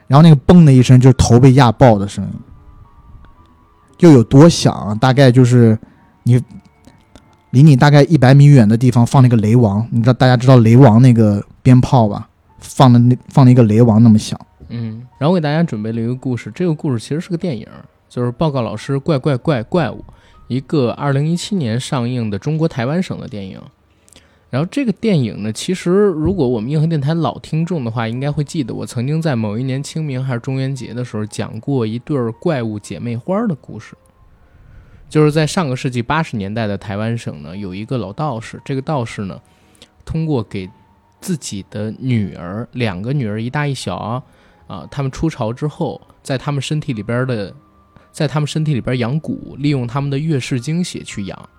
然后那个嘣的一声就是头被压爆的声音，又有多响啊？大概就是你离你大概一百米远的地方放那个雷王，你知道大家知道雷王那个鞭炮吧？放的那放了一个雷王那么响。嗯。然后我给大家准备了一个故事，这个故事其实是个电影，就是《报告老师怪怪怪怪物》，一个二零一七年上映的中国台湾省的电影。然后这个电影呢，其实如果我们硬核电台老听众的话，应该会记得我曾经在某一年清明还是中元节的时候讲过一对儿怪物姐妹花的故事。就是在上个世纪八十年代的台湾省呢，有一个老道士，这个道士呢，通过给自己的女儿，两个女儿一大一小啊，啊，他们出巢之后，在他们身体里边的，在他们身体里边养蛊，利用他们的月事精血去养，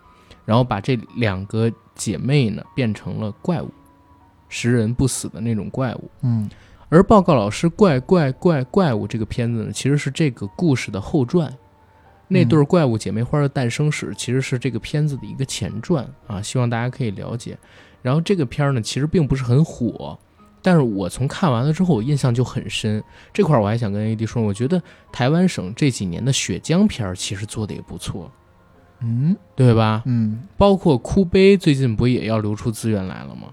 然后把这两个姐妹呢变成了怪物，食人不死的那种怪物。嗯而报告老师怪怪怪怪物这个片子呢，其实是这个故事的后传。那对儿怪物姐妹花的诞生史其实是这个片子的一个前传啊，希望大家可以了解。然后这个片儿呢，其实并不是很火，但是我从看完了之后，我印象就很深。这块儿我还想跟 AD 说，我觉得台湾省这几年的血浆片儿其实做的也不错，嗯对吧？嗯，包括哭悲最近不也要流出资源来了吗？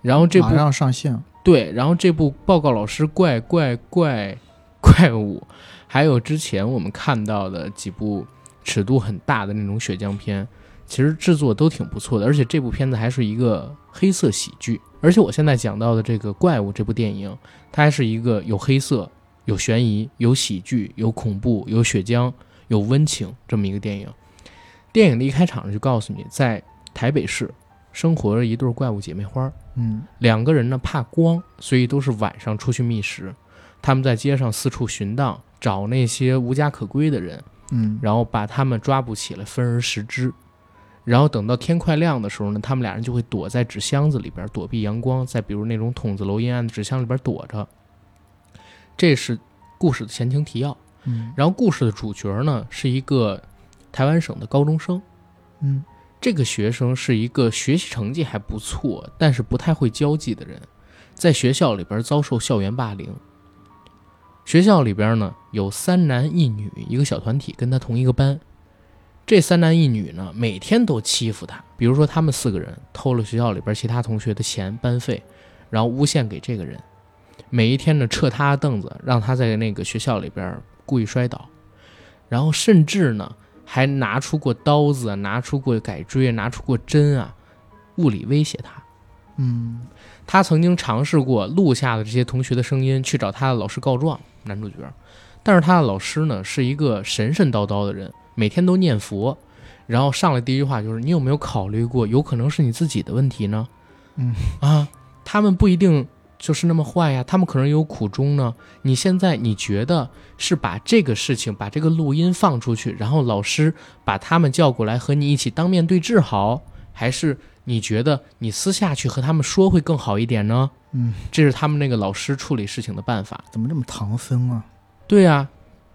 然后这部马上上线。对，然后这部报告老师怪怪怪怪物，还有之前我们看到的几部尺度很大的那种血浆片，其实制作都挺不错的，而且这部片子还是一个黑色喜剧。而且我现在讲到的这个怪物这部电影，它还是一个有黑色、有悬疑、有喜剧、有恐怖、有血浆、有温情这么一个电影。电影的一开场就告诉你，在台北市生活着一对怪物姐妹花，嗯两个人呢怕光，所以都是晚上出去觅食。他们在街上四处寻荡，找那些无家可归的人，嗯然后把他们抓捕起来，分而食之。然后等到天快亮的时候呢，他们俩人就会躲在纸箱子里边躲避阳光，再比如那种筒子楼阴暗的纸箱里边躲着。这是故事的前情提要。嗯然后故事的主角呢是一个台湾省的高中生，嗯这个学生是一个学习成绩还不错，但是不太会交际的人，在学校里边遭受校园霸凌。学校里边呢有三男一女一个小团体，跟他同一个班。这三男一女呢每天都欺负他，比如说他们四个人偷了学校里边其他同学的钱班费，然后诬陷给这个人，每一天呢撤他的凳子，让他在那个学校里边故意摔倒，然后甚至呢还拿出过刀子啊，拿出过改锥，拿出过针啊，物理威胁他。嗯他曾经尝试过录下了这些同学的声音，去找他的老师告状。男主角，但是他的老师呢是一个神神叨叨的人，每天都念佛，然后上来第一句话就是：“你有没有考虑过，有可能是你自己的问题呢？”嗯啊，他们不一定就是那么坏呀，他们可能有苦衷呢。你现在你觉得是把这个事情，把这个录音放出去，然后老师把他们叫过来和你一起当面对质好，还是你觉得你私下去和他们说会更好一点呢？嗯，这是他们那个老师处理事情的办法。怎么这么唐僧啊？对呀、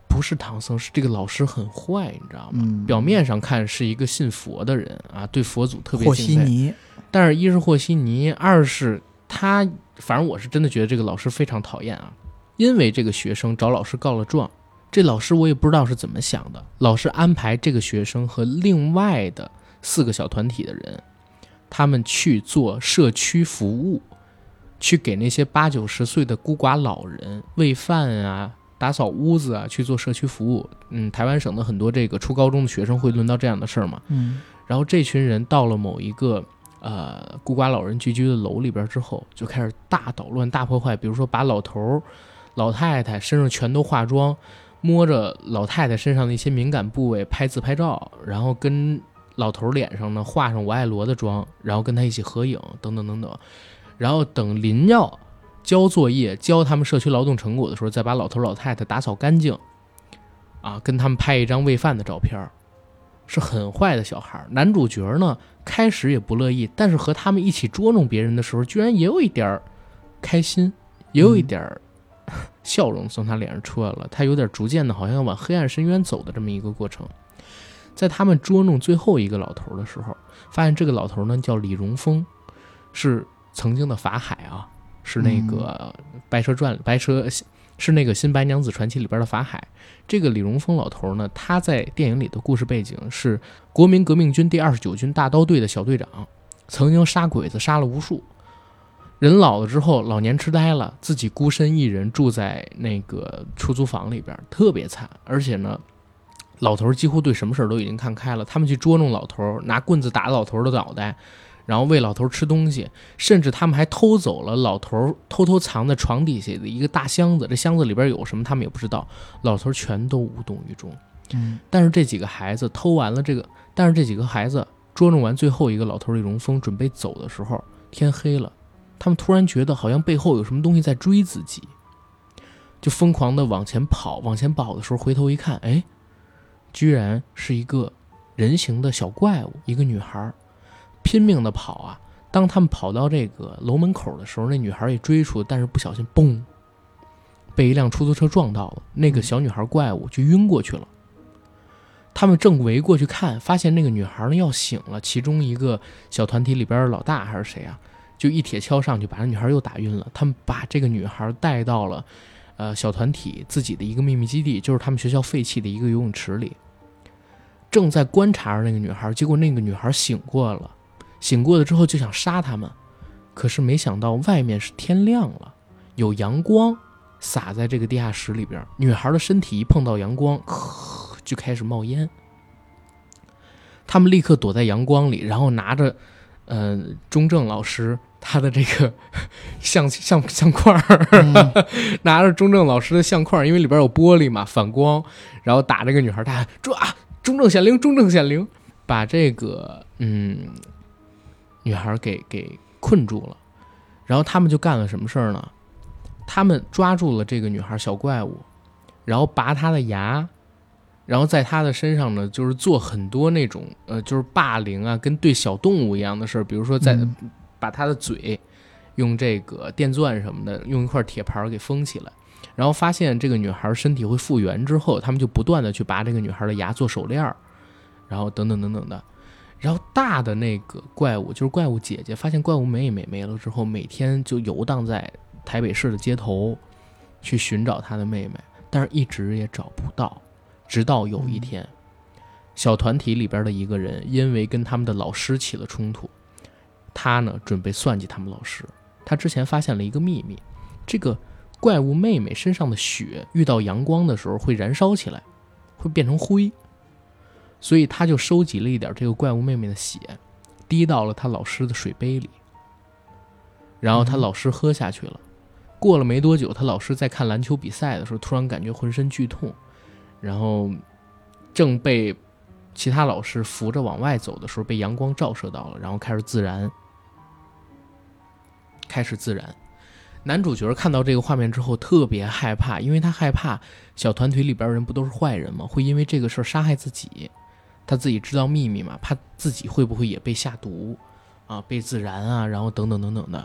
不是唐僧，是这个老师很坏，你知道吗？嗯，表面上看是一个信佛的人啊，对佛祖特别和敬佩。稀泥，但是，一是和稀泥，二是他，反正我是真的觉得这个老师非常讨厌啊。因为这个学生找老师告了状，这老师我也不知道是怎么想的。老师安排这个学生和另外的四个小团体的人，他们去做社区服务，去给那些八九十岁的孤寡老人喂饭啊、打扫屋子啊，去做社区服务。嗯，台湾省的很多这个初高中的学生会轮到这样的事儿嘛。嗯然后这群人到了某一个呃孤寡老人聚居的楼里边之后，就开始大捣乱、大破坏。比如说，把老头儿、老太太身上全都化妆，摸着老太太身上的一些敏感部位拍自拍照，然后跟老头脸上呢画上我爱罗的妆，然后跟他一起合影，等等等等。然后等林耀交作业、交他们社区劳动成果的时候，再把老头儿老太太打扫干净，啊，跟他们拍一张喂饭的照片儿。是很坏的小孩儿。男主角呢，开始也不乐意，但是和他们一起捉弄别人的时候，居然也有一点儿开心，也有一点儿笑容从他脸上出来了。他有点逐渐的，好像要往黑暗深渊走的这么一个过程。在他们捉弄最后一个老头儿的时候，发现这个老头儿呢叫李荣峰，是曾经的法海啊，是那个《白蛇传》白蛇是那个《新白娘子传奇》里边的法海。这个李荣峰老头呢，他在电影里的故事背景是国民革命军第二十九军大刀队的小队长，曾经杀鬼子杀了无数。人老了之后，老年痴呆了，自己孤身一人住在那个出租房里边，特别惨。而且呢，老头几乎对什么事儿都已经看开了。他们去捉弄老头，拿棍子打老头的脑袋，然后喂老头吃东西，甚至他们还偷走了老头偷偷藏在床底下的一个大箱子。这箱子里边有什么，他们也不知道。老头全都无动于衷。嗯但是这几个孩子偷完了这个，但是这几个孩子捉弄完最后一个老头李荣峰，准备走的时候，天黑了，他们突然觉得好像背后有什么东西在追自己，就疯狂的往前跑。往前跑的时候，回头一看，哎，居然是一个人形的小怪物，一个女孩，拼命的跑啊。当他们跑到这个楼门口的时候，那女孩也追出，但是不小心嘣，被一辆出租车撞到了。那个小女孩怪物就晕过去了。他们正围过去看，发现那个女孩呢要醒了。其中一个小团体里边的老大还是谁啊，就一铁锹上去把那女孩又打晕了。他们把这个女孩带到了，呃，小团体自己的一个秘密基地，就是他们学校废弃的一个游泳池里。正在观察着那个女孩，结果那个女孩醒过了，醒过了之后就想杀他们，可是没想到外面是天亮了，有阳光洒在这个地下室里边，女孩的身体一碰到阳光，就开始冒烟。他们立刻躲在阳光里，然后拿着，呃，中正老师他的这个 相相相框儿，嗯 拿着中正老师的相框儿，因为里边有玻璃嘛，反光，然后打这个女孩，大喊抓中正显灵，中正显灵，把这个嗯女孩给给困住了。然后他们就干了什么事儿呢？他们抓住了这个女孩小怪物，然后拔她的牙，然后在她的身上呢，就是做很多那种呃，就是霸凌啊，跟对小动物一样的事儿，比如说在、嗯把她的嘴用这个电钻什么的，用一块铁盘儿给封起来。然后发现这个女孩身体会复原之后，他们就不断的去拔这个女孩的牙做手链儿，然后等等等等的。然后大的那个怪物就是怪物姐姐，发现怪物妹妹没了之后，每天就游荡在台北市的街头，去寻找她的妹妹，但是一直也找不到。直到有一天，小团体里边的一个人因为跟他们的老师起了冲突，他呢准备算计他们老师。他之前发现了一个秘密，这个怪物妹妹身上的血遇到阳光的时候会燃烧起来，会变成灰。所以他就收集了一点这个怪物妹妹的血，滴到了他老师的水杯里，然后他老师喝下去了。过了没多久，他老师在看篮球比赛的时候，突然感觉浑身剧痛，然后正被其他老师扶着往外走的时候，被阳光照射到了，然后开始自燃，开始自燃。男主角看到这个画面之后特别害怕，因为他害怕小团体里边人不都是坏人吗？会因为这个事儿杀害自己。他自己知道秘密嘛，怕自己会不会也被下毒啊，被自燃啊，然后等等等等的，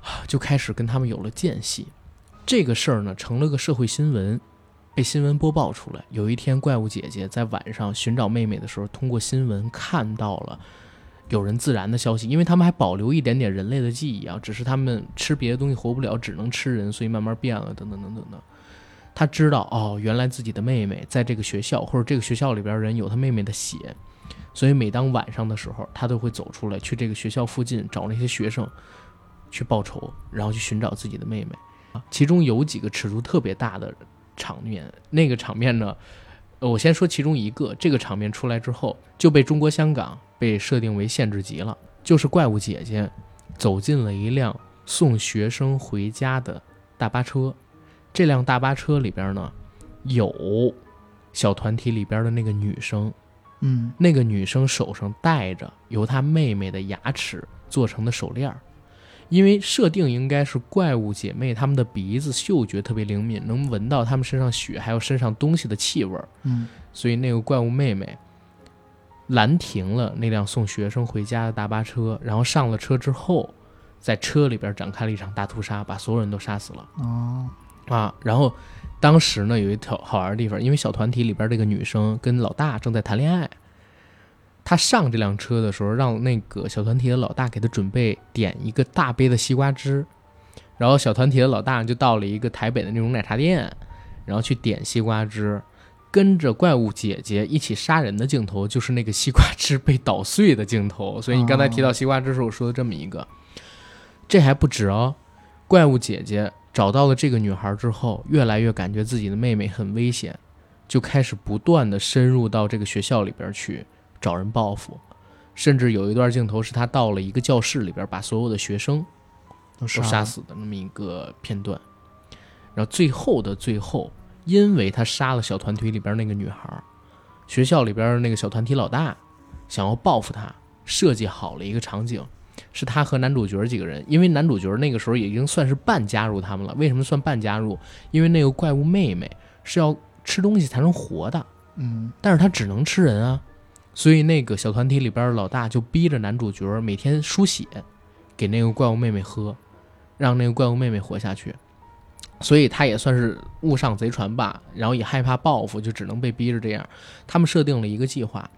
啊就开始跟他们有了间隙。这个事儿呢，成了个社会新闻，被新闻播报出来。有一天，怪物姐姐在晚上寻找妹妹的时候，通过新闻看到了有人自燃的消息，因为他们还保留一点点人类的记忆啊，只是他们吃别的东西活不了，只能吃人，所以慢慢变了，等等等等的。他知道哦，原来自己的妹妹在这个学校，或者这个学校里边人有他妹妹的血，所以每当晚上的时候，他都会走出来，去这个学校附近找那些学生去报仇，然后去寻找自己的妹妹。啊，其中有几个尺度特别大的场面，那个场面呢，我先说其中一个，这个场面出来之后就被中国香港被设定为限制级了，就是怪物姐姐走进了一辆送学生回家的大巴车。这辆大巴车里边呢，有小团体里边的那个女生，嗯。那个女生手上戴着由她妹妹的牙齿做成的手链儿，因为设定应该是怪物姐妹她们的鼻子嗅觉特别灵敏，能闻到她们身上血还有身上东西的气味儿，嗯。所以那个怪物妹妹拦停了那辆送学生回家的大巴车，然后上了车之后，在车里边展开了一场大屠杀，把所有人都杀死了。哦啊，然后当时呢有一条好玩的地方，因为小团体里边这个女生跟老大正在谈恋爱，她上这辆车的时候，让那个小团体的老大给她准备点一个大杯的西瓜汁，然后小团体的老大就到了一个台北的那种奶茶店，然后去点西瓜汁。跟着怪物姐姐一起杀人的镜头，就是那个西瓜汁被捣碎的镜头。所以你刚才提到西瓜汁时，我说的这么一个，这还不止哦。怪物姐姐找到了这个女孩之后，越来越感觉自己的妹妹很危险，就开始不断的深入到这个学校里边去找人报复，甚至有一段镜头是他到了一个教室里边，把所有的学生都杀死的那么一个片段。然后最后的最后，因为他杀了小团体里边那个女孩，学校里边那个小团体老大想要报复他，设计好了一个场景，是他和男主角几个人，因为男主角那个时候已经算是半加入他们了。为什么算半加入？因为那个怪物妹妹是要吃东西才能活的，嗯但是他只能吃人啊，所以那个小团体里边的老大就逼着男主角每天输血给那个怪物妹妹喝，让那个怪物妹妹活下去。所以他也算是误上贼船吧，然后也害怕报复，就只能被逼着这样。他们设定了一个计划，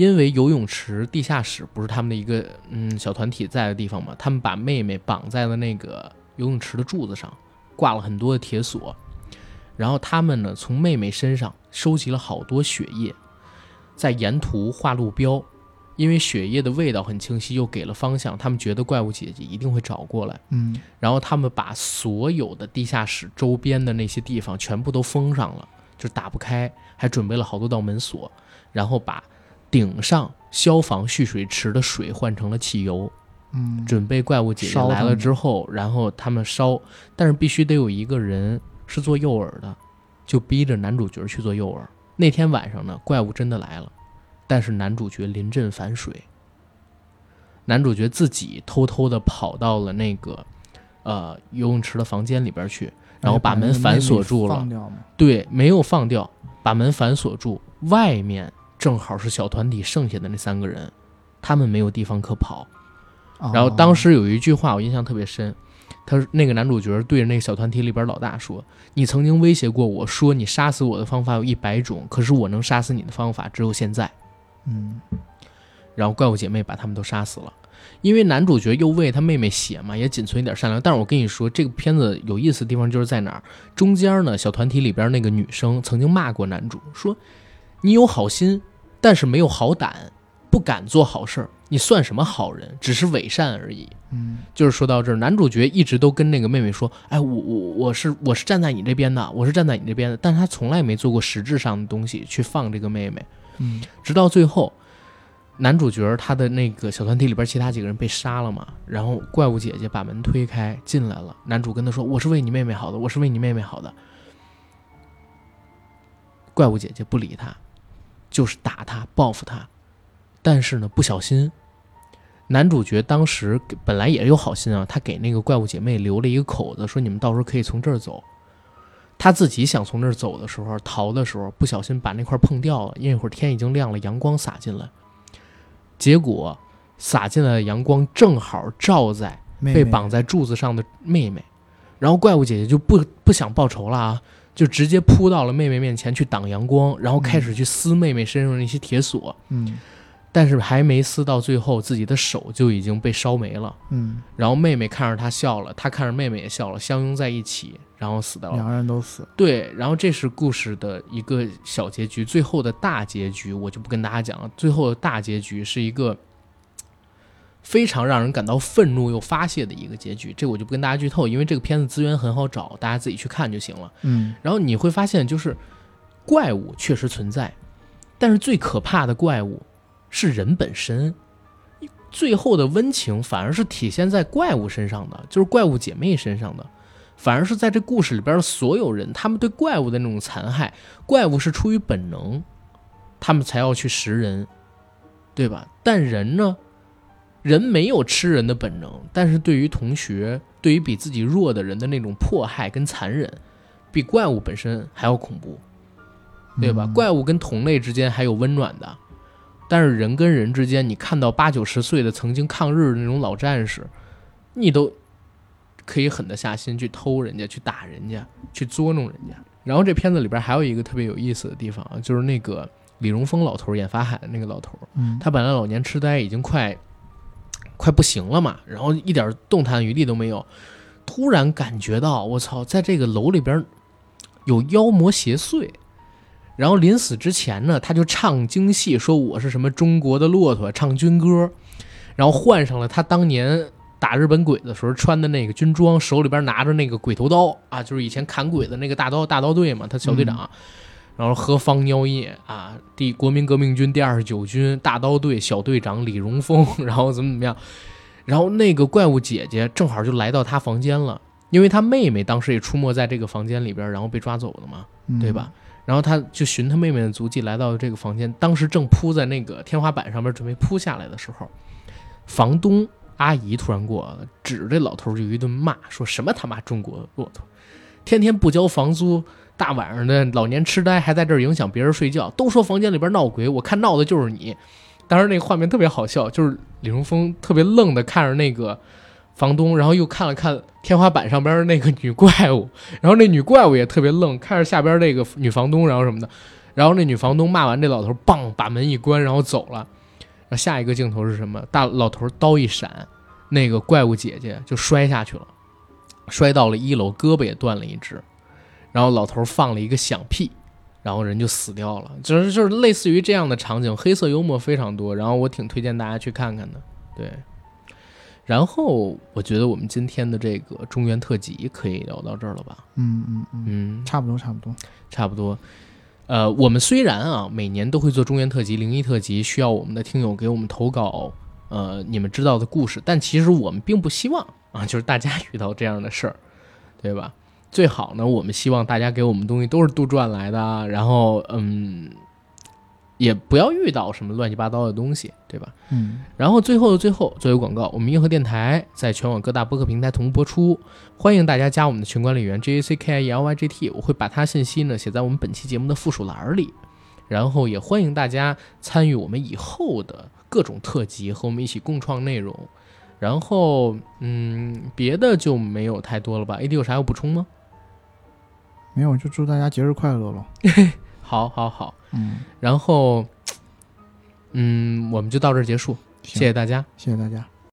因为游泳池地下室不是他们的一个嗯小团体在的地方嘛，他们把妹妹绑在了那个游泳池的柱子上，挂了很多的铁锁，然后他们呢从妹妹身上收集了好多血液，在沿途画路标，因为血液的味道很清晰，又给了方向，他们觉得怪物姐姐一定会找过来。嗯然后他们把所有的地下室周边的那些地方全部都封上了，就打不开，还准备了好多道门锁，然后把顶上消防蓄水池的水换成了汽油，嗯，准备怪物姐姐来了之后，然后他们烧，但是必须得有一个人是做诱饵的，就逼着男主角去做诱饵。那天晚上呢，怪物真的来了，但是男主角临阵反水，男主角自己偷偷的跑到了那个呃游泳池的房间里边去，然后把门反锁住了。对，没有放掉，把门反锁住。外面正好是小团体剩下的那三个人，他们没有地方可跑。哦然后当时有一句话我印象特别深，他那个男主角对着那个小团体里边老大说：“你曾经威胁过我说你杀死我的方法有一百种，可是我能杀死你的方法只有现在。嗯”然后怪物姐妹把他们都杀死了。因为男主角又为他妹妹写嘛，也仅存一点善良。但是我跟你说，这个片子有意思的地方就是在哪儿？中间呢，小团体里边那个女生曾经骂过男主，说：“你有好心，但是没有好胆，不敢做好事儿，你算什么好人？只是伪善而已。”嗯就是说到这儿，男主角一直都跟那个妹妹说：“哎，我我我是我是站在你这边的，我是站在你这边的。”但是他从来没做过实质上的东西去放这个妹妹。嗯直到最后，男主角他的那个小团体里边其他几个人被杀了嘛，然后怪物姐姐把门推开进来了，男主跟他说：“我是为你妹妹好的，我是为你妹妹好的。”怪物姐姐不理他，就是打他报复他，但是呢不小心，男主角当时本来也有好心啊，他给那个怪物姐妹留了一个口子，说你们到时候可以从这儿走。他自己想从这儿走的时候，逃的时候不小心把那块碰掉了，因为那会儿天已经亮了，阳光洒进来，结果洒进来的阳光正好照在被绑在柱子上的妹妹，然后怪物姐姐就不不想报仇了啊，就直接扑到了妹妹面前去挡阳光，然后开始去撕妹妹身上的那些铁锁，嗯但是还没撕到最后，自己的手就已经被烧没了。嗯，然后妹妹看着他笑了，他看着妹妹也笑了，相拥在一起，然后死掉了。两个人都死。对，然后这是故事的一个小结局，最后的大结局我就不跟大家讲了。最后的大结局是一个非常让人感到愤怒又发泄的一个结局，这我就不跟大家剧透，因为这个片子资源很好找，大家自己去看就行了。嗯然后你会发现，就是怪物确实存在，但是最可怕的怪物是人本身。最后的温情反而是体现在怪物身上的，就是怪物姐妹身上的，反而是在这故事里边的所有人，他们对怪物的那种残害，怪物是出于本能，他们才要去食人，对吧？但人呢，人没有吃人的本能，但是对于同学，对于比自己弱的人的那种迫害跟残忍，比怪物本身还要恐怖，对吧？嗯怪物跟同类之间还有温暖的，但是人跟人之间，你看到八九十岁的曾经抗日的那种老战士，你都可以狠得下心去偷人家、去打人家、去捉弄人家。然后这片子里边还有一个特别有意思的地方啊，就是那个李荣峰老头儿演法海的那个老头儿，嗯他本来老年痴呆已经快快不行了嘛，然后一点动弹余地都没有，突然感觉到我操，在这个楼里边有妖魔邪祟。然后临死之前呢，他就唱京戏，说我是什么中国的骆驼，唱军歌，然后换上了他当年打日本鬼的时候穿的那个军装，手里边拿着那个鬼头刀啊，就是以前砍鬼的那个大刀大刀队嘛，他小队长。然后何方妖孽啊，第国民革命军第二十九军大刀队小队长李荣峰，然后怎么怎么样，然后那个怪物姐姐正好就来到他房间了，因为他妹妹当时也出没在这个房间里边，然后被抓走了嘛，嗯对吧？？然后他就寻他妹妹的足迹来到这个房间，当时正铺在那个天花板上面准备铺下来的时候，房东阿姨突然过来了，指着这老头就一顿骂，说什么他妈中国骆驼，天天不交房租，大晚上的老年痴呆还在这儿影响别人睡觉，都说房间里边闹鬼，我看闹的就是你。当时那个画面特别好笑，就是李荣峰特别愣的看着那个房东，然后又看了看天花板上边那个女怪物，然后那女怪物也特别愣，看着下边那个女房东，然后什么的，然后那女房东骂完这老头，棒把门一关，然后走了。然后下一个镜头是什么？大老头刀一闪，那个怪物姐姐就摔下去了，摔到了一楼，胳膊也断了一只。然后老头放了一个响屁，然后人就死掉了。就是就是类似于这样的场景，黑色幽默非常多。然后我挺推荐大家去看看的，对。然后我觉得我们今天的这个中原特辑可以聊到这儿了吧？嗯嗯嗯，嗯，差不多差不多。差不多。呃，我们虽然啊每年都会做中原特辑、灵异特辑，需要我们的听友给我们投稿，呃，你们知道的故事，但其实我们并不希望啊，就是大家遇到这样的事儿，对吧？最好呢，我们希望大家给我们东西都是杜撰来的，然后嗯，也不要遇到什么乱七八糟的东西，对吧？嗯，然后最后的最后，作为广告，我们硬核电台在全网各大播客平台同步播出，欢迎大家加我们的群管理员 J A C K I E L Y G T，我会把他信息呢写在我们本期节目的附属栏里，然后也欢迎大家参与我们以后的各种特辑，和我们一起共创内容。然后，嗯，别的就没有太多了吧？A D 有啥要补充吗？没有，就祝大家节日快乐了。好，好，好。嗯，然后，嗯，我们就到这儿结束，谢谢大家。谢谢大家。